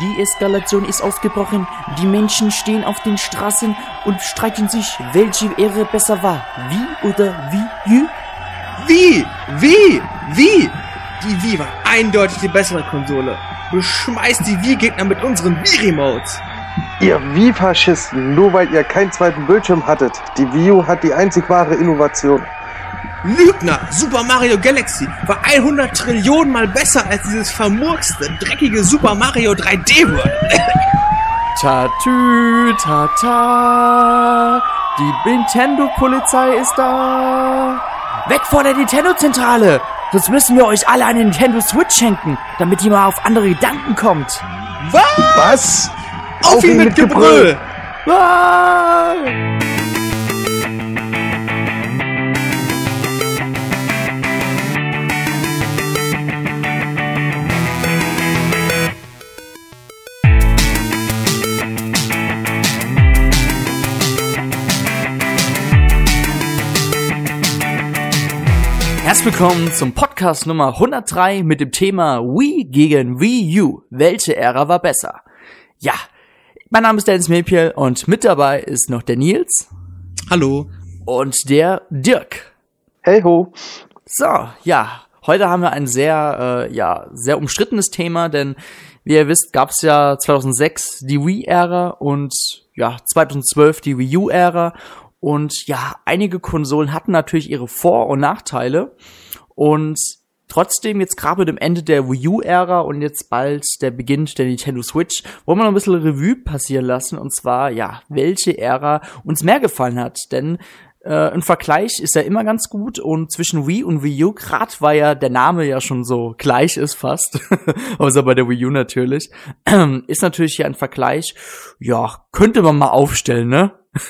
Die Eskalation ist ausgebrochen. Die Menschen stehen auf den Straßen und streiten sich, welche Ehre besser war. Wie oder wie? Jü? Wie? Wie? Wie? Die Wii war eindeutig die bessere Konsole. Beschmeißt die Wii-Gegner mit unseren Wii-Remotes. Ihr Wii-Faschisten, nur weil ihr keinen zweiten Bildschirm hattet. Die Wii U hat die einzig wahre Innovation. Lügner! Super Mario Galaxy war 100 Trillionen mal besser als dieses vermurkste, dreckige Super Mario 3D World. Tatü, tata. Die Nintendo-Polizei ist da. Weg vor der Nintendo-Zentrale! Sonst müssen wir euch alle eine Nintendo Switch schenken, damit ihr mal auf andere Gedanken kommt. Was? Was? Auf, ihn mit Gebrüll! Ah! Herzlich willkommen zum Podcast Nummer 103 mit dem Thema Wii gegen Wii U. Welche Ära war besser? Ja, mein Name ist Dennis Mepiel und mit dabei ist noch der Nils Hallo. und der Dirk. Hey ho. So, ja, heute haben wir ein sehr, äh, ja, sehr umstrittenes Thema, denn wie ihr wisst, gab es ja 2006 die Wii-Ära und ja, 2012 die Wii U-Ära und ja, einige Konsolen hatten natürlich ihre Vor- und Nachteile. Und trotzdem jetzt gerade mit dem Ende der Wii U-Ära und jetzt bald der Beginn der Nintendo Switch, wollen wir noch ein bisschen Revue passieren lassen. Und zwar, ja, welche Ära uns mehr gefallen hat, denn äh, ein Vergleich ist ja immer ganz gut und zwischen Wii und Wii U, grad weil ja der Name ja schon so gleich ist fast, außer bei der Wii U natürlich, ist natürlich hier ein Vergleich, ja, könnte man mal aufstellen, ne?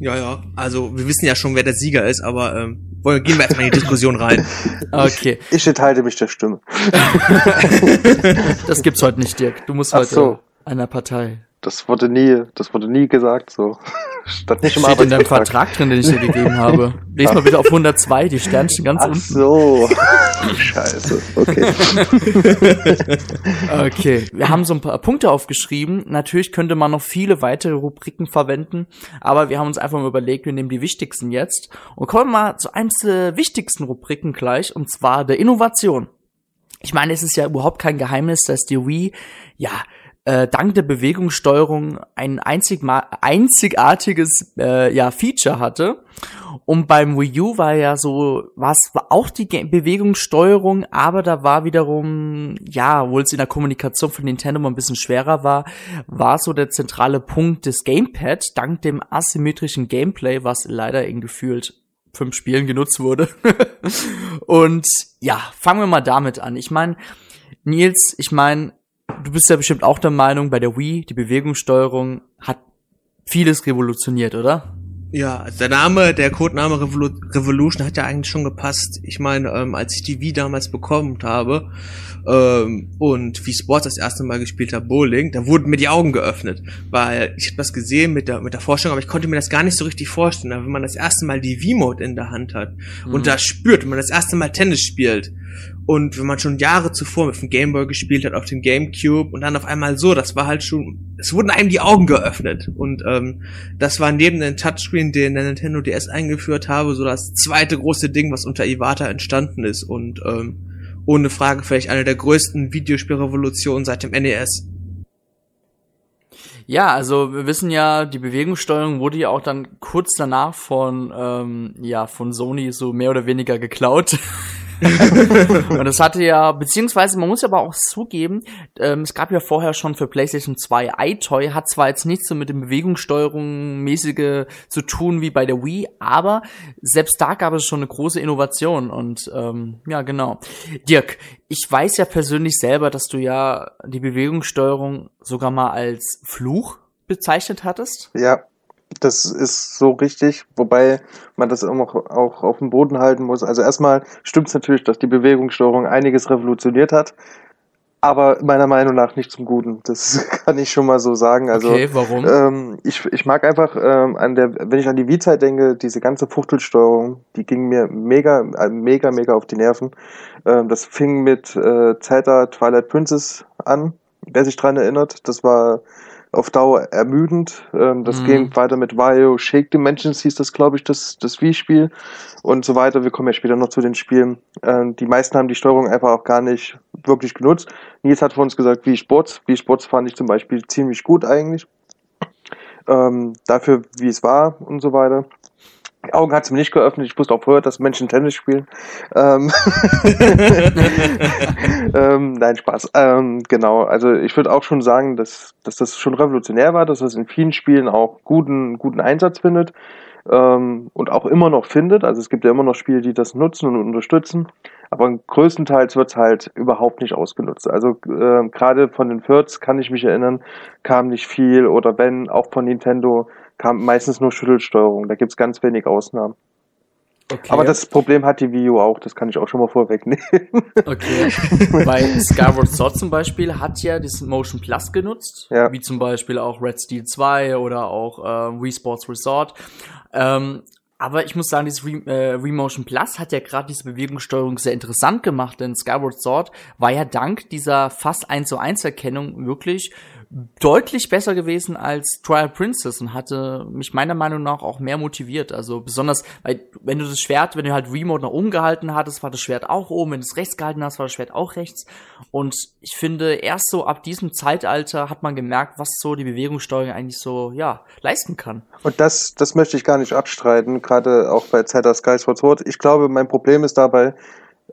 Ja, ja. Also, wir wissen ja schon, wer der Sieger ist, aber ähm, wollen, gehen wir erstmal in die Diskussion rein. Okay, Ich enthalte mich der Stimme. das gibt's heute nicht, Dirk. Du musst Ach heute so. einer Partei. Das wurde nie, das wurde nie gesagt so. Stand nicht im Steht in deinem. Vertrag drin, den ich dir gegeben habe. Lies mal bitte auf 102, die Sternchen ganz Ach unten. so. Scheiße. Okay. Okay, wir haben so ein paar Punkte aufgeschrieben. Natürlich könnte man noch viele weitere Rubriken verwenden, aber wir haben uns einfach mal überlegt, wir nehmen die wichtigsten jetzt und kommen mal zu einem der wichtigsten Rubriken gleich, und zwar der Innovation. Ich meine, es ist ja überhaupt kein Geheimnis, dass die Wii, ja, äh, dank der Bewegungssteuerung ein einzigma einzigartiges äh, ja, Feature hatte. Und beim Wii U war ja so, was war auch die Bewegungssteuerung, aber da war wiederum, ja, obwohl es in der Kommunikation von Nintendo mal ein bisschen schwerer war, war so der zentrale Punkt des Gamepad, dank dem asymmetrischen Gameplay, was leider in gefühlt fünf Spielen genutzt wurde. Und ja, fangen wir mal damit an. Ich meine, Nils, ich meine, du bist ja bestimmt auch der Meinung, bei der Wii, die Bewegungssteuerung hat vieles revolutioniert, oder? Ja, also der Name, der Codename Revolu Revolution hat ja eigentlich schon gepasst. Ich meine, ähm, als ich die Wii damals bekommen habe ähm, und wie Sports das erste Mal gespielt habe, Bowling, da wurden mir die Augen geöffnet, weil ich etwas gesehen mit der mit der Vorstellung, aber ich konnte mir das gar nicht so richtig vorstellen. Aber wenn man das erste Mal die Wii-Mode in der Hand hat und das spürt, wenn man das erste Mal Tennis spielt und wenn man schon Jahre zuvor mit dem Gameboy gespielt hat, auf dem Gamecube und dann auf einmal so, das war halt schon, es wurden einem die Augen geöffnet. Und ähm, das war neben dem Touchscreen, den der Nintendo DS eingeführt habe, so das zweite große Ding, was unter Iwata entstanden ist. Und ähm, ohne Frage vielleicht eine der größten Videospielrevolutionen seit dem NES. Ja, also wir wissen ja, die Bewegungssteuerung wurde ja auch dann kurz danach von, ähm, ja, von Sony so mehr oder weniger geklaut. und das hatte ja, beziehungsweise man muss aber auch zugeben, ähm, es gab ja vorher schon für PlayStation 2 iToy, hat zwar jetzt nichts so mit dem Bewegungssteuerung mäßige zu tun wie bei der Wii, aber selbst da gab es schon eine große Innovation und ähm, ja, genau. Dirk, ich weiß ja persönlich selber, dass du ja die Bewegungssteuerung sogar mal als Fluch bezeichnet hattest. Ja, das ist so richtig, wobei man das immer auch, auch auf dem Boden halten muss. Also erstmal stimmt es natürlich, dass die Bewegungssteuerung einiges revolutioniert hat, aber meiner Meinung nach nicht zum Guten. Das kann ich schon mal so sagen. Also okay, warum? ähm, ich, ich mag einfach ähm, an der, wenn ich an die Wii-Zeit denke, diese ganze Fuchtelsteuerung, die ging mir mega, äh, mega, mega auf die Nerven. Ähm, das fing mit äh, Zelda Twilight Princess an. wer sich dran erinnert. Das war auf Dauer ermüdend. Ähm, das Mhm. ging weiter mit Wario Shake Dimensions, hieß das, glaube ich, das, das Wii-Spiel und so weiter. Wir kommen ja später noch zu den Spielen. Ähm, die meisten haben die Steuerung einfach auch gar nicht wirklich genutzt. Nils hat vor uns gesagt, Wii Sports. Wii Sports fand ich zum Beispiel ziemlich gut eigentlich. Ähm, dafür, wie es war und so weiter. Augen hat es mir nicht geöffnet. Ich wusste auch vorher, dass Menschen Tennis spielen. Ähm, ähm, nein, Spaß. Ähm, genau, also ich würde auch schon sagen, dass, dass das schon revolutionär war, dass das in vielen Spielen auch guten, guten Einsatz findet ähm, und auch immer noch findet. Also es gibt ja immer noch Spiele, die das nutzen und unterstützen, aber größtenteils wird es halt überhaupt nicht ausgenutzt. Also äh, gerade von den Thirds kann ich mich erinnern, kam nicht viel oder wenn, auch von Nintendo kam meistens nur Schüttelsteuerung. Da gibt's ganz wenig Ausnahmen. Okay. Aber das Problem hat die Wii U auch, das kann ich auch schon mal vorwegnehmen. Okay. Weil Skyward Sword zum Beispiel hat ja das Motion Plus genutzt, Ja. wie zum Beispiel auch Red Steel 2 oder auch äh, Wii Sports Resort. Ähm, aber ich muss sagen, dieses Re äh, Remotion Plus hat ja gerade diese Bewegungssteuerung sehr interessant gemacht, denn Skyward Sword war ja dank dieser fast 1 zu 1 Erkennung wirklich deutlich besser gewesen als Trial Princess und hatte mich meiner Meinung nach auch mehr motiviert. Also besonders, weil wenn du das Schwert, wenn du halt Remote nach oben gehalten hattest, war das Schwert auch oben, wenn du es rechts gehalten hast, war das Schwert auch rechts. Und ich finde, erst so ab diesem Zeitalter hat man gemerkt, was so die Bewegungssteuerung eigentlich so, ja, leisten kann. Und das, das möchte ich gar nicht abstreiten, gerade auch bei Zelda Skyward Sword. Ich glaube, mein Problem ist dabei,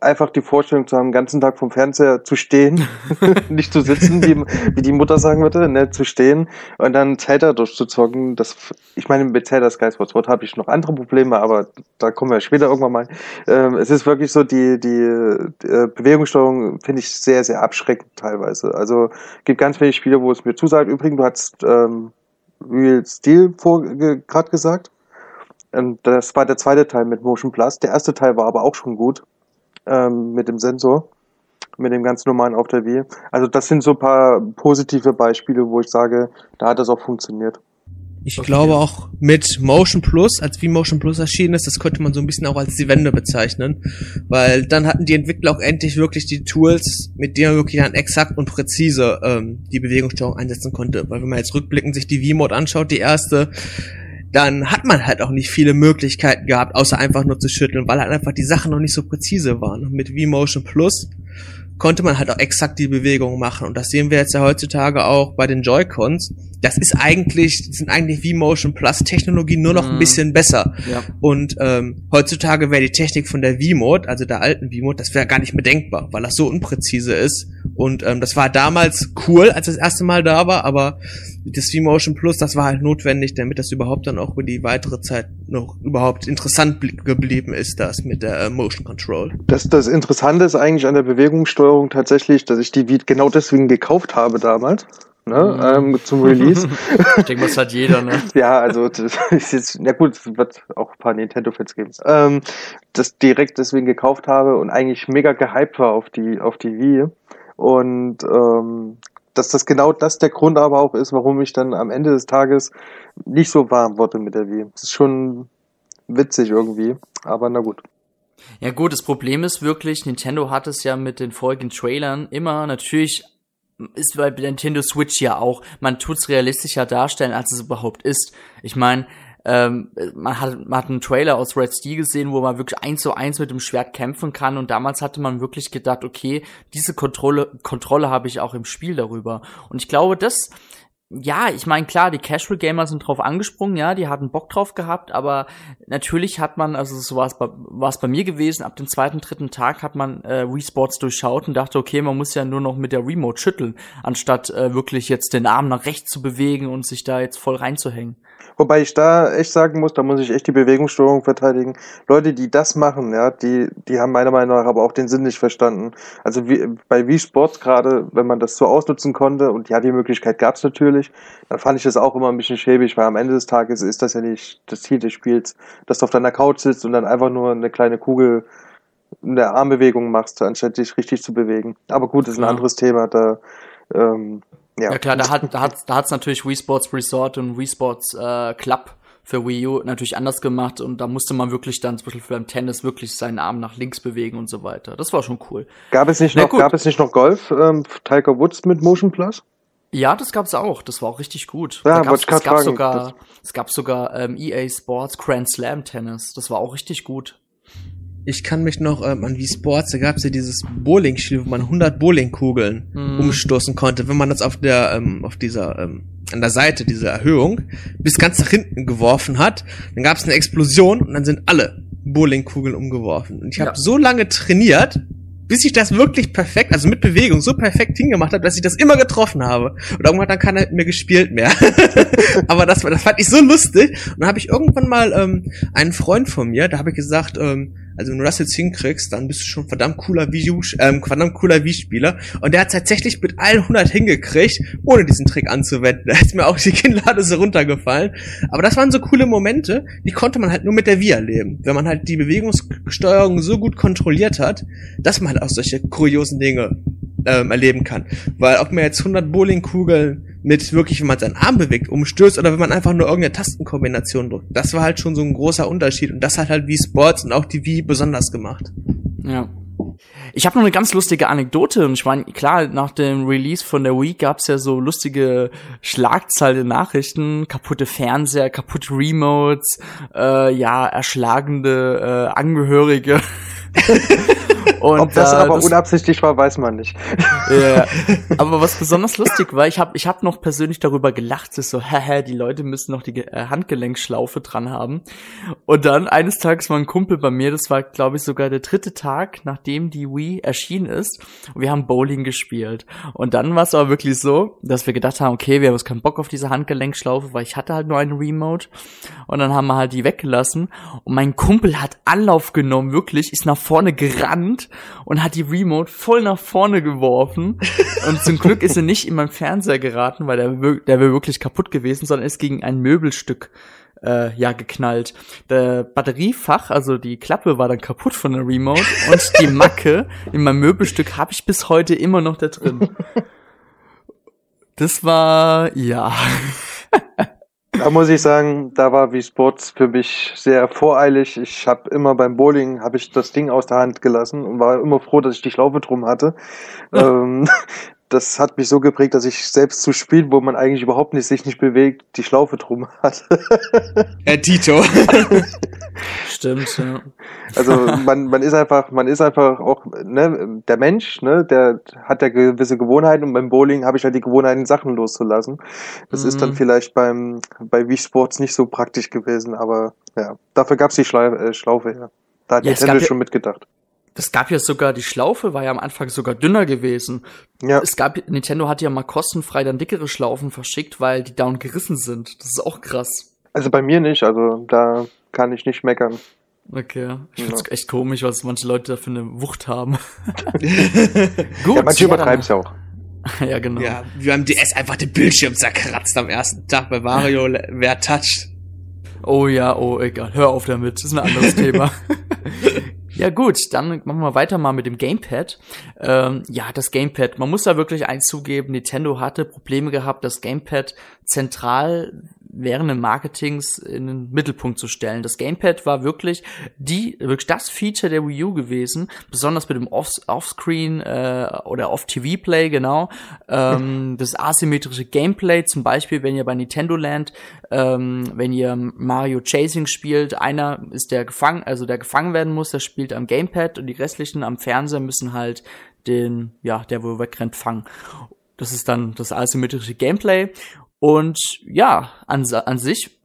einfach die Vorstellung zu haben, den ganzen Tag vom Fernseher zu stehen, nicht zu sitzen, wie, wie die Mutter sagen würde, ne, zu stehen und dann Zelda durchzuzocken. Das, ich meine, mit Zelda Skyward Sword habe ich noch andere Probleme, aber da kommen wir später irgendwann mal. Ähm, es ist wirklich so, die, die, die äh, Bewegungssteuerung finde ich sehr, sehr abschreckend teilweise. Also gibt ganz wenig Spiele, wo es mir zusagt. Übrigens, du hast ähm, Real Steel vor gerade gesagt. Und das war der zweite Teil mit Motion Plus. Der erste Teil war aber auch schon gut ähm, mit dem Sensor, mit dem ganz normalen auf der Wii. Also das sind so ein paar positive Beispiele, wo ich sage, da hat das auch funktioniert. Ich Okay. glaube auch mit Motion Plus, als wie Motion Plus erschienen ist, das könnte man so ein bisschen auch als die Wende bezeichnen, weil dann hatten die Entwickler auch endlich wirklich die Tools, mit denen man wirklich dann exakt und präzise ähm, die Bewegungssteuerung einsetzen konnte. Weil wenn man jetzt rückblickend sich die V-Mode anschaut, die erste, dann hat man halt auch nicht viele Möglichkeiten gehabt, außer einfach nur zu schütteln, weil halt einfach die Sachen noch nicht so präzise waren. Und mit V-Motion Plus konnte man halt auch exakt die Bewegung machen. Und das sehen wir jetzt ja heutzutage auch bei den Joy-Cons. Das ist eigentlich, sind eigentlich V-Motion Plus Technologien nur noch ein Mhm. bisschen besser. Ja. Und ähm, heutzutage wäre die Technik von der V-Mode, also der alten V-Mode, das wäre gar nicht mehr denkbar, weil das so unpräzise ist. Und ähm, das war damals cool, als das erste Mal da war, aber das V-Motion Plus, das war halt notwendig, damit das überhaupt dann auch über die weitere Zeit noch überhaupt interessant blie- geblieben ist, das mit der äh, Motion Control. Das, das Interessante ist eigentlich an der Bewegungssteuerung tatsächlich, dass ich die Wii genau deswegen gekauft habe damals. Ne, Mhm. ähm, zum Release. Ich denke, das hat jeder, ne? ja, also das ist jetzt, ja gut, es wird auch ein paar Nintendo-Fans geben. Ähm, das direkt deswegen gekauft habe und eigentlich mega gehypt war auf die, auf die Wii. Und ähm, dass das genau das der Grund aber auch ist, warum ich dann am Ende des Tages nicht so warm wurde mit der Wii. Das ist schon witzig irgendwie, aber na gut. Ja gut, das Problem ist wirklich, Nintendo hat es ja mit den folgenden Trailern immer natürlich ist bei Nintendo Switch ja auch, man tut's realistischer darstellen, als es überhaupt ist. Ich meine, ähm, man, hat, man hat einen Trailer aus Red Steel gesehen, wo man wirklich eins zu eins mit dem Schwert kämpfen kann und damals hatte man wirklich gedacht, okay, diese Kontrolle, Kontrolle habe ich auch im Spiel darüber. Und ich glaube, das ja, ich meine, klar, die Casual Gamer sind drauf angesprungen, ja, die hatten Bock drauf gehabt, aber natürlich hat man, also so war es bei, war's bei mir gewesen, ab dem zweiten, dritten Tag hat man äh, Wii Sports durchschaut und dachte, okay, man muss ja nur noch mit der Remote schütteln, anstatt äh, wirklich jetzt den Arm nach rechts zu bewegen und sich da jetzt voll reinzuhängen. Wobei ich da echt sagen muss, da muss ich echt die Bewegungssteuerung verteidigen. Leute, die das machen, ja, die, die haben meiner Meinung nach aber auch den Sinn nicht verstanden. Also wie, bei Wii Sports gerade, wenn man das so ausnutzen konnte, und ja, die Möglichkeit gab's natürlich, dann fand ich das auch immer ein bisschen schäbig, weil am Ende des Tages ist das ja nicht das Ziel des Spiels, dass du auf deiner Couch sitzt und dann einfach nur eine kleine Kugel eine Armbewegung machst, anstatt dich richtig zu bewegen. Aber gut, das ist ein Klar. anderes Thema, da, ähm, ja. Ja, klar, da hat da hat da hat's natürlich Wii Sports Resort und Wii Sports äh, Club für Wii U natürlich anders gemacht und da musste man wirklich dann zum Beispiel beim Tennis wirklich seinen Arm nach links bewegen und so weiter. Das war schon cool. Gab es nicht Na noch, gut. gab es nicht noch Golf, ähm, Tiger Woods mit Motion Plus? Ja, das gab's auch. Das war auch richtig gut. Ja, da gab's, es gab fragen, sogar, es gab sogar ähm, EA Sports Grand Slam Tennis. Das war auch richtig gut. Ich kann mich noch ähm, an Wii Sports, da gab's ja dieses Bowling-Spiel, wo man 100 Bowlingkugeln Mhm. umstoßen konnte. Wenn man das auf der, ähm, auf dieser, ähm, an der Seite dieser Erhöhung bis ganz nach hinten geworfen hat, dann gab's eine Explosion und dann sind alle Bowlingkugeln umgeworfen. Und ich habe Ja. so lange trainiert, bis ich das wirklich perfekt, also mit Bewegung so perfekt hingemacht habe, dass ich das immer getroffen habe. Und irgendwann hat dann keiner mit mir gespielt mehr. Aber das, war- das fand ich so lustig. Und dann habe ich irgendwann mal ähm, einen Freund von mir, da habe ich gesagt, ähm, also wenn du das jetzt hinkriegst, dann bist du schon verdammt cooler Wii, ähm, verdammt cooler Wii-Spieler. Und der hat tatsächlich mit allen 100 hingekriegt, ohne diesen Trick anzuwenden. Da ist mir auch die Kinnlade so runtergefallen. Aber das waren so coole Momente, die konnte man halt nur mit der Wii erleben. Wenn man halt die Bewegungssteuerung so gut kontrolliert hat, dass man halt auch solche kuriosen Dinge ähm, erleben kann. Weil ob man jetzt 100 Bowlingkugeln mit wirklich, wenn man seinen Arm bewegt, umstößt oder wenn man einfach nur irgendeine Tastenkombination drückt, das war halt schon so ein großer Unterschied und das hat halt Wii Sports und auch die Wii besonders gemacht. Ja. Ich habe noch eine ganz lustige Anekdote und ich meine, klar, nach dem Release von der Wii gab's ja so lustige Schlagzeile Nachrichten, kaputte Fernseher, kaputte Remotes, äh, ja, erschlagende äh, Angehörige. und Ob das äh, aber das- unabsichtlich war, weiß man nicht. ja. Aber was besonders lustig war, ich habe ich hab noch persönlich darüber gelacht, es ist so, haha, die Leute müssen noch die äh, Handgelenkschlaufe dran haben. Und dann eines Tages war ein Kumpel bei mir, das war glaube ich sogar der dritte Tag, nachdem die Wii erschienen ist. Und wir haben Bowling gespielt. Und dann war es aber wirklich so, dass wir gedacht haben, okay, wir haben jetzt keinen Bock auf diese Handgelenkschlaufe, weil ich hatte halt nur einen Remote. Und dann haben wir halt die weggelassen. Und mein Kumpel hat Anlauf genommen, wirklich, ist nach vorne gerannt und hat die Remote voll nach vorne geworfen. Und zum Glück ist er nicht in meinen Fernseher geraten, weil der, der wäre wirklich kaputt gewesen, sondern ist gegen ein Möbelstück äh, ja geknallt. Der Batteriefach, also die Klappe war dann kaputt von der Remote und die Macke in meinem Möbelstück habe ich bis heute immer noch da drin. Das war ja. Da muss ich sagen, da war wie Sports für mich sehr voreilig. Ich habe immer beim Bowling habe ich das Ding aus der Hand gelassen und war immer froh, dass ich die Schlaufe drum hatte. Ähm, das hat mich so geprägt, dass ich selbst zu spielen, wo man eigentlich überhaupt nicht sich nicht bewegt, die Schlaufe drum hatte. Herr Tito. Stimmt, ja. Also man, man ist einfach, man ist einfach auch, ne, der Mensch, ne, der hat ja gewisse Gewohnheiten und beim Bowling habe ich halt die Gewohnheiten, Sachen loszulassen. Das ist dann Mhm. vielleicht beim bei Wii Sports nicht so praktisch gewesen, aber ja, dafür gab's die Schla äh, Schlaufe, ja. Da hat Ja, es Nintendo gab schon mitgedacht. Das gab ja sogar, die Schlaufe war ja am Anfang sogar dünner gewesen. Ja, Es gab, Nintendo hat ja mal kostenfrei dann dickere Schlaufen verschickt, weil die down gerissen sind. Das ist auch krass. also bei mir nicht, also da kann ich nicht meckern. Okay. Ich Ja. find's echt komisch, was manche Leute da für eine Wucht haben. Gut. ja, manche ja, übertreiben's ja auch. Ja, genau. ja, wir haben DS einfach den Bildschirm zerkratzt am ersten Tag bei Mario, wer toucht. Oh ja, oh, egal. Hör auf damit. Das ist ein anderes Thema. Ja gut, dann machen wir weiter mal mit dem Gamepad. Ähm, ja, das Gamepad. Man muss da wirklich eins zugeben, Nintendo hatte Probleme gehabt, das Gamepad zentral während des Marketings in den Mittelpunkt zu stellen. Das Gamepad war wirklich die, wirklich das Feature der Wii U gewesen, besonders mit dem Off Offscreen äh, oder Off-TV-Play, genau. Ähm, das asymmetrische Gameplay, zum Beispiel, wenn ihr bei Nintendo Land, ähm, wenn ihr Mario Chasing spielt, einer ist der gefangen, also der gefangen werden muss, der spielt am Gamepad und die restlichen am Fernseher müssen halt den, ja, der wo wegrennt, fangen. Das ist dann das asymmetrische Gameplay. Und ja, an, an sich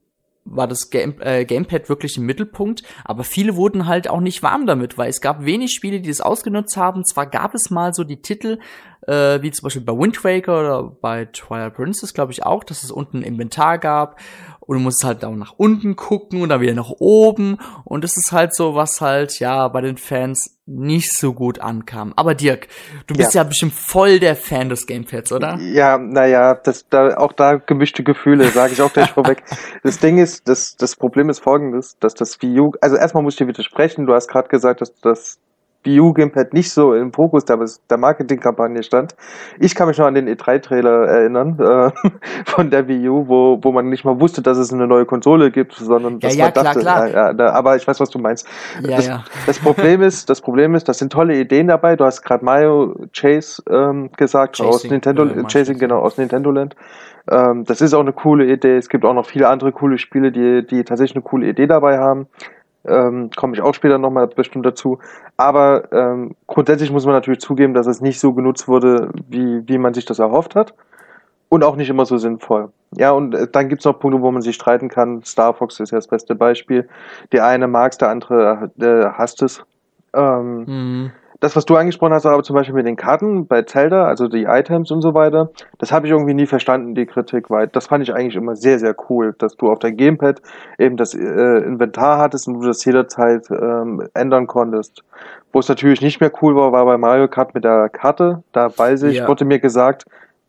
war das Game, äh, Gamepad wirklich im Mittelpunkt, aber viele wurden halt auch nicht warm damit, weil es gab wenig Spiele, die das ausgenutzt haben. Zwar gab es mal so die Titel, äh, wie zum Beispiel bei Wind Waker oder bei Twilight Princess, glaube ich auch, dass es unten ein Inventar gab und du musst halt auch nach unten gucken und dann wieder nach oben und das ist halt so, was halt, ja, bei den Fans nicht so gut ankam. Aber Dirk, du bist ja, Ja. bestimmt voll der Fan des Gamepads, oder? Ja, naja, das, da, auch da gemischte Gefühle, sage ich auch gleich vorweg. Das Ding ist, das, das Problem ist folgendes, dass das Wii U, also erstmal muss ich dir widersprechen, du hast gerade gesagt, dass das Wii U Gamepad nicht so im Fokus der, der Marketingkampagne stand. Ich kann mich noch an den E3-Trailer erinnern äh, von der Wii U, wo, wo man nicht mal wusste, dass es eine neue Konsole gibt, sondern Ja, dass ja, man klar, dachte, klar. Ja, ja, aber ich weiß, was du meinst. Ja, das, ja. das Problem ist, das Problem ist, das sind tolle Ideen dabei. Du hast gerade Mario Chase ähm, gesagt aus Chasing, Nintendo, äh, Chasing genau aus Nintendo Land. Ähm, das ist auch eine coole Idee. Es gibt auch noch viele andere coole Spiele, die die tatsächlich eine coole Idee dabei haben. Ähm, Komme ich auch später nochmal bestimmt dazu. Aber ähm, grundsätzlich muss man natürlich zugeben, dass es nicht so genutzt wurde, wie, wie man sich das erhofft hat. Und auch nicht immer so sinnvoll. Ja, und äh, dann gibt's noch Punkte, wo man sich streiten kann. Star Fox ist ja das beste Beispiel. Der eine mag's, der andere äh, hasst es. Ähm, Mhm. Das, was du angesprochen hast, aber zum Beispiel mit den Karten bei Zelda, also die Items und so weiter, das habe ich irgendwie nie verstanden, die Kritik, weil das fand ich eigentlich immer sehr, sehr cool, dass du auf dein Gamepad eben das äh, Inventar hattest und du das jederzeit ähm, ändern konntest. Wo es natürlich nicht mehr cool war, war bei Mario Kart mit der Karte. Da weiß ich, Ja. wurde mir gesagt,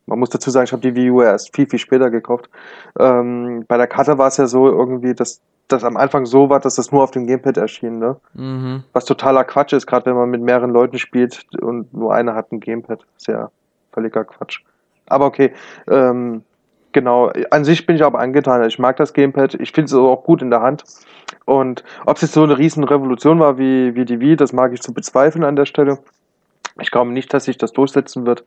man muss dazu sagen, ich habe die Wii U erst viel, viel später gekauft. Ähm, bei der Karte war es ja so irgendwie, dass das am Anfang so war, dass das nur auf dem Gamepad erschien, ne? Mhm. Was totaler Quatsch ist, gerade wenn man mit mehreren Leuten spielt und nur einer hat ein Gamepad. Ist ja völliger Quatsch. Aber okay, ähm, genau. An sich bin ich aber angetan. Ich mag das Gamepad. Ich finde es auch gut in der Hand. Und ob es jetzt so eine riesen Revolution war wie, wie die Wii, das mag ich zu bezweifeln an der Stelle. Ich glaube nicht, dass sich das durchsetzen wird.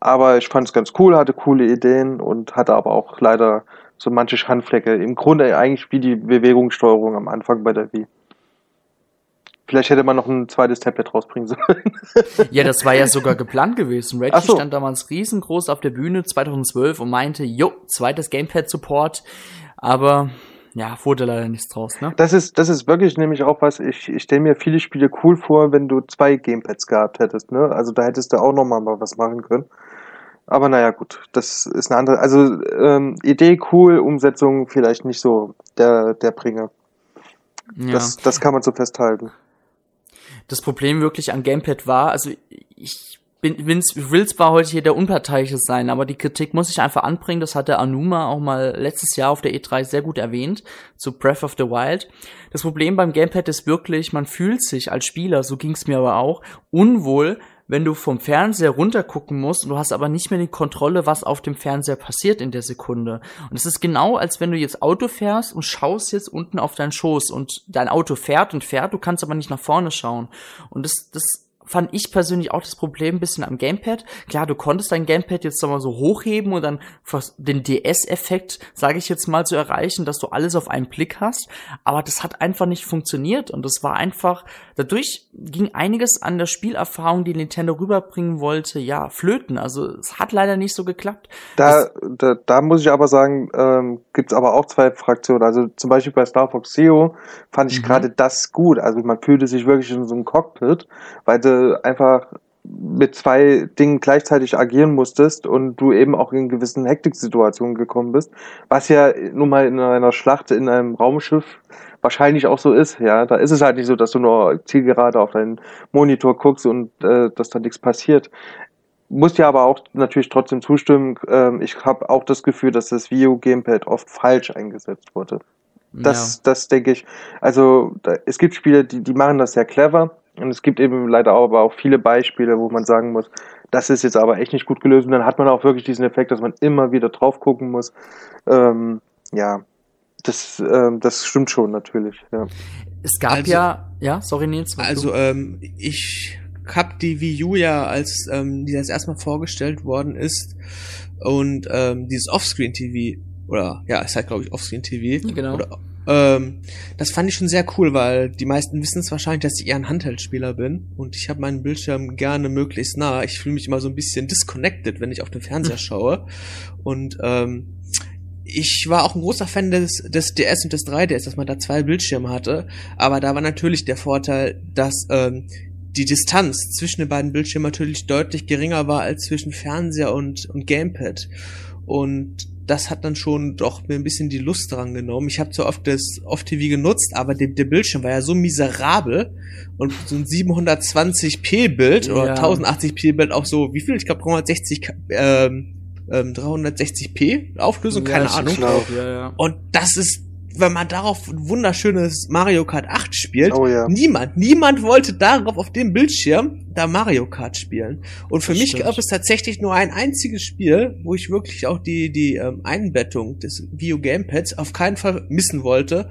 Aber ich fand es ganz cool, hatte coole Ideen und hatte aber auch leider so manche Schandflecke. Im Grunde eigentlich wie die Bewegungssteuerung am Anfang bei der Wii. Vielleicht hätte man noch ein zweites Tablet rausbringen sollen. Ja, das war ja sogar geplant gewesen. Reggie so. stand damals riesengroß auf der Bühne 2012 und meinte, jo, zweites Gamepad-Support. Aber ja, wurde leider nichts draus, ne? Das ist, das ist wirklich nämlich auch was, ich, ich stelle mir viele Spiele cool vor, wenn du zwei Gamepads gehabt hättest, ne? Also da hättest du auch noch mal was machen können. Aber naja, gut, das ist eine andere, also ähm, Idee cool, Umsetzung vielleicht nicht so der, der Bringer. Ja. Das, das kann man so festhalten. das Problem wirklich an Gamepad war, also ich bin, bin's, ich will zwar heute hier der Unparteiche sein, aber die Kritik muss ich einfach anbringen, das hat der Anuma auch mal letztes Jahr auf der E3 sehr gut erwähnt, zu Breath of the Wild. Das Problem beim Gamepad ist wirklich, man fühlt sich als Spieler, so ging's mir aber auch, unwohl, wenn du vom Fernseher runtergucken musst und du hast aber nicht mehr die Kontrolle, was auf dem Fernseher passiert in der Sekunde. Und es ist genau, als wenn du jetzt Auto fährst und schaust jetzt unten auf deinen Schoß und dein Auto fährt und fährt, du kannst aber nicht nach vorne schauen. Und das, das fand ich persönlich auch das Problem ein bisschen am Gamepad. Klar, du konntest dein Gamepad jetzt nochmal so hochheben und dann den DS-Effekt, sage ich jetzt mal, zu erreichen, dass du alles auf einen Blick hast. Aber das hat einfach nicht funktioniert und das war einfach, dadurch ging einiges an der Spielerfahrung, die Nintendo rüberbringen wollte, ja, flöten. Also es hat leider nicht so geklappt. Da, da, da muss ich aber sagen, ähm, gibt's aber auch zwei Fraktionen. Also zum Beispiel bei Star Fox Zero fand ich Mhm. gerade das gut. Also man fühlte sich wirklich in so einem Cockpit, weil du einfach mit zwei Dingen gleichzeitig agieren musstest und du eben auch in gewissen Hektiksituationen gekommen bist, was ja nun mal in einer Schlacht in einem Raumschiff wahrscheinlich auch so ist, ja. Da ist es halt nicht so, dass du nur zielgerade auf deinen Monitor guckst und äh, dass da nichts passiert muss dir aber auch natürlich trotzdem zustimmen. Ähm, ich habe auch das Gefühl, dass das U Gamepad oft falsch eingesetzt wurde. Das, das denke ich. Also da, es gibt Spiele, die, die machen das sehr clever und es gibt eben leider auch, aber auch viele Beispiele, wo man sagen muss, das ist jetzt aber echt nicht gut gelöst und dann hat man auch wirklich diesen Effekt, dass man immer wieder drauf gucken muss. Ähm, ja, das, ähm, das stimmt schon natürlich. Ja. es gab Also- ja, ja, sorry Nils. Also ähm, ich hab die Wii U ja, als ähm, die das erstmal vorgestellt worden ist und ähm, dieses Offscreen-TV oder ja, ist halt glaube ich Offscreen-TV. Genau. Oder, ähm, das fand ich schon sehr cool, weil die meisten wissen es wahrscheinlich, dass ich eher ein Handheldspieler bin und ich habe meinen Bildschirm gerne möglichst nah. Ich fühle mich immer so ein bisschen disconnected, wenn ich auf den Fernseher schaue und ähm, ich war auch ein großer Fan des, des DS und des 3DS, dass man da zwei Bildschirme hatte. Aber da war natürlich der Vorteil, dass ähm, die Distanz zwischen den beiden Bildschirmen natürlich deutlich geringer war als zwischen Fernseher und, und Gamepad. Und das hat dann schon doch mir ein bisschen die Lust dran genommen. Ich habe zwar oft das Off-TV genutzt, aber der, der Bildschirm war ja so miserabel und so ein 720p-Bild oder Ja. 1080p-Bild auch so, wie viel? Ich glaube 360 K- ähm, ähm, 360p Auflösung, keine ja, ich Ahnung. ja, ja. Und das ist wenn man darauf ein wunderschönes Mario Kart 8 spielt, Oh ja. niemand, niemand wollte darauf auf dem Bildschirm da Mario Kart spielen. Und für Das mich stimmt. gab es tatsächlich nur ein einziges Spiel, wo ich wirklich auch die, die ähm, Einbettung des View Gamepads auf keinen Fall missen wollte.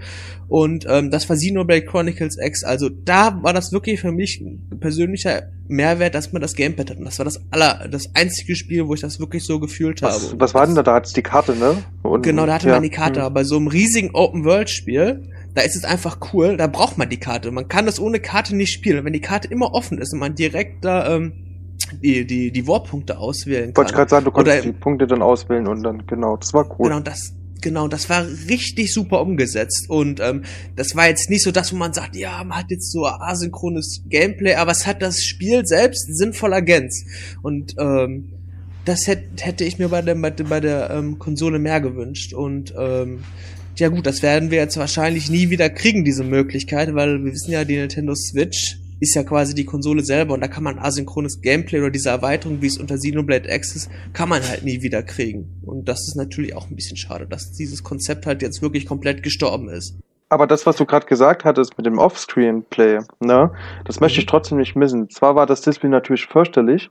Und ähm, das war Xenoblade Chronicles X. Also da war das wirklich für mich ein persönlicher Mehrwert, dass man das Gamepad hat. Und das war das aller, das einzige Spiel, wo ich das wirklich so gefühlt habe. Was, was war denn da? Da hat's die Karte, ne? Und, Genau, da hatte ja, man die Karte. hm. Aber bei so einem riesigen Open-World-Spiel, da ist es einfach cool, da braucht man die Karte. Man kann das ohne Karte nicht spielen. Und wenn die Karte immer offen ist und man direkt da ähm, die, die, die Warpunkte auswählen kann. Wollte ich gerade sagen, du konntest Oder- die Punkte dann auswählen und dann, genau, das war cool. Genau, das, genau, das war richtig super umgesetzt. Und ähm, das war jetzt nicht so das, wo man sagt, ja, man hat jetzt so asynchrones Gameplay, aber es hat das Spiel selbst sinnvoll ergänzt. Und ähm, das hätte, hätte ich mir bei der, bei der, bei der ähm, Konsole mehr gewünscht. Und ähm, ja gut, das werden wir jetzt wahrscheinlich nie wieder kriegen, diese Möglichkeit, weil wir wissen ja, die Nintendo Switch ist ja quasi die Konsole selber und da kann man asynchrones Gameplay oder diese Erweiterung, wie es unter Xenoblade X ist, kann man halt nie wieder kriegen. Und das ist natürlich auch ein bisschen schade, dass dieses Konzept halt jetzt wirklich komplett gestorben ist. Aber das, was du gerade gesagt hattest mit dem Offscreen-Play, ne, das möchte ich Mhm. trotzdem nicht missen. Zwar war das Display natürlich fürchterlich,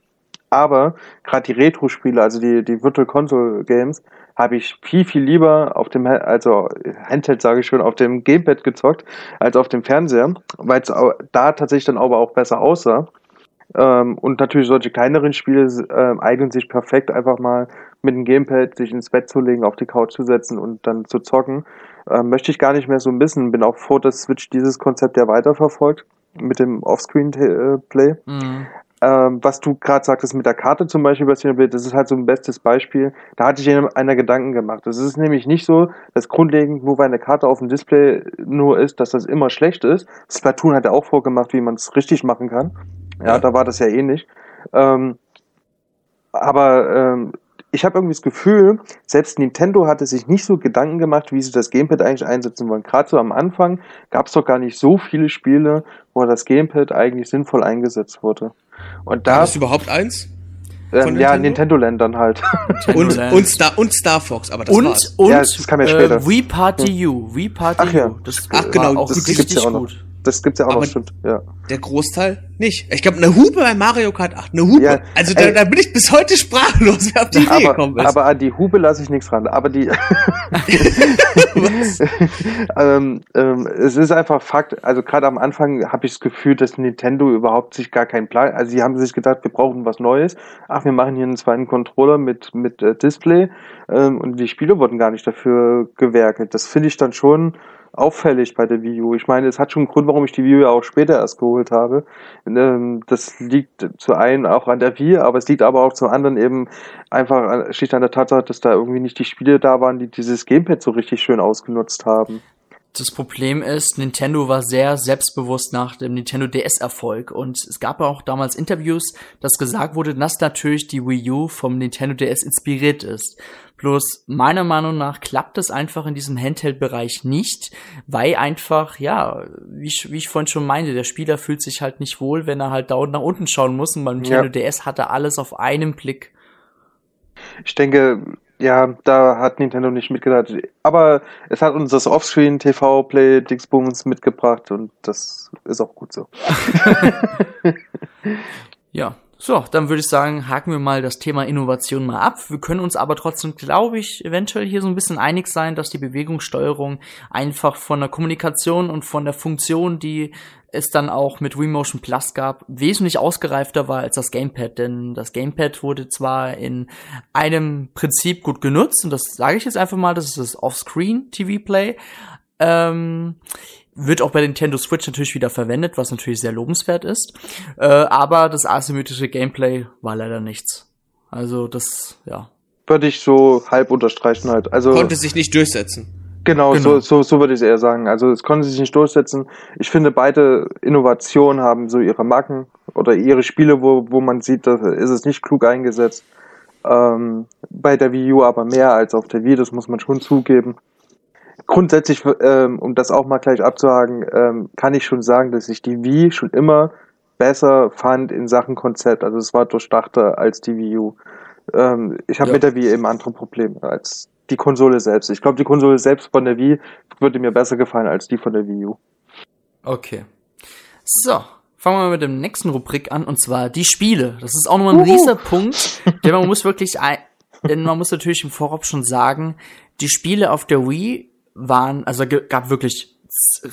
aber gerade die Retro-Spiele, also die, die Virtual Console Games, habe ich viel, viel lieber auf dem, also Handheld sage ich schon, auf dem Gamepad gezockt, als auf dem Fernseher, weil es da tatsächlich dann aber auch besser aussah. Ähm, und natürlich solche kleineren Spiele ähm, eignen sich perfekt, einfach mal mit dem Gamepad sich ins Bett zu legen, auf die Couch zu setzen und dann zu zocken. Ähm, möchte ich gar nicht mehr so missen. Bin auch froh, dass Switch dieses Konzept ja weiterverfolgt mit dem Offscreen-Play. Mhm. Ähm, was du gerade sagtest mit der Karte zum Beispiel das ist halt so ein bestes Beispiel. Da hatte ich einer Gedanken gemacht. Es ist nämlich nicht so, dass grundlegend nur weil eine Karte auf dem Display nur ist, dass das immer schlecht ist. Splatoon hat ja auch vorgemacht, wie man es richtig machen kann. Ja, Ja. da war das ja ähnlich. Ähm, aber ähm, ich habe irgendwie das Gefühl, selbst Nintendo hatte sich nicht so Gedanken gemacht, wie sie das Gamepad eigentlich einsetzen wollen. Gerade so am Anfang gab es doch gar nicht so viele Spiele, wo das Gamepad eigentlich sinnvoll eingesetzt wurde. Und da, es überhaupt eins? ähm, von ja, Nintendo? Nintendo-Ländern halt. Und, Land. und, Star, und Star Fox, aber das und war's. und Ja, das kam ja später. Äh, We Party U, We Party Ach ja. U. Das Ach, genau, war auch das richtig gibt's ja auch noch. Das gibt's ja auch Aber- noch, stimmt. Ja. Der Großteil nicht. Ich glaube, eine Hupe bei Mario Kart 8, eine Hupe. Ja, also da, ey. da bin ich bis heute sprachlos, wer auf die Idee Aber, gekommen ist. aber an die Hube lasse ich nichts ran. Aber die, ähm, ähm, es ist einfach Fakt. Also gerade am Anfang habe ich das Gefühl, dass Nintendo überhaupt sich gar keinen Plan. Also sie haben sich gedacht, wir brauchen was Neues. Ach, wir machen hier einen zweiten Controller mit mit äh, Display ähm, und die Spiele wurden gar nicht dafür gewerkelt. Das finde ich dann schon auffällig bei der Wii U. Ich meine, es hat schon einen Grund, warum ich die Wii U ja auch später erst geholt habe. Ähm, das liegt zu einen auch an der Wii, aber es liegt aber auch zum anderen eben einfach schlicht an der Tatsache, dass da irgendwie nicht die Spiele da waren, die dieses Gamepad so richtig schön ausgenutzt haben. Das Problem ist, Nintendo war sehr selbstbewusst nach dem Nintendo DS-Erfolg und es gab auch damals Interviews, dass gesagt wurde, dass natürlich die Wii U vom Nintendo DS inspiriert ist. Bloß meiner Meinung nach klappt es einfach in diesem Handheld-Bereich nicht, weil einfach, ja, wie ich, wie ich vorhin schon meinte, der Spieler fühlt sich halt nicht wohl, wenn er halt dauernd nach unten schauen muss und beim Nintendo DS hat er alles auf einen Blick. Ich denke, ja, da hat Nintendo nicht mitgedacht. Aber es hat uns das Offscreen TV Play Dingsbums mitgebracht und das ist auch gut so. Ja, so, dann würde ich sagen, haken wir mal das Thema Innovation mal ab. Wir können uns aber trotzdem, glaube ich, eventuell hier so ein bisschen einig sein, dass die Bewegungssteuerung einfach von der Kommunikation und von der Funktion, die es dann auch mit Wii Motion Plus gab, wesentlich ausgereifter war als das Gamepad. Denn das Gamepad wurde zwar in einem Prinzip gut genutzt, und das sage ich jetzt einfach mal, das ist das Offscreen TV Play. Ähm, wird auch bei Nintendo Switch natürlich wieder verwendet, was natürlich sehr lobenswert ist. Äh, aber das asymmetrische Gameplay war leider nichts. Also das, ja. Würde ich so halb unterstreichen halt. Also Konnte sich nicht durchsetzen. Genau, Genau. So, so, so würde ich es eher sagen. Also es konnte sich nicht durchsetzen. Ich finde, beide Innovationen haben so ihre Marken oder ihre Spiele, wo, wo man sieht, da ist es nicht klug eingesetzt. Ähm, bei der Wii U aber mehr als auf der Wii, das muss man schon zugeben. Grundsätzlich, ähm, um das auch mal gleich abzuhaken, ähm, kann ich schon sagen, dass ich die Wii schon immer besser fand in Sachen Konzept. Also es war durchdachter als die Wii U. Ähm, ich habe Ja. mit der Wii eben andere Probleme als die Konsole selbst. Ich glaube, die Konsole selbst von der Wii würde mir besser gefallen als die von der Wii U. Okay. So, fangen wir mit dem nächsten Rubrik an, und zwar die Spiele. Das ist auch nochmal ein uh. riesiger Punkt, denn man muss wirklich, ein, denn man muss natürlich im Vorab schon sagen, die Spiele auf der Wii waren, also gab wirklich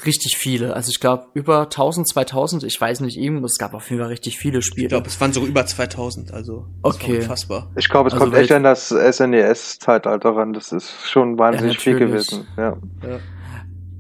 richtig viele. Also ich glaube über 1000, 2000, ich weiß nicht, irgendwas, es gab auf jeden Fall richtig viele Spiele. Ich glaube, es waren sogar über 2000, also okay. unfassbar. Ich glaube, es also kommt echt an das SNES-Zeitalter ran, das ist schon wahnsinnig ja, viel gewesen. Ja. ja.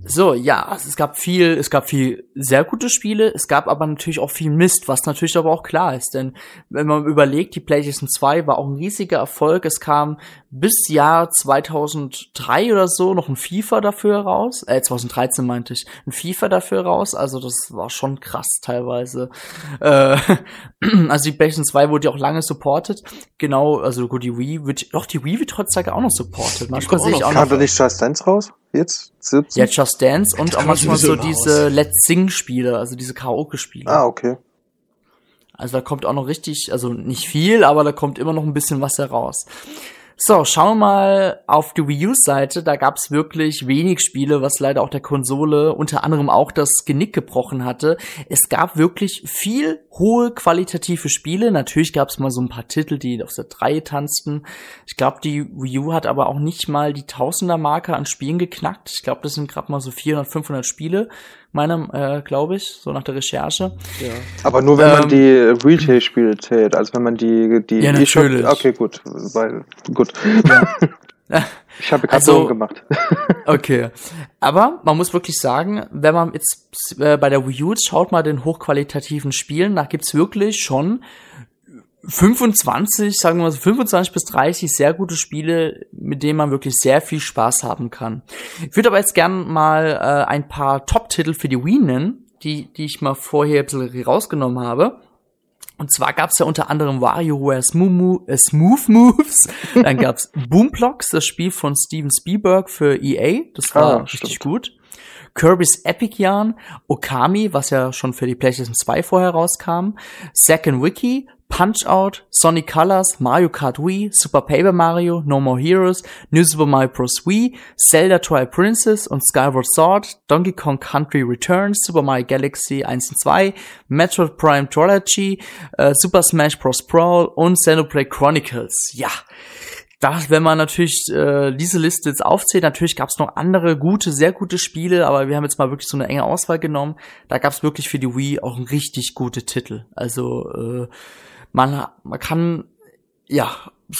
So, ja, also es gab viel, es gab viel sehr gute Spiele, es gab aber natürlich auch viel Mist, was natürlich aber auch klar ist, denn wenn man überlegt, die PlayStation 2 war auch ein riesiger Erfolg, es kam bis Jahr 2003 oder so noch ein FIFA dafür raus, äh 2013 meinte ich, ein FIFA dafür raus, also das war schon krass teilweise. Äh, also die PlayStation 2 wurde ja auch lange supported, genau, also gut, die Wii wird, doch die Wii wird heutzutage auch noch supported. Manchmal sehe ich auch noch. Kam da nicht Just Dance raus? Jetzt? 17? Ja, Just Dance und auch manchmal so diese Let's Sing Spiele, also diese Karaoke-Spiele. Ah, okay. Also da kommt auch noch richtig, also nicht viel, aber da kommt immer noch ein bisschen was heraus. So, schauen wir mal auf die Wii U-Seite. Da gab es wirklich wenig Spiele, was leider auch der Konsole unter anderem auch das Genick gebrochen hatte. Es gab wirklich viel hohe qualitative Spiele. Natürlich gab es mal so ein paar Titel, die auf der 3 tanzten. Ich glaube, die Wii U hat aber auch nicht mal die Tausender-Marke an Spielen geknackt. Ich glaube, das sind gerade mal so 400, 500 Spiele meiner, äh, glaube ich, so nach der Recherche. Ja. Aber nur wenn ähm, man die Retail-Spiele zählt, also wenn man die die ja, natürlich. okay, gut, weil gut. Ja. Ich habe gerade also, gemacht. okay. Aber man muss wirklich sagen, wenn man jetzt äh, bei der Wii U schaut mal den hochqualitativen Spielen, da gibt's wirklich schon 25, sagen wir mal so 25 bis 30 sehr gute Spiele, mit denen man wirklich sehr viel Spaß haben kann. Ich würde aber jetzt gerne mal äh, ein paar Top-Titel für die Wii nennen, die, die ich mal vorher ein bisschen rausgenommen habe. Und zwar gab's ja unter anderem WarioWare Smooth, äh, Smooth Moves, dann gab's Boomblocks, das Spiel von Steven Spielberg für EA, das war ah, richtig gut. Kirby's Epic Yarn, Okami, was ja schon für die PlayStation 2 vorher rauskam, Second Wiki, Punch-Out, Sonic Colors, Mario Kart Wii, Super Paper Mario, No More Heroes, New Super Mario Bros. Wii, Zelda Twilight Princess und Skyward Sword, Donkey Kong Country Returns, Super Mario Galaxy 1 und 2, Metroid Prime Trilogy, äh, Super Smash Bros. Brawl und Xenoblade Chronicles. Ja, das, wenn man natürlich äh, diese Liste jetzt aufzählt, natürlich gab es noch andere gute, sehr gute Spiele, aber wir haben jetzt mal wirklich so eine enge Auswahl genommen. Da gab es wirklich für die Wii auch richtig gute Titel. Also äh, man, man kann ja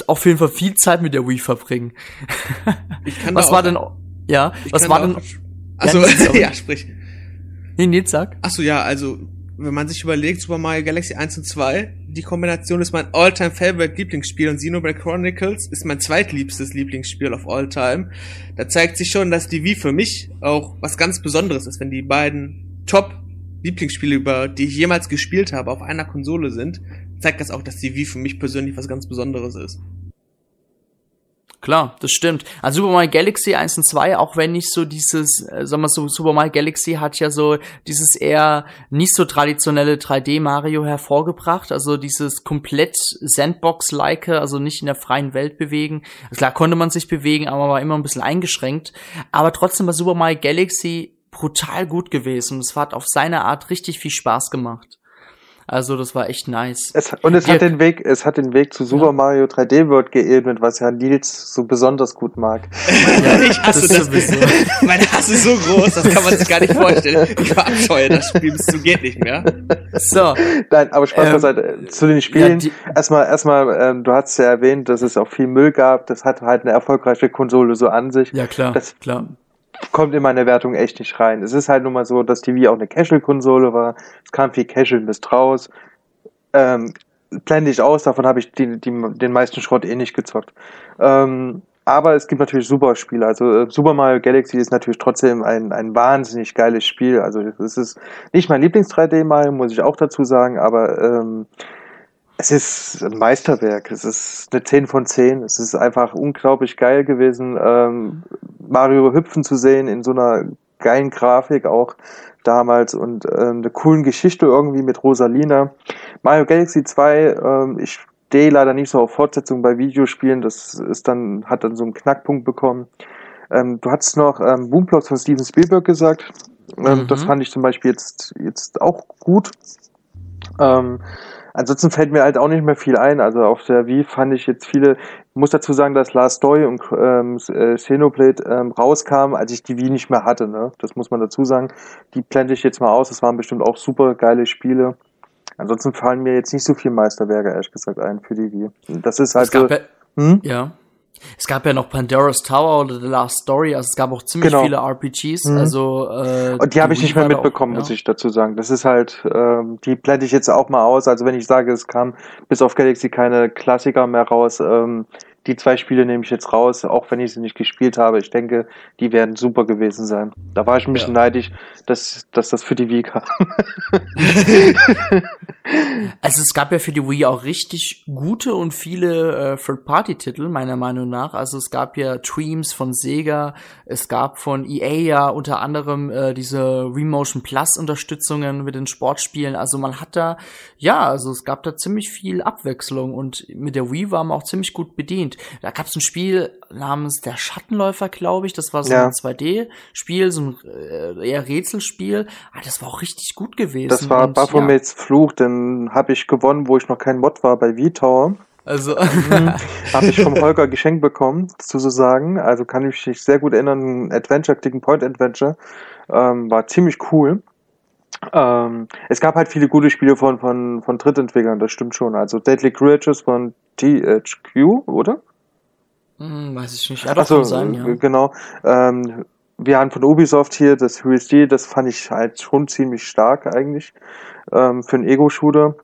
auf jeden Fall viel Zeit mit der Wii verbringen. Ich kann was war denn ja, was war denn Also ja, ja, sprich. Nee, Nils sag. Achso, ja, also wenn man sich überlegt, Super Mario Galaxy 1 und 2, die Kombination ist mein all-time favorite Lieblingsspiel und Xenoblade Chronicles ist mein zweitliebstes Lieblingsspiel of all time. Da zeigt sich schon, dass die Wii für mich auch was ganz Besonderes ist, wenn die beiden Top Lieblingsspiele, über die ich jemals gespielt habe, auf einer Konsole sind, zeigt das auch, dass die Wii für mich persönlich was ganz Besonderes ist. Klar, das stimmt. Also Super Mario Galaxy 1 und 2, auch wenn nicht so dieses, äh, sagen wir so, Super Mario Galaxy hat ja so dieses eher nicht so traditionelle 3D Mario hervorgebracht, also dieses komplett Sandbox-like, also nicht in der freien Welt bewegen. Also klar konnte man sich bewegen, aber war immer ein bisschen eingeschränkt. Aber trotzdem war Super Mario Galaxy brutal gut gewesen. Es hat auf seine Art richtig viel Spaß gemacht. Also das war echt nice. Es, und es Dirk, hat den Weg, es hat den Weg zu Super ja. Mario 3D World geebnet, was ja Nils so besonders gut mag. Ja, ich hasse das. das. Mein Hass ist so groß, das kann man sich gar nicht vorstellen. Ich verabscheue das Spiel bis zu geht nicht mehr. So. Nein, aber Spaß ähm, beiseite. Zu den Spielen. Ja, erstmal, erstmal, ähm, du hast ja erwähnt, dass es auch viel Müll gab. Das hat halt eine erfolgreiche Konsole so an sich. Ja, klar. Das, klar kommt in meine Wertung echt nicht rein. Es ist halt nun mal so, dass die Wii auch eine Casual-Konsole war. Es kam viel Casual-Mist raus. Ähm, blende ich aus, davon habe ich die, die, den meisten Schrott eh nicht gezockt. Ähm, aber es gibt natürlich super Spiele. Also äh, Super Mario Galaxy ist natürlich trotzdem ein, ein wahnsinnig geiles Spiel. Also es ist nicht mein Lieblings-3D Mario, muss ich auch dazu sagen, aber ähm, es ist ein Meisterwerk. Es ist eine 10 von 10. Es ist einfach unglaublich geil gewesen, ähm, Mario hüpfen zu sehen in so einer geilen Grafik auch damals und ähm, eine coolen Geschichte irgendwie mit Rosalina. Mario Galaxy 2, ähm, ich stehe leider nicht so auf Fortsetzung bei Videospielen. Das ist dann, hat dann so einen Knackpunkt bekommen. Ähm, du hattest noch ähm, Boomplots von Steven Spielberg gesagt. Ähm, Mhm. Das fand ich zum Beispiel jetzt, jetzt auch gut. Ähm, ansonsten fällt mir halt auch nicht mehr viel ein. Also auf der Wii fand ich jetzt viele, ich muss dazu sagen, dass Last Story und ähm, äh, Xenoblade ähm, rauskamen, als ich die Wii nicht mehr hatte. Ne? Das muss man dazu sagen. Die blende ich jetzt mal aus. Das waren bestimmt auch super geile Spiele. Ansonsten fallen mir jetzt nicht so viele Meisterwerke, ehrlich gesagt, ein für die Wii. Das ist halt es gab so, ja, hm? ja. Es gab ja noch Pandora's Tower oder The Last Story, also es gab auch ziemlich Genau. viele RPGs, Mhm. also äh, Und die habe ich nicht mehr mitbekommen, auch, muss ja. ich dazu sagen. Das ist halt, ähm, die blende ich jetzt auch mal aus. Also wenn ich sage, es kam bis auf Galaxy keine Klassiker mehr raus, ähm, die zwei Spiele nehme ich jetzt raus, auch wenn ich sie nicht gespielt habe. Ich denke, die werden super gewesen sein. Da war ich ein bisschen neidisch, dass, dass das für die Wii kam. Also es gab ja für die Wii auch richtig gute und viele äh, Third-Party-Titel, meiner Meinung nach. Also es gab ja Dreams von Sega, es gab von EA ja unter anderem äh, diese Remotion Plus-Unterstützungen mit den Sportspielen. Also man hat da, ja, also es gab da ziemlich viel Abwechslung und mit der Wii war man auch ziemlich gut bedient. Da gab es ein Spiel namens Der Schattenläufer, glaube ich. Das war so Ja. ein 2D-Spiel, so ein äh, eher Rätselspiel. Ah, das war auch richtig gut gewesen. Das war Und, ja. Baphomets Fluch, den habe ich gewonnen, wo ich noch kein Mod war bei V-Tower. Also, Habe ich vom Holger geschenkt bekommen, zu so sagen. Also kann ich mich sehr gut erinnern, Adventure, Click Point Adventure. Ähm, war ziemlich cool. Ähm, es gab halt viele gute Spiele von, von, von Drittentwicklern, das stimmt schon. Also Deadly Creatures von THQ, oder? hm, weiß ich nicht. Ja, doch, Achso, sein, ja. äh, genau. Ähm, wir haben von Ubisoft hier das USD, das fand ich halt schon ziemlich stark eigentlich ähm, für einen Ego-Shooter.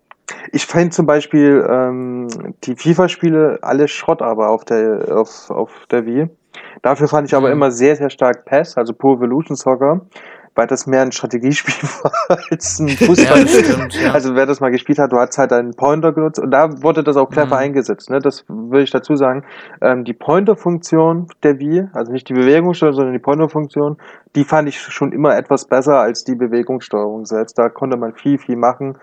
Ich fand zum Beispiel ähm, die FIFA-Spiele alle Schrott aber auf der auf, auf der Wii. Dafür fand ich aber Mhm. immer sehr, sehr stark PES, also Pro Evolution Soccer, weil das mehr ein Strategiespiel war als ein Ja, Fußball. das stimmt, ja. Also wer das mal gespielt hat, du hast halt einen Pointer genutzt und da wurde das auch clever Mhm. eingesetzt. Ne? Das will ich dazu sagen. Ähm, die Pointer-Funktion der Wii, also nicht die Bewegungssteuerung, sondern die Pointer-Funktion, die fand ich schon immer etwas besser als die Bewegungssteuerung selbst. Da konnte man viel, viel machen.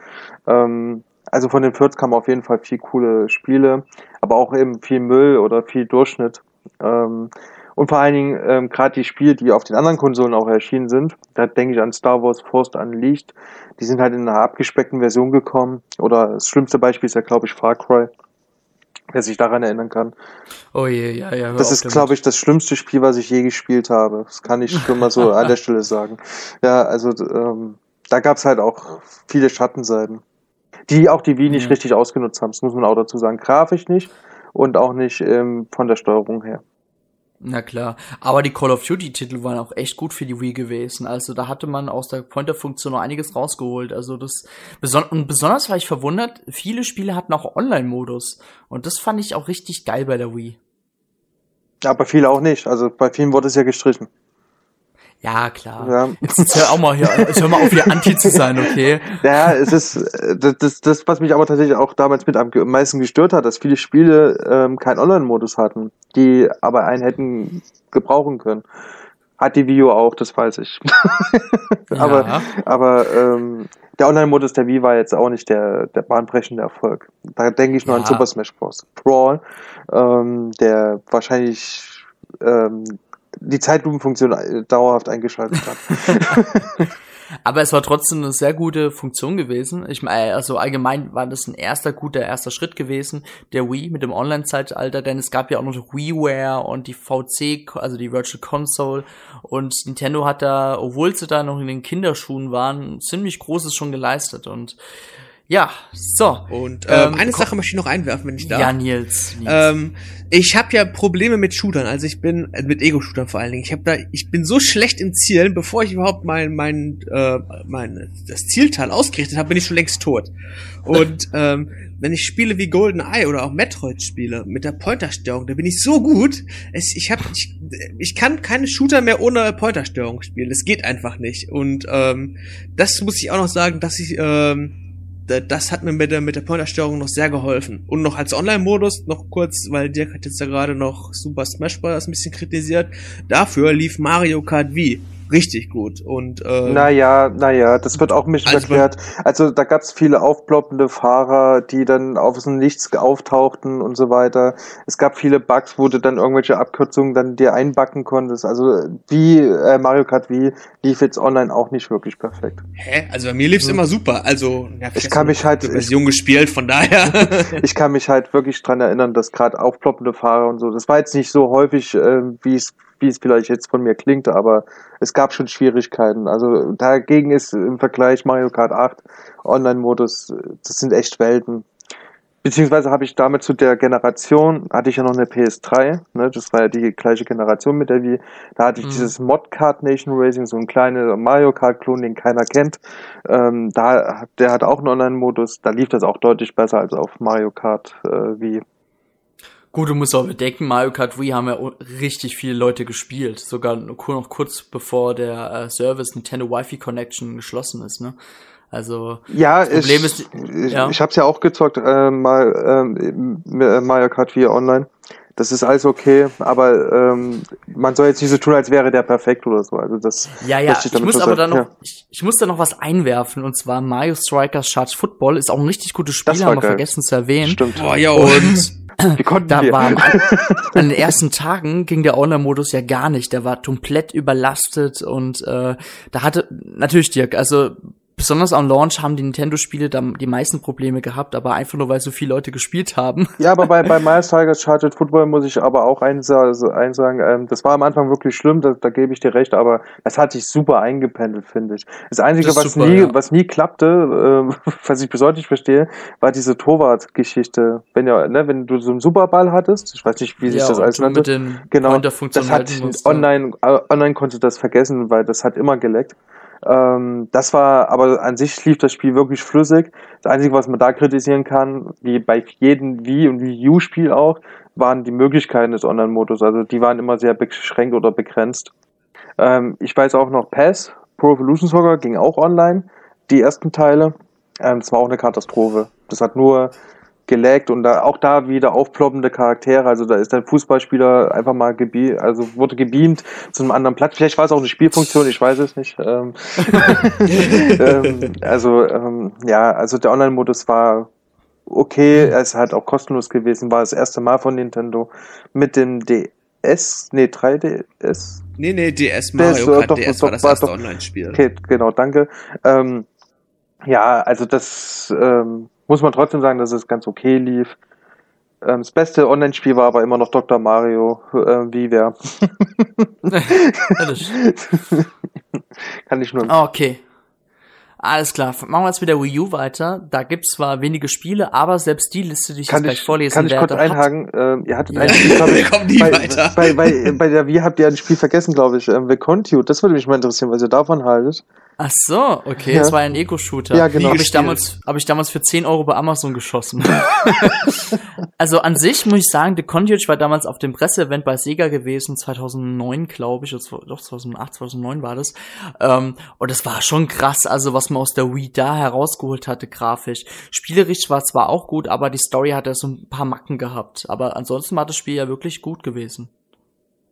Ähm, also von den Firds kamen auf jeden Fall viel coole Spiele, aber auch eben viel Müll oder viel Durchschnitt. Ähm, und vor allen Dingen ähm, gerade die Spiele, die auf den anderen Konsolen auch erschienen sind, da denke ich an Star Wars Force Unleashed, die sind halt in einer abgespeckten Version gekommen. Oder das schlimmste Beispiel ist ja, glaube ich, Far Cry, wer sich daran erinnern kann. Oh je, ja, ja. Das ist, glaube ich, das schlimmste Spiel, was ich je gespielt habe. Das kann ich schon mal so an der Stelle sagen. Ja, also ähm, da gab's halt auch viele Schattenseiten, die auch die Wii nicht Ja. richtig ausgenutzt haben. Das muss man auch dazu sagen. Grafisch nicht und auch nicht ähm, von der Steuerung her. Na klar. Aber die Call of Duty-Titel waren auch echt gut für die Wii gewesen. Also da hatte man aus der Pointer-Funktion noch einiges rausgeholt. Also das beson und besonders war ich verwundert, viele Spiele hatten auch Online-Modus. Und das fand ich auch richtig geil bei der Wii. Aber viele auch nicht. Also bei vielen wurde es ja gestrichen. Ja, klar. Ja. Jetzt, jetzt hör auch mal hier, jetzt hör mal auf, hier Anti zu sein, okay? Ja, es ist äh, das, das, das, was mich aber tatsächlich auch damals mit am meisten gestört hat, dass viele Spiele ähm, keinen Online-Modus hatten, die aber einen hätten gebrauchen können. Hat die Video auch, das weiß ich. aber Ja. aber ähm, der Online-Modus der Wii war jetzt auch nicht der, der bahnbrechende Erfolg. Da denke ich nur Ja. an Super Smash Bros. Brawl, ähm, der wahrscheinlich ähm, die Zeitlupenfunktion äh, dauerhaft eingeschaltet hat. Aber es war trotzdem eine sehr gute Funktion gewesen. Ich meine, also allgemein war das ein erster guter erster Schritt gewesen, der Wii mit dem Online-Zeitalter, denn es gab ja auch noch WiiWare und die VC, also die Virtual Console und Nintendo hat da, obwohl sie da noch in den Kinderschuhen waren, ziemlich Großes schon geleistet und ja, so. Und ähm, Ähm, eine Sache möchte ich noch einwerfen, wenn ich darf. Ja, Nils. Nils. Ähm, ich habe ja Probleme mit Shootern, also ich bin äh, mit Ego-Shootern vor allen Dingen. Ich habe da, ich bin so schlecht im Zielen, bevor ich überhaupt mein mein äh, mein das Zielteil ausgerichtet habe, bin ich schon längst tot. Und ähm, wenn ich Spiele wie GoldenEye oder auch Metroid spiele mit der Pointersteuerung, da bin ich so gut. Es, ich habe ich, ich kann keine Shooter mehr ohne Pointersteuerung spielen. Das geht einfach nicht. Und ähm, das muss ich auch noch sagen, dass ich ähm, das hat mir mit der, mit der Pointersteuerung noch sehr geholfen. Und noch als Online-Modus, noch kurz, weil Dirk hat jetzt ja gerade noch Super Smash Bros. ein bisschen kritisiert. Dafür lief Mario Kart Wii. Richtig gut. Und äh, Naja, naja, das wird auch ein bisschen Also erklärt. Also da gab es viele aufploppende Fahrer, die dann aus dem Nichts auftauchten und so weiter. Es gab viele Bugs, wo du dann irgendwelche Abkürzungen dann dir einbacken konntest. Also wie äh, Mario Kart Wii lief jetzt online auch nicht wirklich perfekt. hä? Also bei mir lief's immer super. Also ja, Ich kann mich halt- die Version gespielt, von daher. Ich kann mich halt wirklich dran erinnern, dass gerade aufploppende Fahrer und so, das war jetzt nicht so häufig, äh, wie es wie es vielleicht jetzt von mir klingt, aber es gab schon Schwierigkeiten. Also dagegen ist im Vergleich Mario Kart 8 Online-Modus, das sind echt Welten. Beziehungsweise habe ich damit zu der Generation, hatte ich ja noch eine PS3, ne, das war ja die gleiche Generation mit der Wii, da hatte ich Mhm. dieses Mod Kart Nation Racing, so ein kleiner Mario Kart Klon, den keiner kennt. Ähm, da, der hat auch einen Online-Modus, da lief das auch deutlich besser als auf Mario Kart äh, Wii. Gut, du musst auch bedenken, Mario Kart Wii haben ja richtig viele Leute gespielt. Sogar noch kurz bevor der äh, Service Nintendo Wi-Fi Connection geschlossen ist, ne? Also, Ja, Das Problem ich, ist- ich, ja. ich habe es ja auch gezockt, äh, mal äh, Mario Kart 4 online. Das ist alles okay, aber ähm, man soll jetzt nicht so tun, als wäre der perfekt oder so. Also das ja, ja, ich damit muss aber da noch, Ja. ich, ich muss da noch was einwerfen, und zwar Mario Strikers Charge Football ist auch ein richtig gutes Spiel, haben wir geil. vergessen zu erwähnen. Stimmt. Boah, yo. Und Wie konnten da wir? war an, an den ersten Tagen ging der Online-Modus ja gar nicht. Der war komplett überlastet und äh, da hatte natürlich Dirk, also besonders am Launch haben die Nintendo-Spiele da die meisten Probleme gehabt, aber einfach nur weil so viele Leute gespielt haben. Ja, aber bei, bei Miles Tigers Charged Football muss ich aber auch eins, also eins sagen, ähm, das war am Anfang wirklich schlimm, da, da gebe ich dir recht, aber das hat sich super eingependelt, finde ich. Das Einzige, Das was, super, nie, ja. was nie klappte, ähm, was ich bis heute nicht verstehe, war diese Torwart-Geschichte. Wenn ja, ne, wenn du so einen Superball hattest, ich weiß nicht, wie sich das und alles nannte. mit den Genau, das hat ne? online, äh, online konnte das vergessen, weil das hat immer geleckt. Ähm, das war, aber an sich lief das Spiel wirklich flüssig. Das Einzige, was man da kritisieren kann, wie bei jedem Wii und Wii U Spiel auch, waren die Möglichkeiten des Online-Modus. Also die waren immer sehr beschränkt oder begrenzt. Ähm, ich weiß auch noch PES, Pro Evolution Soccer ging auch online, die ersten Teile. Ähm, das war auch eine Katastrophe. Das hat nur gelaggt und da auch da wieder aufploppende Charaktere. Also da ist ein Fußballspieler einfach mal gebeamt, also wurde gebeamt zu einem anderen Platz. Vielleicht war es auch eine Spielfunktion, ich weiß es nicht. Ähm, ähm, also ähm, ja, also der Online-Modus war okay, ist halt auch kostenlos gewesen, war das erste Mal von Nintendo mit dem DS, nee 3DS. nee, nee, DS DS, Mario äh, Kart doch, DS doch, war das war erste doch- Online-Spiel. Okay, genau, danke. Ähm, ja, also das ähm, muss man trotzdem sagen, dass es ganz okay lief. Ähm, das beste Online-Spiel war aber immer noch Dr. Mario, äh, wie wer. Kann ich nur. Ah, Okay. Alles klar. Machen wir jetzt mit der Wii U weiter. Da gibt's zwar wenige Spiele, aber selbst die Liste, die ich Kann jetzt gleich ich, vorlesen kann ich kurz einhaken? Ähm, ihr hattet Ja. ein Spiel, glaub Wir ich, kommen nie bei, weiter. Bei, bei, bei der Wii habt ihr ein Spiel vergessen, glaube ich. Ähm, The Contute. Das würde mich mal interessieren, was ihr davon haltet. Ach so, okay, Ja. das war ein Ego-Shooter. Ja, genau. Habe ich damals, habe ich damals für 10 Euro bei Amazon geschossen. also an sich muss ich sagen, The Conduit war damals auf dem Presseevent bei Sega gewesen, 2009 glaube ich, doch 2008, 2009 war das. Ähm, und das war schon krass, also was man aus der Wii da herausgeholt hatte, grafisch. Spielerisch war zwar auch gut, aber die Story hatte so ein paar Macken gehabt. Aber ansonsten war das Spiel ja wirklich gut gewesen.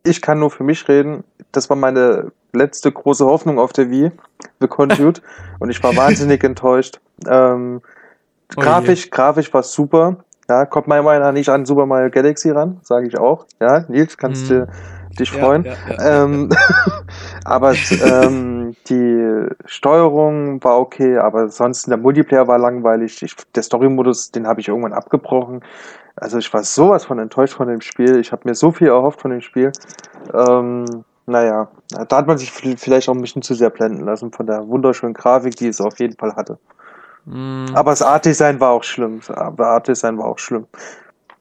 Ich kann nur für mich reden. Das war meine letzte große Hoffnung auf der Wii, The Contute. und ich war wahnsinnig enttäuscht. Ähm, Oh grafisch, grafisch war super. Ja, kommt meiner Meinung nach nicht an Super Mario Galaxy ran, sage ich auch. Ja, Nils, kannst Mhm. du dich Ja, freuen. ja, ja, ähm, aber ähm, die Steuerung war okay, aber sonst der Multiplayer war langweilig. Ich, der Story-Modus, den habe ich irgendwann abgebrochen. Also ich war sowas von enttäuscht von dem Spiel. Ich habe mir so viel erhofft von dem Spiel. Ähm, naja, da hat man sich vielleicht auch ein bisschen zu sehr blenden lassen von der wunderschönen Grafik, die es auf jeden Fall hatte. Mm. Aber das Art-Design war auch schlimm. Aber Art-Design war auch schlimm.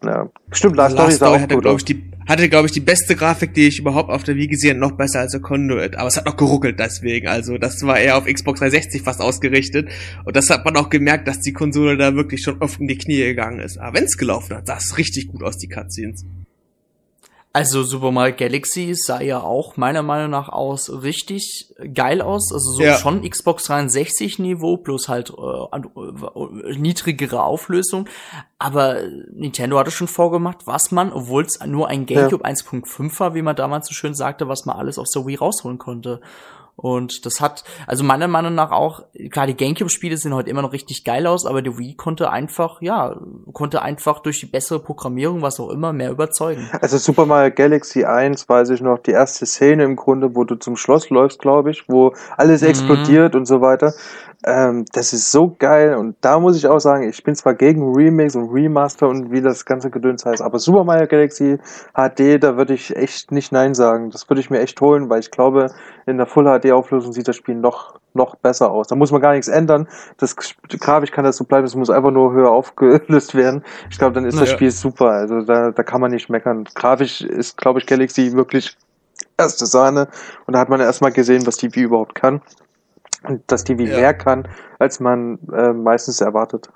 Ja. Stimmt, Last, Last Story Story hatte, glaube ich, die, hatte, glaube ich, die beste Grafik, die ich überhaupt auf der Wii gesehen habe, noch besser als der Conduit. Aber es hat noch geruckelt deswegen. Also, das war eher auf Xbox 360 fast ausgerichtet. Und das hat man auch gemerkt, dass die Konsole da wirklich schon oft in die Knie gegangen ist. Aber wenn's gelaufen hat, sah es richtig gut aus, die Cutscenes. Also Super Mario Galaxy sah ja auch meiner Meinung nach aus richtig geil aus. Also so Ja. schon Xbox 360 Niveau plus halt äh, äh, niedrigere Auflösung. Aber Nintendo hatte schon vorgemacht, was man, obwohl es nur ein GameCube 1.5 war, wie man damals so schön sagte, was man alles aus der Wii rausholen konnte. Und das hat, also meiner Meinung nach auch, klar, die Gamecube-Spiele sehen heute immer noch richtig geil aus, aber die Wii konnte einfach, ja, konnte einfach durch die bessere Programmierung, was auch immer, mehr überzeugen. Also Super Mario Galaxy 1 weiß ich noch, die erste Szene im Grunde, wo du zum Schloss läufst, glaube ich, wo alles Mhm. explodiert und so weiter. Ähm, das ist so geil und da muss ich auch sagen, ich bin zwar gegen Remix und Remaster und wie das ganze Gedöns heißt, aber Super Mario Galaxy HD, da würde ich echt nicht Nein sagen. Das würde ich mir echt holen, weil ich glaube, in der Full HD Auflösung sieht das Spiel noch noch besser aus. Da muss man gar nichts ändern. Das grafisch kann das so bleiben, es muss einfach nur höher aufgelöst werden. Ich glaube, dann ist das Naja. Spiel super. Also da, da kann man nicht meckern. Grafisch ist, glaube ich, Galaxy wirklich erste Sahne. Und da hat man erstmal gesehen, was die Wii überhaupt kann. Und dass die Wii Ja. mehr kann, als man äh, meistens erwartet.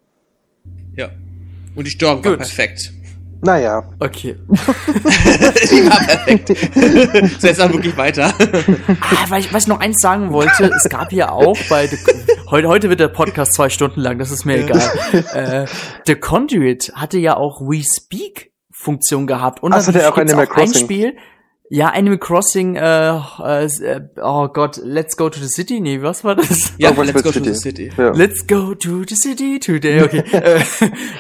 Ja. Und die Steuerung war perfekt. Naja, Okay. die war perfekt. so, jetzt dann wirklich weiter. Ah, weil ich, was ich noch eins sagen wollte, es gab ja auch bei The, heute, heute wird der Podcast zwei Stunden lang, das ist mir egal. Äh, The Conduit hatte ja auch We Speak Funktion gehabt. Und Ach so, der natürlich auch Animal ein. Spiel. Ja, Animal Crossing, äh, äh, oh Gott, Let's Go to the City, nee, was war das? Ja, Irgendwas let's go to the City. ja. Let's go to the city today. Okay. äh,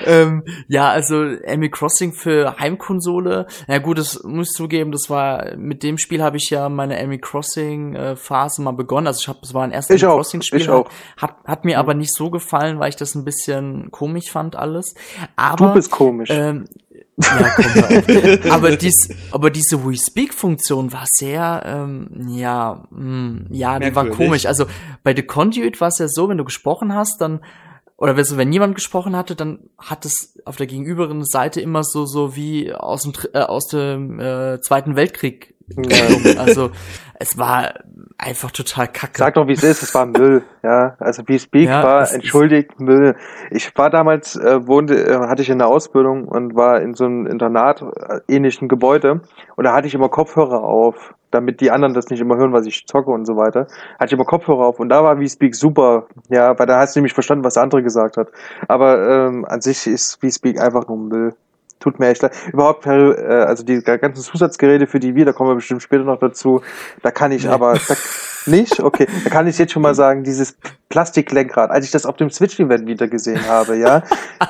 ähm, ja, also Animal Crossing für Heimkonsole. Na gut, das muss ich zugeben, das war mit dem Spiel habe ich ja meine Animal Crossing äh, Phase mal begonnen. Also ich habe, es war ein erstes Animal auch, Crossing Spiel. ich auch. Hat, hat mir aber nicht so gefallen, weil ich das ein bisschen komisch fand alles. Aber Du bist komisch. ähm, ja, komm aber dies, aber diese We Speak Funktion war sehr, ähm, ja, mh, ja, die war Merkwürdig. komisch. Also bei The Conduit war es ja so, wenn du gesprochen hast, dann oder weißt du, wenn jemand gesprochen hatte, dann hat es auf der gegenüberen Seite immer so so wie aus dem äh, aus dem äh, Zweiten Weltkrieg. Also es war einfach total kacke. Sag doch, wie es ist, es war Müll, ja. Also wie Speak Ja, war, entschuldigt, Müll. Ich war damals, äh, wohnte, äh, hatte ich in der Ausbildung und war in so einem Internat äh, ähnlichen Gebäude und da hatte ich immer Kopfhörer auf, damit die anderen das nicht immer hören, was ich zocke und so weiter. Hatte ich immer Kopfhörer auf und da war wie Speak super, ja, weil da hast du nämlich verstanden, was der andere gesagt hat. Aber ähm, an sich ist wie Speak einfach nur Müll. Tut mir echt leid. Überhaupt, äh, also die ganzen Zusatzgeräte für die Wii, da kommen wir bestimmt später noch dazu. Da kann ich Nee. aber da, nicht. Okay, da kann ich jetzt schon mal sagen, dieses Plastiklenkrad, als ich das auf dem Switch-Event wieder gesehen habe, ja,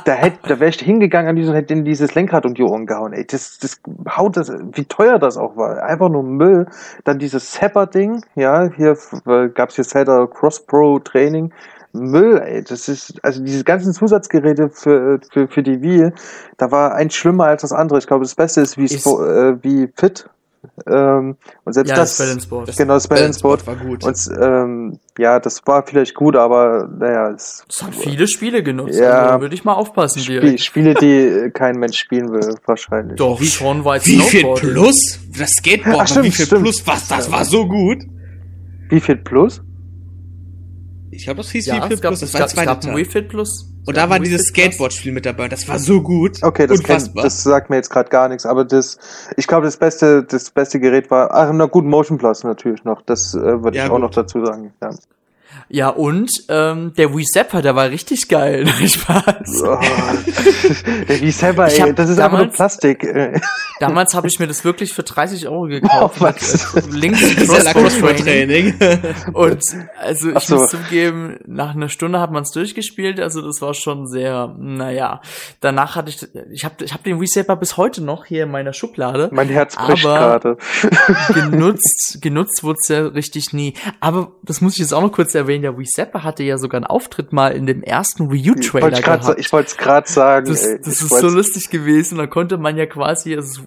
da hätte, da wäre ich hingegangen an diesem, hätte in dieses Lenkrad um die Ohren gehauen. Ey, das, das haut das, wie teuer das auch war. Einfach nur Müll. Dann dieses Zapper-Ding, ja, hier äh, gab's hier Zelda Cross Pro Training. Müll, ey, das ist, also diese ganzen Zusatzgeräte für, für, für die Wii, da war eins schlimmer als das andere. Ich glaube, das Beste ist wie, Ist- Spo äh, wie Fit. Ähm, und selbst ja, das, das Balance Board. genau, das Balance Board. war gut. Und ähm, ja, das war vielleicht gut, aber naja, es Das hat viele Spiele genutzt. Ja. Also, da würde ich mal aufpassen, Spiel, direkt. Spiele, die kein Mensch spielen will, wahrscheinlich. Doch, Wie- schon weit wie viel. Plus? Das Skateboard, Ach, stimmt, wie viel stimmt. Plus? Was? Das war so gut. Wie viel Plus? Ich glaube, das hieß Ja, es gab, Plus. Das es war gab, es gab ein Teil. Wii Fit Plus. Es Und gab da war Wii dieses Fit. Skateboard-Spiel mit dabei. Das war so gut. Okay, das, Unfassbar. das sagt mir jetzt gerade gar nichts, aber das, ich glaube, das beste, das beste Gerät war, ach, na gut, Motion Plus natürlich noch, das äh, würde Ja, ich auch gut. noch dazu sagen. Ja. Ja, und ähm, der Wii Zapper, der war richtig geil. Spaß. Oh, der Ich ey, das ist einfach nur damals- Plastik. Damals habe ich mir das wirklich für 30 Euro gekauft. Oh, was? mit, äh, links. Crossbow-Training. Und also ich so. muss zugeben, nach einer Stunde hat man es durchgespielt, also das war schon sehr, naja. Danach hatte ich, ich habe ich hab den Wii Zapper bis heute noch hier in meiner Schublade. Mein Herz bricht Aber- gerade. genutzt, genutzt wurde es ja richtig nie. Aber das muss ich jetzt auch noch kurz erwähnen, der Wii Zapper hatte ja sogar einen Auftritt mal in dem ersten Wii U Ich Trailer wollte grad, sa- gehabt. ich wollte es gerade sagen. Das, ey. das ist so lustig gewesen. Da konnte man ja quasi das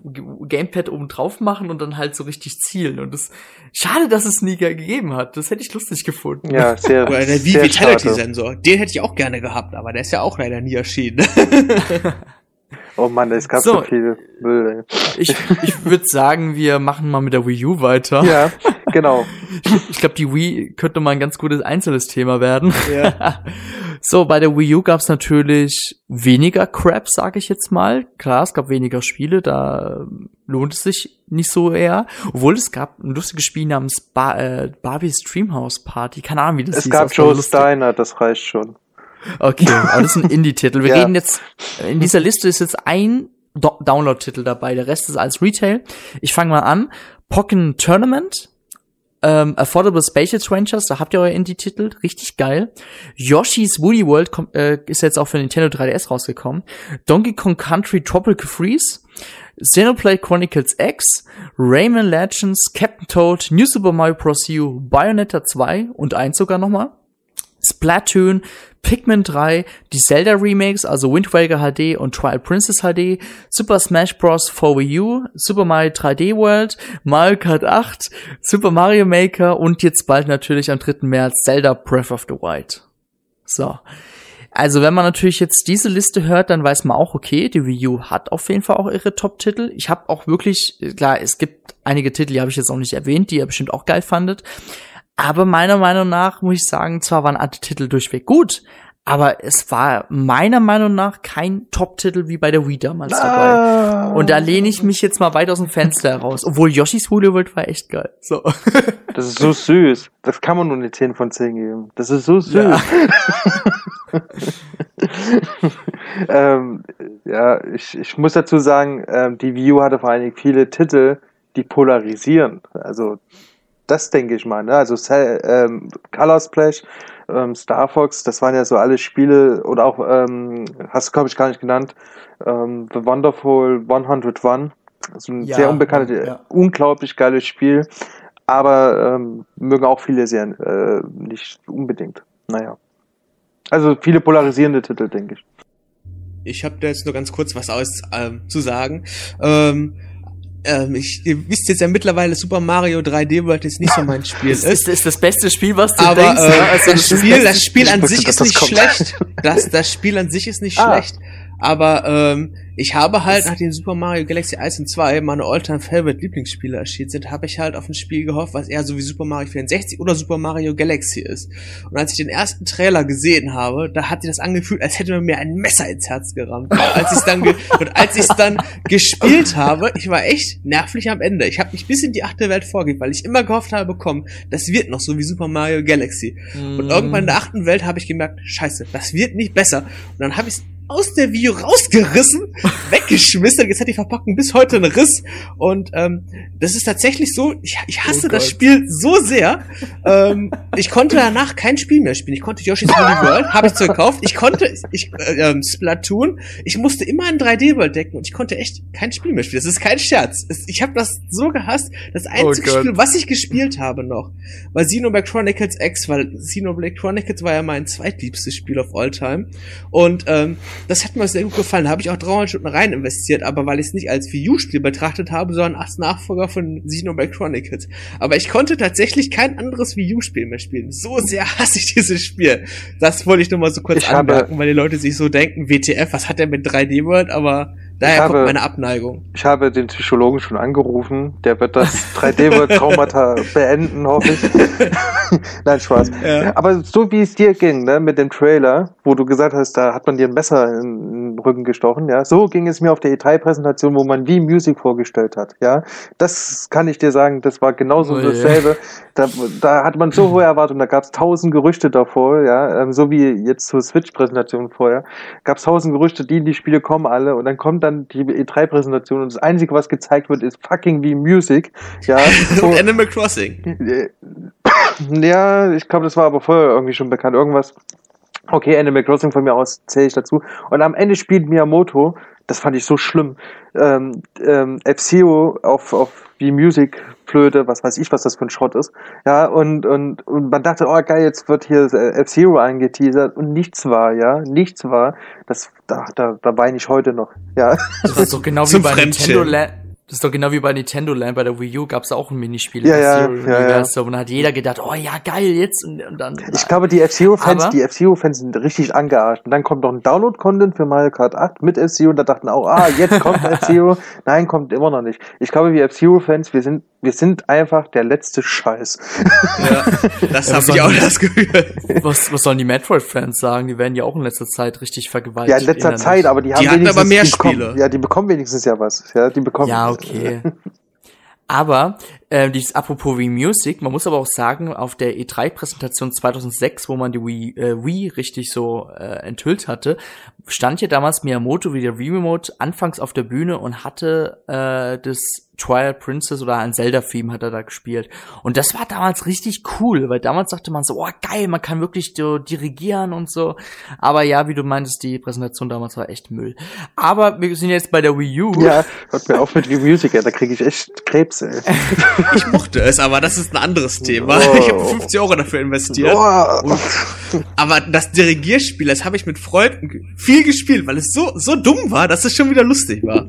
Gamepad oben drauf machen und dann halt so richtig zielen. Und das schade, dass es nie ge- gegeben hat. Das hätte ich lustig gefunden. Ja, sehr, Oder der. Vitality-Sensor. Den hätte ich auch gerne gehabt, aber der ist ja auch leider nie erschienen. Oh Mann, es gab so, So. viel Müll. Ich, ich würde sagen, wir machen mal mit der Wii U weiter. Ey. Ja, genau. Ich glaube, die Wii könnte mal ein ganz gutes einzelnes Thema werden. Ja. So, bei der Wii U gab es natürlich weniger Crap, sage ich jetzt mal. Klar, es gab weniger Spiele, da lohnt es sich nicht so eher. Obwohl es gab ein lustiges Spiel namens ba äh, Barbie's Dreamhouse Party. Keine Ahnung, wie das Es hieß. gab das war Joe. Steiner, das reicht schon. Okay, aber das ist ein Indie-Titel. Wir Ja. reden jetzt, in dieser Liste ist jetzt ein Do Download-Titel dabei, der Rest ist alles Retail. Ich fange mal an. Pokken Tournament. Ähm, Affordable Space Adventures, da habt ihr euer Indie-Titel, richtig geil. Yoshi's Woody World kommt, äh, ist jetzt auch für Nintendo 3DS rausgekommen. Donkey Kong Country Tropical Freeze, Xenoblade Chronicles X, Rayman Legends, Captain Toad, New Super Mario Bros. U, Bayonetta 2 und eins sogar nochmal. Splatoon, Pikmin 3, die Zelda Remakes, also Wind Waker HD und Twilight Princess HD, Super Smash Bros. for Wii U, Super Mario 3D World, Mario Kart 8, Super Mario Maker und jetzt bald natürlich am 3. März Zelda Breath of the Wild. So. Also wenn man natürlich jetzt diese Liste hört, dann weiß man auch, okay, die Wii U hat auf jeden Fall auch ihre Top-Titel. Ich habe auch wirklich, klar, es gibt einige Titel, die habe ich jetzt auch nicht erwähnt, die ihr bestimmt auch geil fandet. Aber meiner Meinung nach muss ich sagen, zwar waren andere Titel durchweg gut, aber es war meiner Meinung nach kein Top-Titel wie bei der Wii damals Ah. dabei. Und da lehne ich mich jetzt mal weit aus dem Fenster heraus. Obwohl Yoshi's Woolly World war echt geil. So. Das ist so süß. Das kann man nur eine 10 von 10 geben. Das ist so süß. Ja. ähm, ja, ich, ich muss dazu sagen, ähm, die Wii U hatte vor allen Dingen viele Titel, die polarisieren. Also das denke ich mal. Ne? Also ähm, Color Splash, ähm, Star Fox, das waren ja so alle Spiele oder auch, ähm, hast du glaube ich gar nicht genannt, ähm, The Wonderful 101. So ein Ja, sehr unbekanntes, ja. unglaublich geiles Spiel. Aber ähm, mögen auch viele sehr äh, nicht unbedingt. Naja. Also viele polarisierende Titel, denke ich. Ich habe da jetzt nur ganz kurz was aus ähm, zu sagen. Ähm, ähm, ich, ihr wisst jetzt ja mittlerweile, Super Mario 3D World jetzt nicht so mein Spiel Das ist, ist. ist das beste Spiel, was du Aber denkst. äh, ja? Also das, ist Spiel, das Spiel an Ich sich ist nicht das schlecht. Das, das Spiel an sich ist nicht Ah. schlecht. Aber ähm, ich habe halt, nachdem Super Mario Galaxy 1 und 2 meine Alltime Favorite Lieblingsspiele erschienen sind, habe ich halt auf ein Spiel gehofft, was eher so wie Super Mario 64 oder Super Mario Galaxy ist. Und als ich den ersten Trailer gesehen habe, da hat sich das angefühlt, als hätte man mir ein Messer ins Herz gerammt. Und als ich dann ge und als ich dann gespielt habe, ich war echt nervlich am Ende. Ich habe mich bis in die achte Welt vorgegeben, weil ich immer gehofft habe, komm, das wird noch so wie Super Mario Galaxy. Und irgendwann in der achten Welt habe ich gemerkt, scheiße, das wird nicht besser. Und dann habe ich es aus der Video rausgerissen, weggeschmissen. Jetzt hat die Verpackung bis heute einen Riss. Und ähm, das ist tatsächlich so, ich, ich hasse Oh das. Spiel so sehr. ähm, ich konnte danach kein Spiel mehr spielen. Ich konnte Yoshi's Woolly World, habe ich gekauft. Ich konnte ich, äh, ähm, Splatoon. Ich musste immer in 3D-World decken und ich konnte echt kein Spiel mehr spielen. Das ist kein Scherz. Ich habe das so gehasst. Das einzige Oh. Spiel, was ich gespielt habe noch, war Xenoblade Chronicles X, weil Xenoblade Chronicles war ja mein zweitliebstes Spiel of all time. Und ähm, das hat mir sehr gut gefallen. Da habe ich auch 300 Stunden rein investiert, aber weil ich es nicht als Wii U-Spiel betrachtet habe, sondern als Nachfolger von Xenoblade Chronicles. Aber ich konnte tatsächlich kein anderes Wii U-Spiel mehr spielen. So sehr hasse ich dieses Spiel. Das wollte ich nur mal so kurz Ich anmerken, weil die Leute sich so denken, WTF, was hat der mit 3D World? Aber daher habe- kommt meine Abneigung. Ich habe den Psychologen schon angerufen. Der wird das 3D-Traumata beenden, hoffe ich. Nein, Spaß. Ja. Aber so wie es dir ging, ne, mit dem Trailer, wo du gesagt hast, da hat man dir ein Messer in den Rücken gestochen, ja, so ging es mir auf der E3-Präsentation, wo man wie Music vorgestellt hat, ja. Das kann ich dir sagen, das war genauso Oh dasselbe. Da, da hat man so hohe Erwartungen, da gab es tausend Gerüchte davor, ja, ähm, so wie jetzt zur Switch-Präsentation vorher, gab es tausend Gerüchte, die, die Spiele kommen alle und dann kommt dann die E3-Präsentation und das Einzige, was gezeigt wird, ist fucking wie Music, ja. So, Animal Crossing. äh, ja, ich glaube, das war aber vorher irgendwie schon bekannt. Irgendwas. Okay, Animal Crossing von mir aus zähle ich dazu. Und am Ende spielt Miyamoto, das fand ich so schlimm, ähm, ähm, F-Zero auf, auf wie Music Flöte, was weiß ich, was das für ein Schrott ist. Ja, und, und, und man dachte, oh geil, jetzt wird hier äh, F-Zero eingeteasert und nichts war, ja, nichts war. Das, da, da, da weine ich heute noch, ja. Das ist doch genau wie bei. Nintendo Land. Das ist doch genau wie bei Nintendo Land, bei der Wii U gab's auch ein Minispiel. Ja, ja, Zero ja, ja. Und dann hat jeder gedacht, oh ja, geil, jetzt und, und dann. Ich glaube, die F-Zero-Fans, die F-Zero-Fans sind richtig angearscht. Und dann kommt noch ein Download-Content für Mario Kart 8 mit F-Zero und da dachten auch, ah, jetzt kommt F-Zero. Nein, kommt immer noch nicht. Ich glaube, wir F-Zero-Fans, wir sind, wir sind einfach der letzte Scheiß. Ja, das Ja, habe ich auch nicht- das Gefühl. was, was sollen die Metroid-Fans sagen? Die werden ja auch in letzter Zeit richtig vergewaltigt. Ja, in letzter. Zeit, aber die haben hatten wenigstens, aber mehr die bekommen, Spiele. Ja, die bekommen wenigstens ja was. Ja, die bekommen. Ja, okay. Aber äh, dieses apropos Wii Music, man muss aber auch sagen, auf der E3-Präsentation 2006, wo man die Wii, äh, Wii richtig so äh, enthüllt hatte, stand ja damals Miyamoto wie der Wii Remote anfangs auf der Bühne und hatte äh, das Twilight Princess oder ein Zelda-Theme hat er da gespielt. Und das war damals richtig cool, weil damals dachte man so, oh geil, man kann wirklich so dirigieren und so. Aber ja, wie du meintest, die Präsentation damals war echt Müll. Aber wir sind jetzt bei der Wii U. Ja, hört mir auf mit Wii Music, ja, da kriege ich echt Krebs, ey. Ich mochte es, aber das ist ein anderes Thema. Oh. Ich habe 50 Euro dafür investiert. Boah. Aber das Dirigierspiel, das habe ich mit Freunden viel gespielt, weil es so, so dumm war, dass es schon wieder lustig war.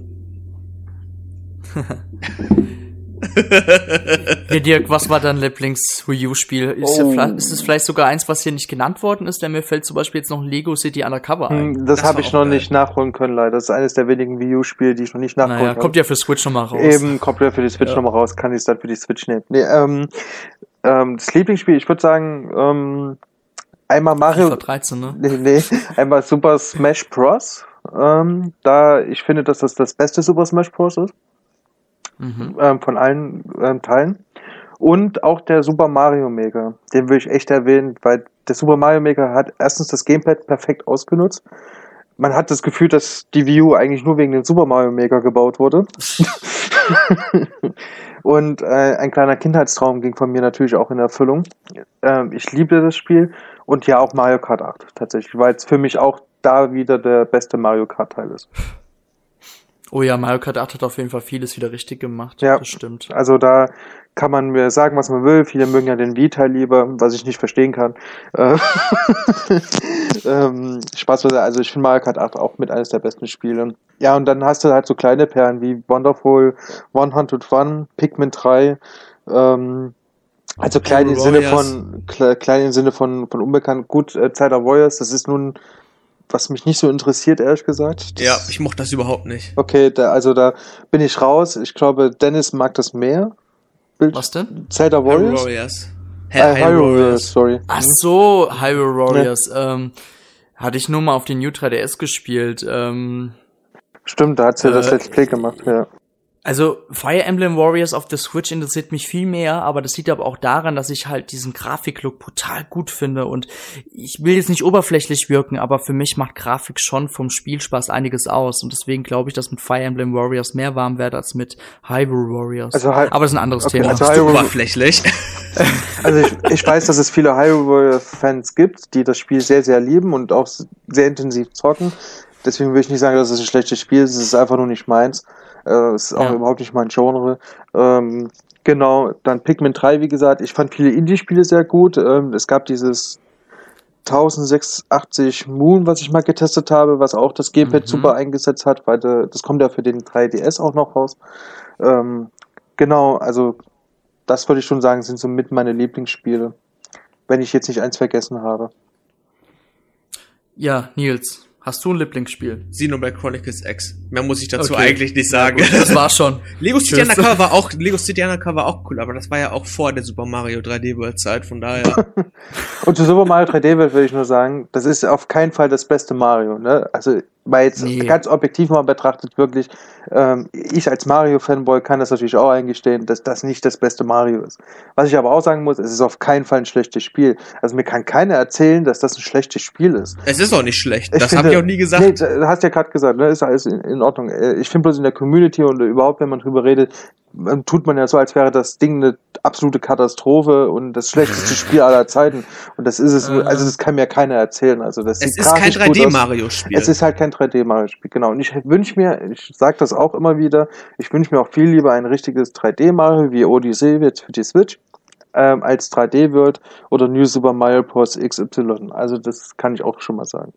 Hey Dirk, was war dein Lieblings-Wii U-Spiel? Ist, ja Oh. vielleicht- ist es vielleicht sogar eins, was hier nicht genannt worden ist? Denn mir fällt zum Beispiel jetzt noch Lego City Undercover ein. Hm, Das, Das habe ich noch geil. nicht nachholen können, leider. Das ist eines der wenigen Wii U-Spiele, die ich noch nicht nachholen Naja, kann. kommt ja für Switch nochmal raus. Eben, kommt ja für die Switch Ja. nochmal raus, kann ich es dann für die Switch nehmen. Nee, ähm, ähm, das Lieblingsspiel, ich würde sagen, ähm, einmal Mario, FIFA 13, ne? nee, nee, einmal Super Smash Bros. Ähm, da ich finde, dass das das beste Super Smash Bros. ist, Mhm. ähm, von allen ähm, Teilen. Und auch der Super Mario Maker, den will ich echt erwähnen, weil der Super Mario Maker hat erstens das Gamepad perfekt ausgenutzt. Man hat das Gefühl, dass die Wii U eigentlich nur wegen dem Super Mario Maker gebaut wurde. Und äh, ein kleiner Kindheitstraum ging von mir natürlich auch in Erfüllung. Ähm, ich liebte das Spiel und ja auch Mario Kart 8 tatsächlich, weil es für mich auch da wieder der beste Mario Kart Teil ist. Oh ja, Mario Kart 8 hat auf jeden Fall vieles wieder richtig gemacht. Ja. Das stimmt. Also da kann man mir sagen, was man will. Viele mögen ja den Wii-Teil lieber, was ich nicht verstehen kann. Äh, ähm, Spaß. Also ich finde Mario Kart 8 auch mit eines der besten Spiele. Ja, und dann hast du halt so kleine Perlen wie Wonderful 101, Pikmin 3, ähm, also klein im Sinne von kle- klein im Sinne von von unbekannt. Gut, äh, Zeit of Warriors, das ist nun was mich nicht so interessiert, ehrlich gesagt. Das- Ja, ich mochte das überhaupt nicht. Okay, da, also da bin ich raus. Ich glaube, Dennis mag das mehr. Bild Was denn? Zelda Hyrule Warriors? Warriors. Äh, Hyrule Warriors, sorry. Ach so, Hyrule Warriors. Ähm, hatte ich nur mal auf den New 3DS gespielt. Ähm, Stimmt, da hat sie das Äh, Let's Play gemacht, ja. Also Fire Emblem Warriors auf der Switch interessiert mich viel mehr, aber das liegt aber auch daran, dass ich halt diesen Grafiklook brutal gut finde und ich will jetzt nicht oberflächlich wirken, aber für mich macht Grafik schon vom Spielspaß einiges aus und deswegen glaube ich, dass mit Fire Emblem Warriors mehr warm werde als mit Hyrule Warriors. Also aber das ist ein anderes Okay, Thema. also Das ist Hyrule- oberflächlich. Also ich, ich weiß, dass es viele Hyrule Warriors Fans gibt, die das Spiel sehr, sehr lieben und auch sehr intensiv zocken. Deswegen will ich nicht sagen, dass es ein schlechtes Spiel ist. Es ist einfach nur nicht meins. Äh, ist auch Ja. überhaupt nicht mein Genre. Ähm, genau, dann Pikmin 3, wie gesagt. Ich fand viele Indie-Spiele sehr gut. Ähm, es gab dieses 1086 Moon, was ich mal getestet habe, was auch das Gamepad Mhm. super eingesetzt hat, weil äh, das kommt ja für den 3DS auch noch raus. Ähm, genau, also das würde ich schon sagen, sind so mit meine Lieblingsspiele. Wenn ich jetzt nicht eins vergessen habe. Ja, Nils, hast du ein Lieblingsspiel? Xenoblade Chronicles X. Mehr muss ich dazu Okay. eigentlich nicht sagen. Gut, das war's schon. Lego City. Undercover war auch, Lego City Undercover war auch cool, aber das war ja auch vor der Super Mario 3D World Zeit, von daher. Und zu Super Mario 3D World würde ich nur sagen, das ist auf keinen Fall das beste Mario. Ne? Also, weil jetzt Nee. ganz objektiv mal betrachtet, wirklich, ähm, ich als Mario-Fanboy kann das natürlich auch eingestehen, dass das nicht das beste Mario ist. Was ich aber auch sagen muss, es ist auf keinen Fall ein schlechtes Spiel. Also mir kann keiner erzählen, dass das ein schlechtes Spiel ist. es ist auch nicht schlecht. Ich das habe ich auch nie gesagt. Nee, du hast ja gerade gesagt, ne, ist alles in, in Ordnung. Äh, Ich finde bloß in der Community und überhaupt, wenn man drüber redet, tut man ja so, als wäre das Ding eine absolute Katastrophe und das schlechteste Spiel aller Zeiten. Und das ist es, Äh. also das kann mir keiner erzählen. Also das es ist kein grafisch gut 3D aus. Mario Spiel. Es ist halt kein 3D-Mario-Spiel, genau. Und ich wünsche mir, ich sage das auch immer wieder, ich wünsche mir auch viel lieber ein richtiges 3D-Mario wie Odyssey jetzt für die Switch, ähm, als 3D wird oder New Super Mario Bros. XY. Also das kann ich auch schon mal sagen.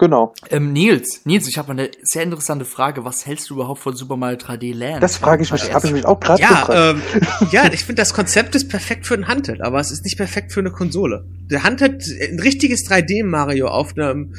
Genau. Ähm, Nils, Nils, ich habe eine sehr interessante Frage. Was hältst du überhaupt von Super Mario 3D Land? Das frage ich mich, habe ich mich auch gerade ja, gefragt. ähm, ja, ich finde das Konzept ist perfekt für ein Handheld, aber es ist nicht perfekt für eine Konsole. Der Handheld, ein richtiges 3D Mario auf einem